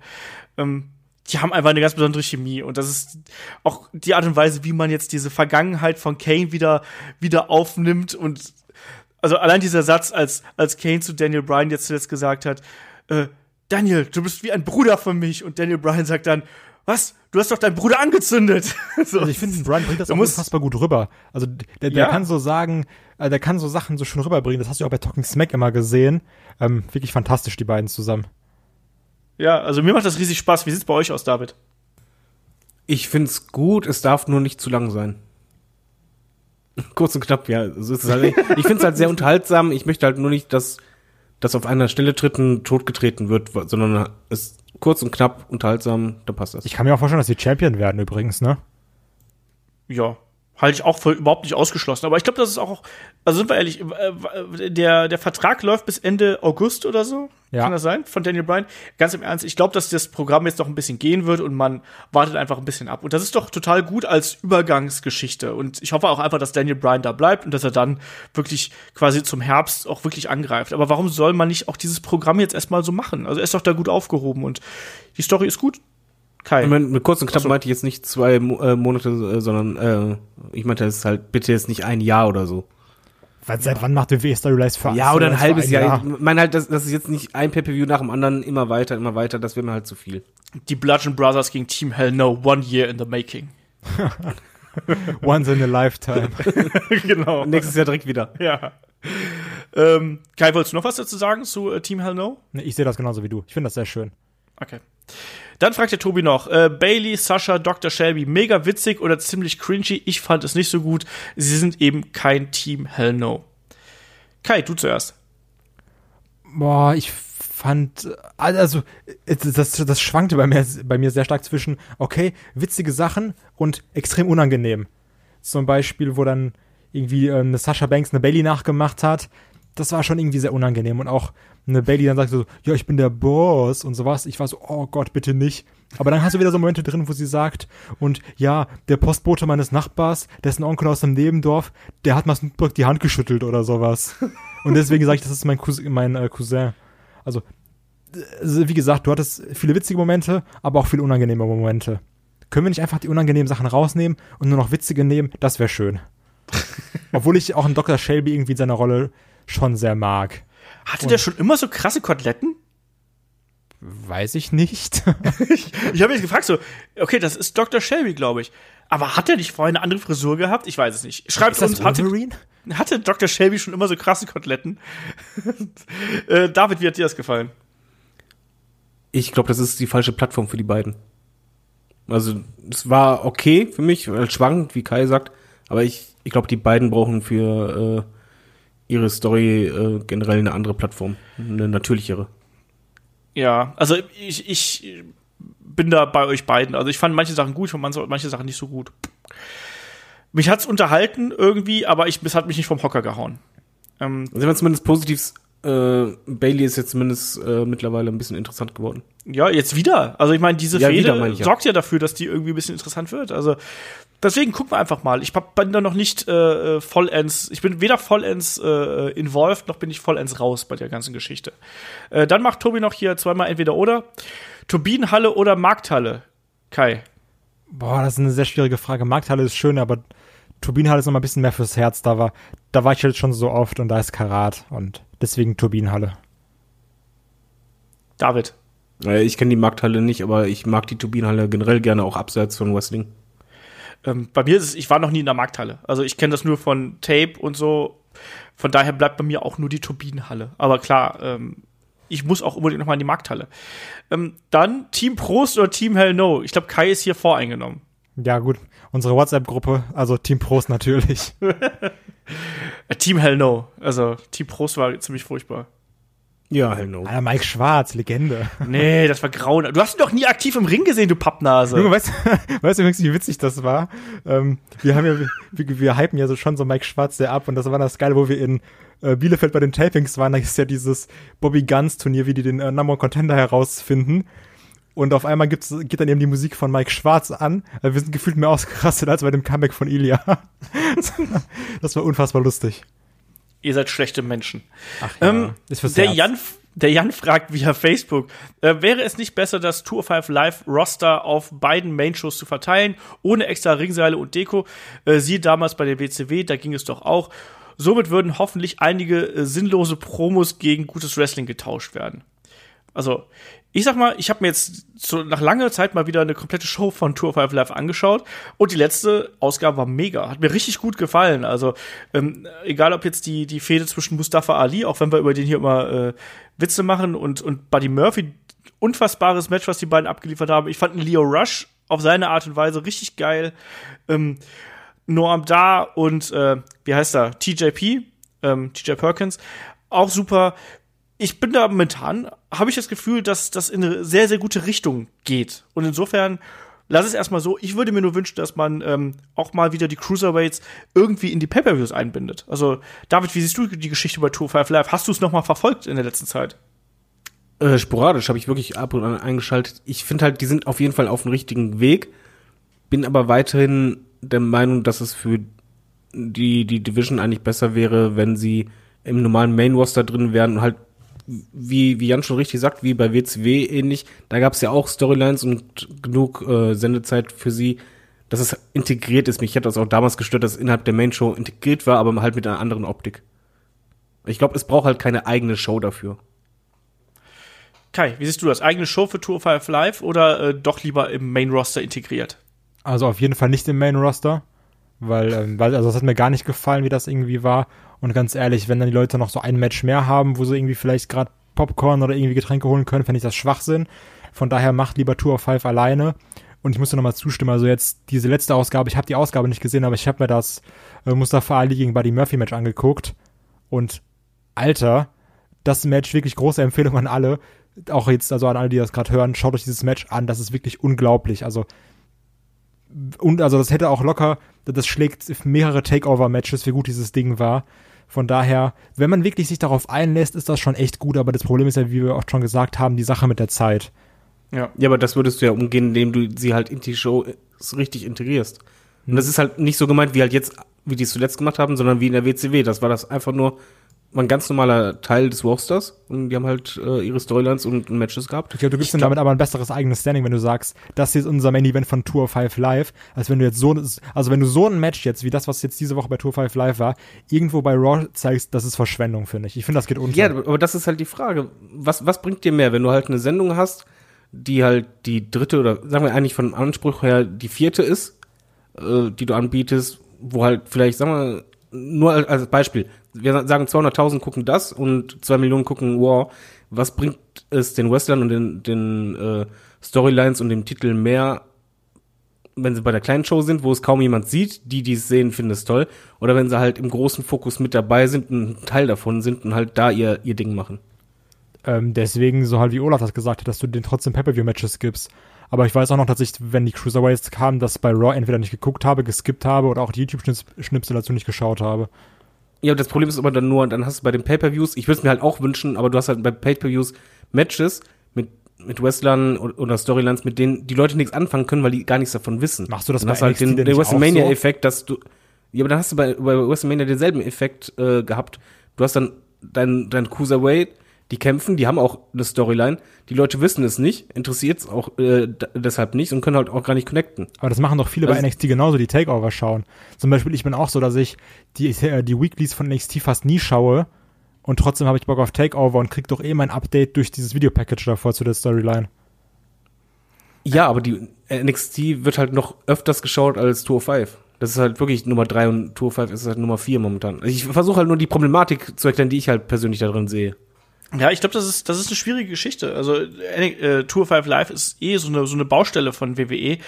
Ähm, die haben einfach eine ganz besondere Chemie und das ist auch die Art und Weise, wie man jetzt diese Vergangenheit von Kane wieder wieder aufnimmt und also allein dieser Satz, als als Kane zu Daniel Bryan jetzt zuletzt gesagt hat, äh, Daniel, du bist wie ein Bruder für mich und Daniel Bryan sagt dann, was? Du hast doch deinen Bruder angezündet. so. Also ich finde, Brian bringt das Du auch unfassbar gut rüber. Also der, der Ja. kann so sagen, äh, der kann so Sachen so schön rüberbringen. Das hast du auch bei Talking Smack immer gesehen. Ähm, wirklich fantastisch, die beiden zusammen. Ja, also mir macht das riesig Spaß. Wie sieht's bei euch aus, David? Ich find's gut, es darf nur nicht zu lang sein. Kurz und knapp, ja, so ist es halt. Ich find's halt sehr unterhaltsam. Ich möchte halt nur nicht, dass das auf einer Stelle tritten, totgetreten wird, sondern es kurz und knapp, unterhaltsam, da passt das. Ich kann mir auch vorstellen, dass die Champion werden übrigens, ne? Ja, halte ich auch für überhaupt nicht ausgeschlossen. Aber ich glaube, das ist auch, also sind wir ehrlich, äh, der, der Vertrag läuft bis Ende August oder so. Ja. Kann das sein? Von Daniel Bryan? Ganz im Ernst, ich glaube, dass das Programm jetzt noch ein bisschen gehen wird und man wartet einfach ein bisschen ab. Und das ist doch total gut als Übergangsgeschichte. Und ich hoffe auch einfach, dass Daniel Bryan da bleibt und dass er dann wirklich quasi zum Herbst auch wirklich angreift. Aber warum soll man nicht auch dieses Programm jetzt erstmal so machen? Also er ist doch da gut aufgehoben und die Story ist gut. Kai. Ich meine, mit kurz und knapp so. meinte ich jetzt nicht zwei äh, Monate, äh, sondern äh, ich meinte es ist halt bitte jetzt nicht ein Jahr oder so. Weil seit wann macht WWE Storylines für Ja, oder ein halbes ein Jahr. Ich meine halt, das, das ist jetzt nicht ein Pay-Per-View nach dem anderen, immer weiter, immer weiter, das wäre mir halt zu viel. Die Bludgeon Brothers gegen Team Hell No, one year in the making. Once in a lifetime. genau. Nächstes Jahr direkt wieder. Ja. Ähm, Kai, wolltest du noch was dazu sagen zu äh, Team Hell No? nee, ich sehe das genauso wie du. Ich finde das sehr schön. Okay. Dann fragt der Tobi noch, äh, Bailey, Sascha, Dr. Shelby, mega witzig oder ziemlich cringy? Ich fand es nicht so gut. Sie sind eben kein Team Hell No. Kai, du zuerst. Boah, ich fand, also, das, das, das schwankte bei mir, bei mir sehr stark zwischen, okay, witzige Sachen und extrem unangenehm. Zum Beispiel, wo dann irgendwie äh, eine Sasha Banks eine Bailey nachgemacht hat. Das war schon irgendwie sehr unangenehm. Und auch eine Bailey dann sagt so, ja, ich bin der Boss und sowas. Ich war so, oh Gott, bitte nicht. Aber dann hast du wieder so Momente drin, wo sie sagt, und ja, der Postbote meines Nachbars, dessen Onkel aus dem Nebendorf, der hat mal Snoop die Hand geschüttelt oder sowas. Und deswegen sage ich, das ist mein, Cous mein äh, Cousin. Also, äh, wie gesagt, du hattest viele witzige Momente, aber auch viele unangenehme Momente. Können wir nicht einfach die unangenehmen Sachen rausnehmen und nur noch witzige nehmen? Das wäre schön. Obwohl ich auch einen Dr. Shelby irgendwie in seiner Rolle schon sehr mag. Hatte der schon immer so krasse Koteletten? Weiß ich nicht. Ich habe mich gefragt so, okay, das ist Dr. Shelby, glaube ich. Aber hat er nicht vorher eine andere Frisur gehabt? Ich weiß es nicht. Schreibt uns, hatte, Wolverine? hatte Dr. Shelby schon immer so krasse Koteletten? äh, David, wie hat dir das gefallen? Ich glaube, das ist die falsche Plattform für die beiden. Also, es war okay für mich, weil schwankend, wie Kai sagt, aber ich, ich glaube, die beiden brauchen für äh, ihre Story äh, generell eine andere Plattform, eine natürlichere. Ja, also ich, ich bin da bei euch beiden. Also ich fand manche Sachen gut, und manche, Sachen nicht so gut. Mich hat's unterhalten irgendwie, aber ich, es hat mich nicht vom Hocker gehauen. Ähm, Also, wenn man zumindest positiv, äh, Bailey ist jetzt zumindest äh, mittlerweile ein bisschen interessant geworden. ja, jetzt wieder. Also ich meine, diese Ja, Fehde meine ich ja. sorgt ja dafür, dass die irgendwie ein bisschen interessant wird. Also deswegen gucken wir einfach mal. Ich bin da noch nicht äh, äh, vollends, ich bin weder vollends äh, involved, noch bin ich vollends raus bei der ganzen Geschichte. Äh, dann macht Tobi noch hier zweimal entweder oder. Turbinenhalle oder Markthalle? Kai. Boah, das ist eine sehr schwierige Frage. Markthalle ist schön, aber Turbinenhalle ist noch mal ein bisschen mehr fürs Herz. Da war, da war ich jetzt schon so oft und da ist Karat und deswegen Turbinenhalle. David. Äh, Ich kenne die Markthalle nicht, aber ich mag die Turbinenhalle generell gerne auch abseits von Wrestling. Ähm, bei mir ist es, ich war noch nie in der Markthalle. Also ich kenne das nur von Tape und so. Von daher bleibt bei mir auch nur die Turbinenhalle. Aber klar, ähm, ich muss auch unbedingt noch mal in die Markthalle. Ähm, dann Team Prost oder Team Hell No. Ich glaube, Kai ist hier voreingenommen. Ja, gut. Unsere WhatsApp-Gruppe, also Team Prost natürlich. Team Hell No. Also Team Prost war ziemlich furchtbar. Ja, hell no. Alter, Mike Schwarz, Legende. Nee, das war grauen. Du hast ihn doch nie aktiv im Ring gesehen, du Pappnase. Junge, weißt, weißt du übrigens, wie witzig das war? Ähm, wir haben ja, wir, wir hypen ja so schon so Mike Schwarz sehr ab und das war das Geile, wo wir in äh, Bielefeld bei den Tapings waren. Da ist ja dieses Bobby Guns Turnier, wie die den äh, Number One Contender herausfinden. Und auf einmal gibt's, geht dann eben die Musik von Mike Schwarz an. Äh, wir sind gefühlt mehr ausgerastet als bei dem Comeback von Ilya. das war unfassbar lustig. Ihr seid schlechte Menschen. Ach Ähm, ist fürs der, Herz. Jan, der Jan fragt via Facebook, äh, wäre es nicht besser, das Tour 5 Live Roster auf beiden Main-Shows zu verteilen, ohne extra Ringseile und Deko? Äh, siehe damals bei der WCW, da ging es doch auch. Somit würden hoffentlich einige äh, sinnlose Promos gegen gutes Wrestling getauscht werden. Also, ich sag mal, ich habe mir jetzt so nach langer Zeit mal wieder eine komplette Show von Tour 5 Live angeschaut und die letzte Ausgabe war mega. Hat mir richtig gut gefallen. Also, ähm, egal ob jetzt die, die Fehde zwischen Mustafa Ali, auch wenn wir über den hier immer äh, Witze machen, und, und Buddy Murphy, unfassbares Match, was die beiden abgeliefert haben. Ich fand Leo Rush auf seine Art und Weise richtig geil. Ähm, Noam Da und äh, wie heißt er? TJP, ähm, TJ Perkins, auch super. Ich bin da momentan, habe ich das Gefühl, dass das in eine sehr, sehr gute Richtung geht. Und insofern, lass es erstmal so. Ich würde mir nur wünschen, dass man ähm, auch mal wieder die Cruiserweights irgendwie in die Pay-Per-Views einbindet. Also, David, wie siehst du die Geschichte bei Tour 5 Live? Hast du es noch mal verfolgt in der letzten Zeit? Äh, sporadisch habe ich wirklich ab und an eingeschaltet. Ich finde halt, die sind auf jeden Fall auf dem richtigen Weg. Bin aber weiterhin der Meinung, dass es für die, die Division eigentlich besser wäre, wenn sie im normalen Main Roster drin wären und halt, wie, wie Jan schon richtig sagt, wie bei WCW ähnlich, da gab es ja auch Storylines und genug äh, Sendezeit für sie, dass es integriert ist. Mich hat das auch damals gestört, dass es innerhalb der Main Show integriert war, aber halt mit einer anderen Optik. Ich glaube, es braucht halt keine eigene Show dafür. Kai, wie siehst du das? Eigene Show für Tour 5 Live oder äh, doch lieber im Main-Roster integriert? Also auf jeden Fall nicht im Main Roster, weil, ähm, weil also das hat mir gar nicht gefallen, wie das irgendwie war. Und ganz ehrlich, wenn dann die Leute noch so ein Match mehr haben, wo sie irgendwie vielleicht gerade Popcorn oder irgendwie Getränke holen können, fände ich das Schwachsinn. Von daher macht lieber Tour of Five alleine. Und ich muss dir nochmal zustimmen, also jetzt diese letzte Ausgabe, ich habe die Ausgabe nicht gesehen, aber ich habe mir das äh, Mustafa Ali gegen Buddy Murphy Match angeguckt. Und Alter, das Match wirklich große Empfehlung an alle. Auch jetzt, also an alle, die das gerade hören, schaut euch dieses Match an. Das ist wirklich unglaublich. Also und also das hätte auch locker, das schlägt mehrere Takeover-Matches, wie gut dieses Ding war. Von daher, wenn man wirklich sich darauf einlässt, ist das schon echt gut, aber das Problem ist ja, wie wir auch schon gesagt haben, die Sache mit der Zeit. Ja. Ja, aber das würdest du ja umgehen, indem du sie halt in die Show richtig integrierst. Und das ist halt nicht so gemeint, wie halt jetzt, wie die es zuletzt gemacht haben, sondern wie in der WCW. Das war das einfach nur war ein ganz normaler Teil des Rosters und die haben halt äh, ihre Storylines und Matches gehabt. Ich glaube, du gibst ihnen damit aber ein besseres eigenes Standing, wenn du sagst, das hier ist unser Main Event von Tour 5 Live, als wenn du jetzt so, also wenn du so ein Match jetzt, wie das, was jetzt diese Woche bei Tour 5 Live war, irgendwo bei Raw zeigst, das ist Verschwendung, finde ich. Ich finde, das geht unter. Ja, aber das ist halt die Frage. Was, was bringt dir mehr, wenn du halt eine Sendung hast, die halt die dritte oder sagen wir eigentlich von Anspruch her die vierte ist, äh, die du anbietest, wo halt vielleicht, sagen wir, nur als- Beispiel, wir sagen 200.000 gucken das und 2 Millionen gucken War. Was bringt es den Wrestlern und den, den äh, Storylines und dem Titel mehr, wenn sie bei der kleinen Show sind, wo es kaum jemand sieht, die, die es sehen, finden es toll, oder wenn sie halt im großen Fokus mit dabei sind, ein Teil davon sind und halt da ihr, ihr Ding machen. Ähm, deswegen, so halt wie Olaf das gesagt hat, dass du den trotzdem Pay-Per-View-Matches gibst. Aber ich weiß auch noch, dass ich, wenn die Cruiserweights kamen, dass bei Raw entweder nicht geguckt habe, geskippt habe oder auch die YouTube-Schnipsel dazu nicht geschaut habe. Ja, das Problem ist aber dann nur, dann hast du bei den Pay-Per-Views, ich würde es mir halt auch wünschen, aber du hast halt bei Pay-Per-Views Matches mit, mit Wrestlern oder Storylines, mit denen die Leute nichts anfangen können, weil die gar nichts davon wissen. Machst du das dann bei hast du halt NXT den, den WrestleMania-Effekt, dass du, ja, aber dann hast du bei, bei WrestleMania denselben Effekt äh, gehabt. Du hast dann dein, dein Cruiserweight, Die kämpfen, die haben auch eine Storyline. Die Leute wissen es nicht, interessiert es auch äh, deshalb nicht und können halt auch gar nicht connecten. Aber das machen doch viele Also- bei NXT genauso, die Takeover schauen. Zum Beispiel, ich bin auch so, dass ich die, äh, die Weeklies von NXT fast nie schaue und trotzdem habe ich Bock auf Takeover und krieg doch eh mein Update durch dieses Videopackage davor zu der Storyline. Ja, aber die NXT wird halt noch öfters geschaut als Tour 5. Das ist halt wirklich Nummer 3 und Tour 5 ist halt Nummer 4 momentan. Ich versuche halt nur die Problematik zu erklären, die ich halt persönlich da drin sehe. Ja, ich glaube, das ist, das ist eine schwierige Geschichte. Also äh, Tour 5 Live ist eh so eine, so eine Baustelle von WWE.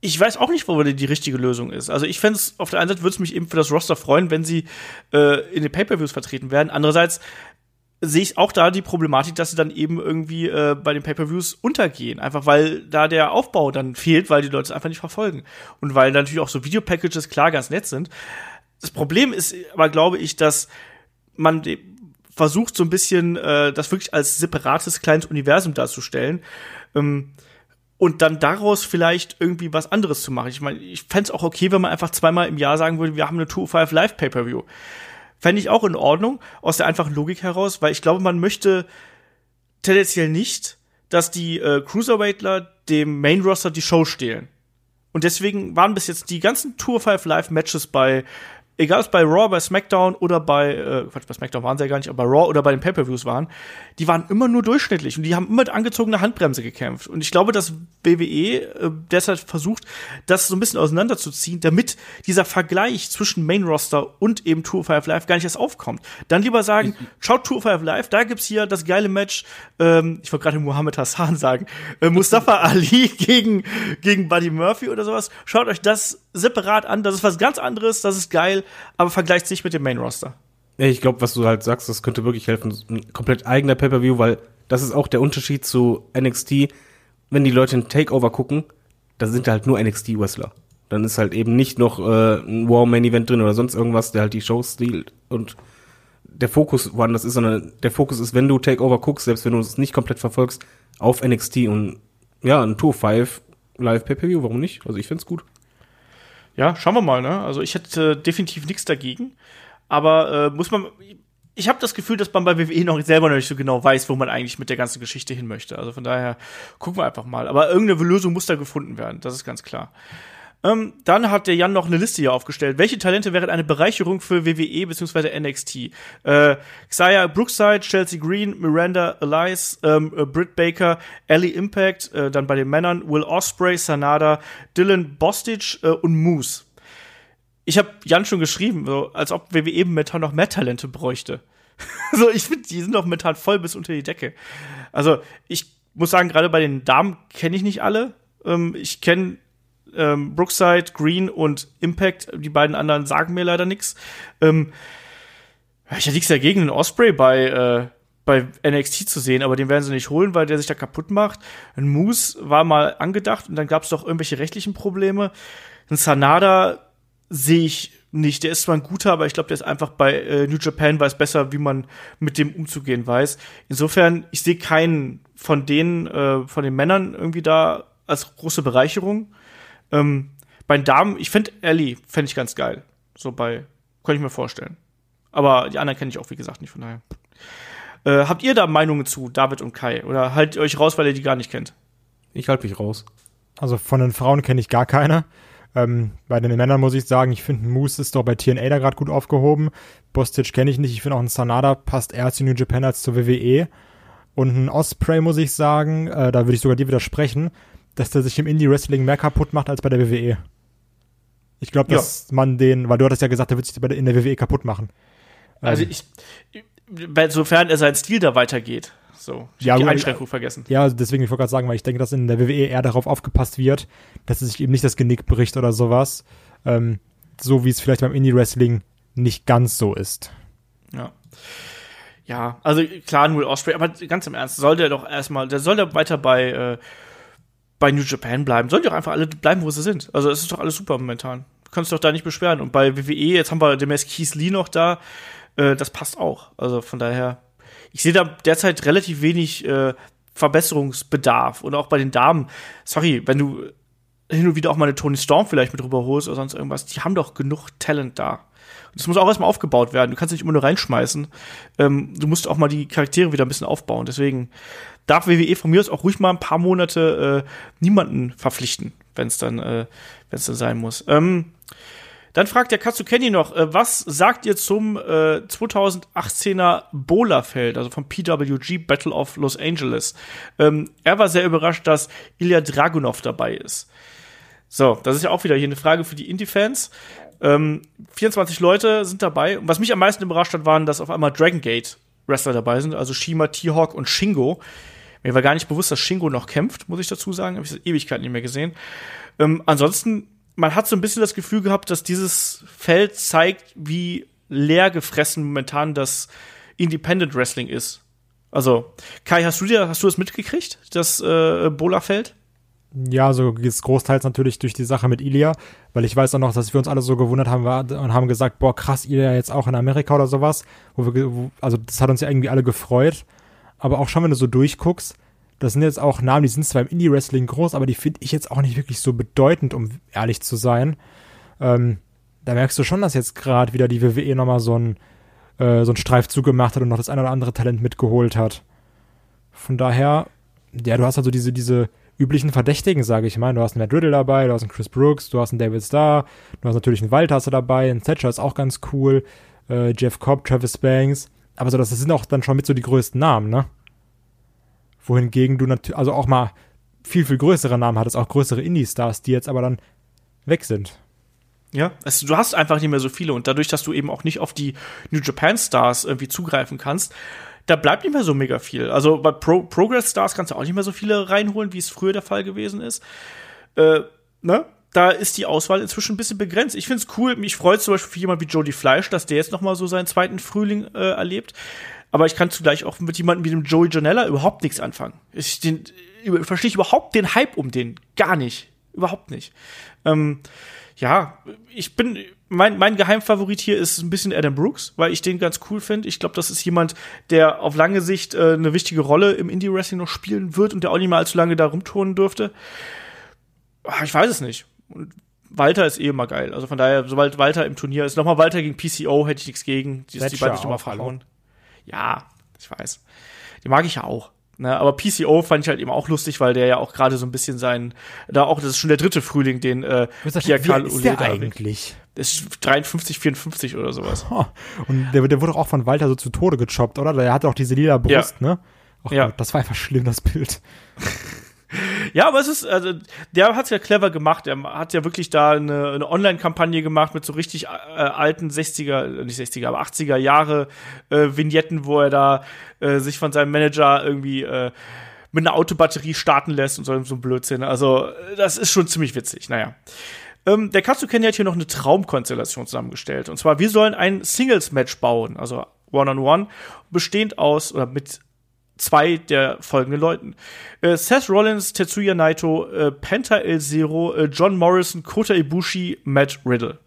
Ich weiß auch nicht, wo die, richtige Lösung ist. Also ich fände es, auf der einen Seite würde es mich eben für das Roster freuen, wenn sie äh, in den Pay-Per-Views vertreten werden. Andererseits sehe ich auch da die Problematik, dass sie dann eben irgendwie äh, bei den Pay-Per-Views untergehen. Einfach weil da der Aufbau dann fehlt, weil die Leute es einfach nicht verfolgen. Und weil natürlich auch so Videopackages klar ganz nett sind. Das Problem ist aber, glaube ich, dass man versucht so ein bisschen äh, das wirklich als separates kleines Universum darzustellen ähm, und dann daraus vielleicht irgendwie was anderes zu machen. Ich meine, ich fände es auch okay, wenn man einfach zweimal im Jahr sagen würde, wir haben eine 205 Live Pay-Per-View. Fände ich auch in Ordnung, aus der einfachen Logik heraus, weil ich glaube, man möchte tendenziell nicht, dass die äh, Cruiserweightler dem Main Roster die Show stehlen. Und deswegen waren bis jetzt die ganzen Tour 5 Live Matches bei, egal ob bei Raw, bei SmackDown oder bei, äh, Quatsch, bei SmackDown waren sie ja gar nicht, aber bei Raw oder bei den Pay-Per-Views waren, die waren immer nur durchschnittlich und die haben immer mit angezogener Handbremse gekämpft. Und ich glaube, dass WWE äh, deshalb versucht, das so ein bisschen auseinanderzuziehen, damit dieser Vergleich zwischen Main Roster und eben Tour 5 Live gar nicht erst aufkommt. Dann lieber sagen, schaut Tour 5 Live, da gibt's hier das geile Match, ähm, ich wollte gerade Muhammad Hassan sagen, äh, Mustafa Ali gegen, gegen Buddy Murphy oder sowas. Schaut euch das separat an, das ist was ganz anderes, das ist geil, aber vergleicht sich mit dem Main Roster. Ich glaube, was du halt sagst, das könnte wirklich helfen. Ein komplett eigener Pay-Per-View, weil das ist auch der Unterschied zu NXT. Wenn die Leute ein Takeover gucken, da sind halt nur NXT-Wrestler. Dann ist halt eben nicht noch äh, ein War-Main-Event drin oder sonst irgendwas, der halt die Show stiehlt und der Fokus woanders ist, sondern der Fokus ist, wenn du Takeover guckst, selbst wenn du es nicht komplett verfolgst, auf NXT und ja, ein Tour 5 Live Pay-Per-View, warum nicht? Also ich find's gut. Ja, schauen wir mal, ne? Also ich hätte definitiv nichts dagegen. Aber äh, muss man. Ich habe das Gefühl, dass man bei WWE noch selber noch nicht so genau weiß, wo man eigentlich mit der ganzen Geschichte hin möchte. Also von daher gucken wir einfach mal. Aber irgendeine Lösung muss da gefunden werden, das ist ganz klar. Ähm, dann hat der Jan noch eine Liste hier aufgestellt. Welche Talente wären eine Bereicherung für WWE bzw. NXT? Äh, Xia Brookside, Chelsea Green, Miranda Elias, ähm, äh, Britt Baker, Ellie Impact, äh, dann bei den Männern Will Osprey, Sanada, Dylan Bostich äh, und Moose. Ich habe Jan schon geschrieben, so, als ob WWE momentan noch mehr Talente bräuchte. so, ich finde, die sind doch momentan voll bis unter die Decke. Also, ich muss sagen, gerade bei den Damen kenne ich nicht alle. Ähm, ich kenne ähm, Brookside, Green und Impact. Die beiden anderen sagen mir leider nichts. Ähm, ich hätte nichts dagegen, einen Osprey bei, äh, bei NXT zu sehen, aber den werden sie nicht holen, weil der sich da kaputt macht. Ein Moose war mal angedacht und dann gab es doch irgendwelche rechtlichen Probleme. Ein Sanada sehe ich nicht. Der ist zwar ein guter, aber ich glaube, der ist einfach bei äh, New Japan weiß besser, wie man mit dem umzugehen weiß. Insofern, ich sehe keinen von denen, äh, von den Männern irgendwie da als große Bereicherung. Ähm, bei den Damen, ich finde Ellie, fände ich ganz geil. So bei, könnte ich mir vorstellen. Aber die anderen kenne ich auch, wie gesagt, nicht, von daher. Äh, habt ihr da Meinungen zu, David und Kai? Oder haltet ihr euch raus, weil ihr die gar nicht kennt? Ich halte mich raus. Also von den Frauen kenne ich gar keine. Ähm, bei den Männern muss ich sagen, ich finde Moose ist doch bei TNA da gerade gut aufgehoben. Bostic kenne ich nicht. Ich finde auch ein Sanada passt eher zu New Japan als zur WWE. Und ein Osprey muss ich sagen, äh, da würde ich sogar dir widersprechen, dass der sich im Indie-Wrestling mehr kaputt macht als bei der WWE. Ich glaube, Ja. dass man den, weil du hattest ja gesagt, der wird sich in der WWE kaputt machen. Also Ähm, ich, sofern er sein Stil da weitergeht. So, ich Ja, die Einschränkung vergessen. Ja, also deswegen, ich wollte gerade sagen, weil ich denke, dass in der WWE eher darauf aufgepasst wird, dass es sich eben nicht das Genick bricht oder sowas. Ähm, so wie es vielleicht beim Indie-Wrestling nicht ganz so ist. Ja. Ja, also klar, Will Osprey, aber ganz im Ernst, soll der doch erstmal, der soll der weiter bei, äh, bei New Japan bleiben. Sollen die doch einfach alle bleiben, wo sie sind. Also es ist doch alles super momentan. Du kannst doch da nicht beschweren. Und bei WWE, jetzt haben wir demnächst Keith Lee noch da, äh, das passt auch. Also von daher, ich sehe da derzeit relativ wenig äh, Verbesserungsbedarf. Und auch bei den Damen, sorry, wenn du hin und wieder auch mal eine Tony Storm vielleicht mit rüberholst oder sonst irgendwas, die haben doch genug Talent da. Das muss auch erstmal aufgebaut werden. Du kannst nicht immer nur reinschmeißen. Ähm, du musst auch mal die Charaktere wieder ein bisschen aufbauen. Deswegen darf WWE von mir aus auch ruhig mal ein paar Monate äh, niemanden verpflichten, wenn es dann, äh, wenn es dann sein muss. Ähm, dann fragt der Katsu Kenny noch, äh, was sagt ihr zum äh, 2018er Bola-Feld, also vom PWG Battle of Los Angeles? Ähm, er war sehr überrascht, dass Ilya Dragunov dabei ist. So, das ist ja auch wieder hier eine Frage für die Indie-Fans. Ähm, 24 Leute sind dabei. Und was mich am meisten überrascht hat, waren, dass auf einmal Dragon Gate Wrestler dabei sind, also Shima, T-Hawk und Shingo. Mir war gar nicht bewusst, dass Shingo noch kämpft, muss ich dazu sagen. Habe ich seit Ewigkeit nicht mehr gesehen. Ähm, ansonsten man hat so ein bisschen das Gefühl gehabt, dass dieses Feld zeigt, wie leer gefressen momentan das Independent Wrestling ist. Also, Kai, hast du dir, hast du das mitgekriegt, das äh, Bola-Feld? Ja, so ist großteils natürlich durch die Sache mit Ilya, weil ich weiß auch noch, dass wir uns alle so gewundert haben und haben gesagt, boah, krass, Ilya jetzt auch in Amerika oder sowas. Wo wir, wo, also das hat uns ja irgendwie alle gefreut. Aber auch schon, wenn du so durchguckst, das sind jetzt auch Namen, die sind zwar im Indie-Wrestling groß, aber die finde ich jetzt auch nicht wirklich so bedeutend, um ehrlich zu sein. Ähm, da merkst du schon, dass jetzt gerade wieder die WWE nochmal so ein äh, so einen Streifzug hat und noch das eine oder andere Talent mitgeholt hat. Von daher, ja, du hast also diese, diese üblichen Verdächtigen, sage ich mal. Du hast einen Matt Riddle dabei, du hast einen Chris Brooks, du hast einen David Starr, du hast natürlich einen Walter dabei, einen Thatcher ist auch ganz cool, äh, Jeff Cobb, Travis Banks. Aber so, das sind auch dann schon mit so die größten Namen, ne? wohingegen du natürlich, also auch mal viel, viel größere Namen hattest, auch größere Indie-Stars, die jetzt aber dann weg sind. Ja, also du hast einfach nicht mehr so viele und dadurch, dass du eben auch nicht auf die New Japan Stars irgendwie zugreifen kannst, da bleibt nicht mehr so mega viel. Also bei Pro Progress Stars kannst du auch nicht mehr so viele reinholen, wie es früher der Fall gewesen ist. Äh, ne? Da ist die Auswahl inzwischen ein bisschen begrenzt. Ich finde es cool, mich freut zum Beispiel für jemand wie Jody Fleisch, dass der jetzt noch mal so seinen zweiten Frühling äh, erlebt aber ich kann zugleich auch mit jemandem wie dem Joey Janella überhaupt nichts anfangen. Ich den, verstehe ich überhaupt den Hype um den. Gar nicht. Überhaupt nicht. Ähm, ja, ich bin, mein, mein Geheimfavorit hier ist ein bisschen Adam Brooks, weil ich den ganz cool finde. Ich glaube, das ist jemand, der auf lange Sicht äh, eine wichtige Rolle im Indie-Wrestling noch spielen wird und der auch nicht mal allzu lange da rumturnen dürfte. Ach, ich weiß es nicht. Und Walter ist eh immer geil. Also von daher, sobald Walter im Turnier ist, nochmal Walter gegen PCO hätte ich nichts gegen. Die, die beiden nicht immer verhauen ja, ich weiß. Die mag ich ja auch. Ne, aber PCO fand ich halt eben auch lustig, weil der ja auch gerade so ein bisschen sein, da auch, das ist schon der dritte Frühling, den äh, Pierre Carl ist der eigentlich? Das ist 53, 54 oder sowas. Und der, der wurde auch von Walter so zu Tode gechoppt, oder? Der hatte auch diese lila Brust, ja. ne? Ach ja. Gott, das war einfach schlimm, das Bild. Ja, aber es ist, also, der hat's ja clever gemacht. Er hat ja wirklich da eine, eine Online-Kampagne gemacht mit so richtig äh, alten 60er, nicht 60er, aber 80er Jahre äh, Vignetten, wo er da äh, sich von seinem Manager irgendwie äh, mit einer Autobatterie starten lässt und so, so ein Blödsinn. Also, das ist schon ziemlich witzig. Naja. Ähm, der Katsuken hat hier noch eine Traumkonstellation zusammengestellt. Und zwar, wir sollen ein Singles-Match bauen, also One-on-One, -on -one, bestehend aus, oder mit zwei der folgenden Leuten. Äh, Seth Rollins, Tetsuya Naito, äh, Penta El Zero, äh, John Morrison, Kota Ibushi, Matt Riddle.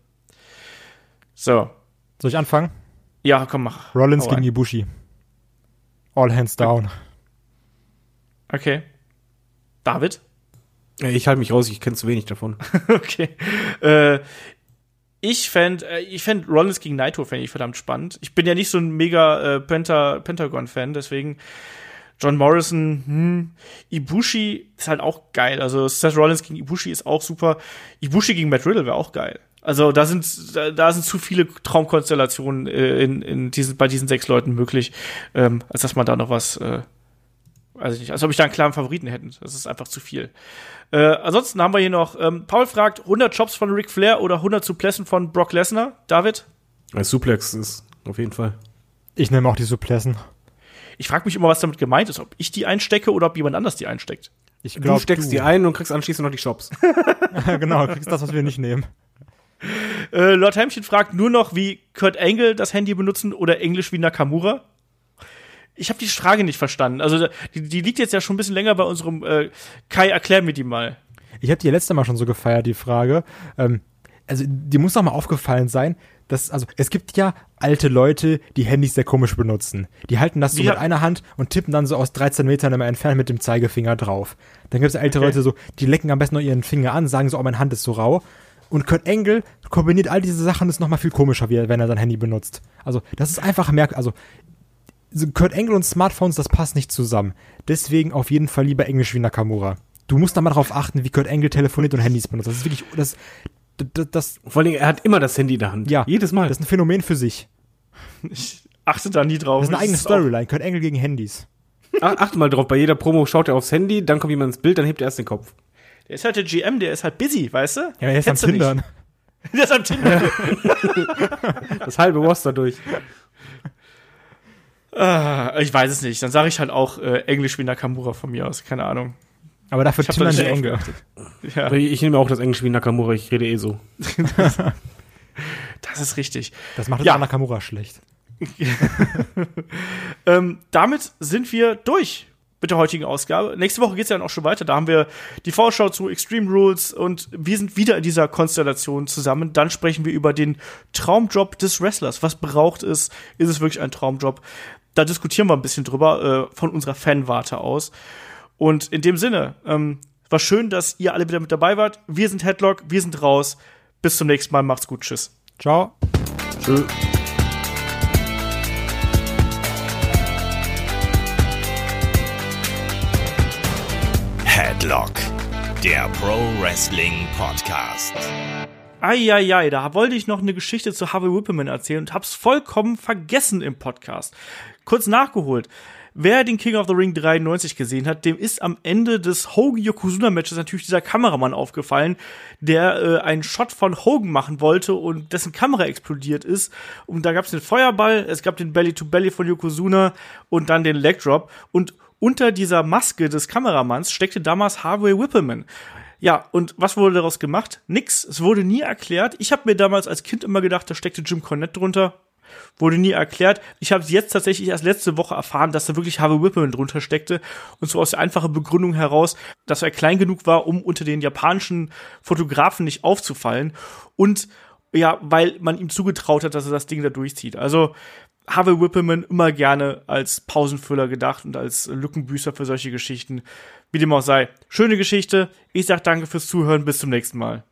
So. Soll ich anfangen? Ja, komm, mach. Rollins gegen Ibushi. All hands down. Okay. David? Ich halte mich raus, ich kenne zu wenig davon. okay. Äh, ich fände, äh, ich fänd Rollins gegen Naito fände ich verdammt spannend. Ich bin ja nicht so ein mega äh, Penta Pentagon-Fan, deswegen John Morrison, hm, Ibushi ist halt auch geil. Also Seth Rollins gegen Ibushi ist auch super. Ibushi gegen Matt Riddle wäre auch geil. Also da sind da, da sind zu viele Traumkonstellationen äh, in, in diesen, bei diesen sechs Leuten möglich, ähm, als dass man da noch was, äh, weiß ich nicht, als ob ich da einen klaren Favoriten hätten. Das ist einfach zu viel. Äh, ansonsten haben wir hier noch, ähm, Paul fragt, 100 Jobs von Ric Flair oder 100 Suplessen von Brock Lesnar? David? Als Suplex ist auf jeden Fall. Ich nehme auch die Suplessen. Ich frage mich immer, was damit gemeint ist, ob ich die einstecke oder ob jemand anders die einsteckt. Ich glaub, du steckst du. die ein und kriegst anschließend noch die Shops. genau, kriegst das, was wir nicht nehmen. Äh, Lord Heimchen fragt nur noch, wie Kurt Angle das Handy benutzen oder Englisch wie Nakamura. Ich habe die Frage nicht verstanden. Also die, die, liegt jetzt ja schon ein bisschen länger bei unserem äh, Kai, erklär mir die mal. Ich habe die letzte Mal schon so gefeiert, die Frage. Ähm, also die muss doch mal aufgefallen sein, dass, also es gibt ja alte Leute, die Handys sehr komisch benutzen. Die halten das so ja. mit einer Hand und tippen dann so aus 13 Metern immer entfernt mit dem Zeigefinger drauf. Dann gibt es ältere okay. Leute so, die lecken am besten noch ihren Finger an, sagen so, oh, meine Hand ist so rau. Und Kurt Angle kombiniert all diese Sachen, ist nochmal viel komischer, wenn er sein Handy benutzt. Also, das ist einfach merk, also, so Kurt Angle und Smartphones, das passt nicht zusammen. Deswegen auf jeden Fall lieber Englisch wie Nakamura. Du musst da mal darauf achten, wie Kurt Angle telefoniert und Handys benutzt. Das ist wirklich, das, das, das Vor allem, er hat immer das Handy in der Hand. ja. Jedes Mal. Das ist ein Phänomen für sich. Ich achte da nie drauf. Das ist eine eigene Storyline. Kurt Angle gegen Handys. Ach, achte mal drauf, bei jeder Promo schaut er aufs Handy, dann kommt jemand ins Bild, dann hebt er erst den Kopf. Der ist halt der GM, der ist halt busy, weißt du? Ja, er ist am Kennst nicht? Tindern. Der ist am Tinder. Das halbe Roster durch. Ah, ich weiß es nicht. Dann sage ich halt auch äh, Englisch wie Nakamura von mir aus. Keine Ahnung. Aber dafür Tindern nicht die geachtet. Ja, Ich nehme auch das Englisch wie Nakamura, ich rede eh so. das ist richtig. Das macht Ja. Nakamura schlecht. Ähm, damit sind wir durch mit der heutigen Ausgabe. Nächste Woche geht's ja dann auch schon weiter. Da haben wir die Vorschau zu Extreme Rules und wir sind wieder in dieser Konstellation zusammen. Dann sprechen wir über den Traumjob des Wrestlers. Was braucht es? Ist es wirklich ein Traumjob? Da diskutieren wir ein bisschen drüber äh, von unserer Fanwarte aus. Und in dem Sinne, ähm, war schön, dass ihr alle wieder mit dabei wart. Wir sind Headlock, wir sind raus. Bis zum nächsten Mal. Macht's gut. Tschüss. Ciao. Tschö. Headlock, der Pro Wrestling Podcast. Eieiei, da wollte ich noch eine Geschichte zu Harvey Whippleman erzählen und hab's vollkommen vergessen im Podcast. Kurz nachgeholt. Wer den King of the Ring 93 gesehen hat, dem ist am Ende des Hogan Yokozuna Matches natürlich dieser Kameramann aufgefallen, der äh, einen Shot von Hogan machen wollte und dessen Kamera explodiert ist. Und da gab's den Feuerball, es gab den Belly to Belly von Yokozuna und dann den Leg Drop und unter dieser Maske des Kameramanns steckte damals Harvey Whippleman. Ja, und was wurde daraus gemacht? Nix. Es wurde nie erklärt. Ich habe mir damals als Kind immer gedacht, da steckte Jim Cornette drunter. Wurde nie erklärt. Ich habe jetzt tatsächlich erst letzte Woche erfahren, dass da wirklich Harvey Whippleman drunter steckte. Und so aus der einfachen Begründung heraus, dass er klein genug war, um unter den japanischen Fotografen nicht aufzufallen. Und ja, weil man ihm zugetraut hat, dass er das Ding da durchzieht. Also Harvey Whippleman immer gerne als Pausenfüller gedacht und als Lückenbüßer für solche Geschichten. Wie dem auch sei. Schöne Geschichte. Ich sag danke fürs Zuhören. Bis zum nächsten Mal.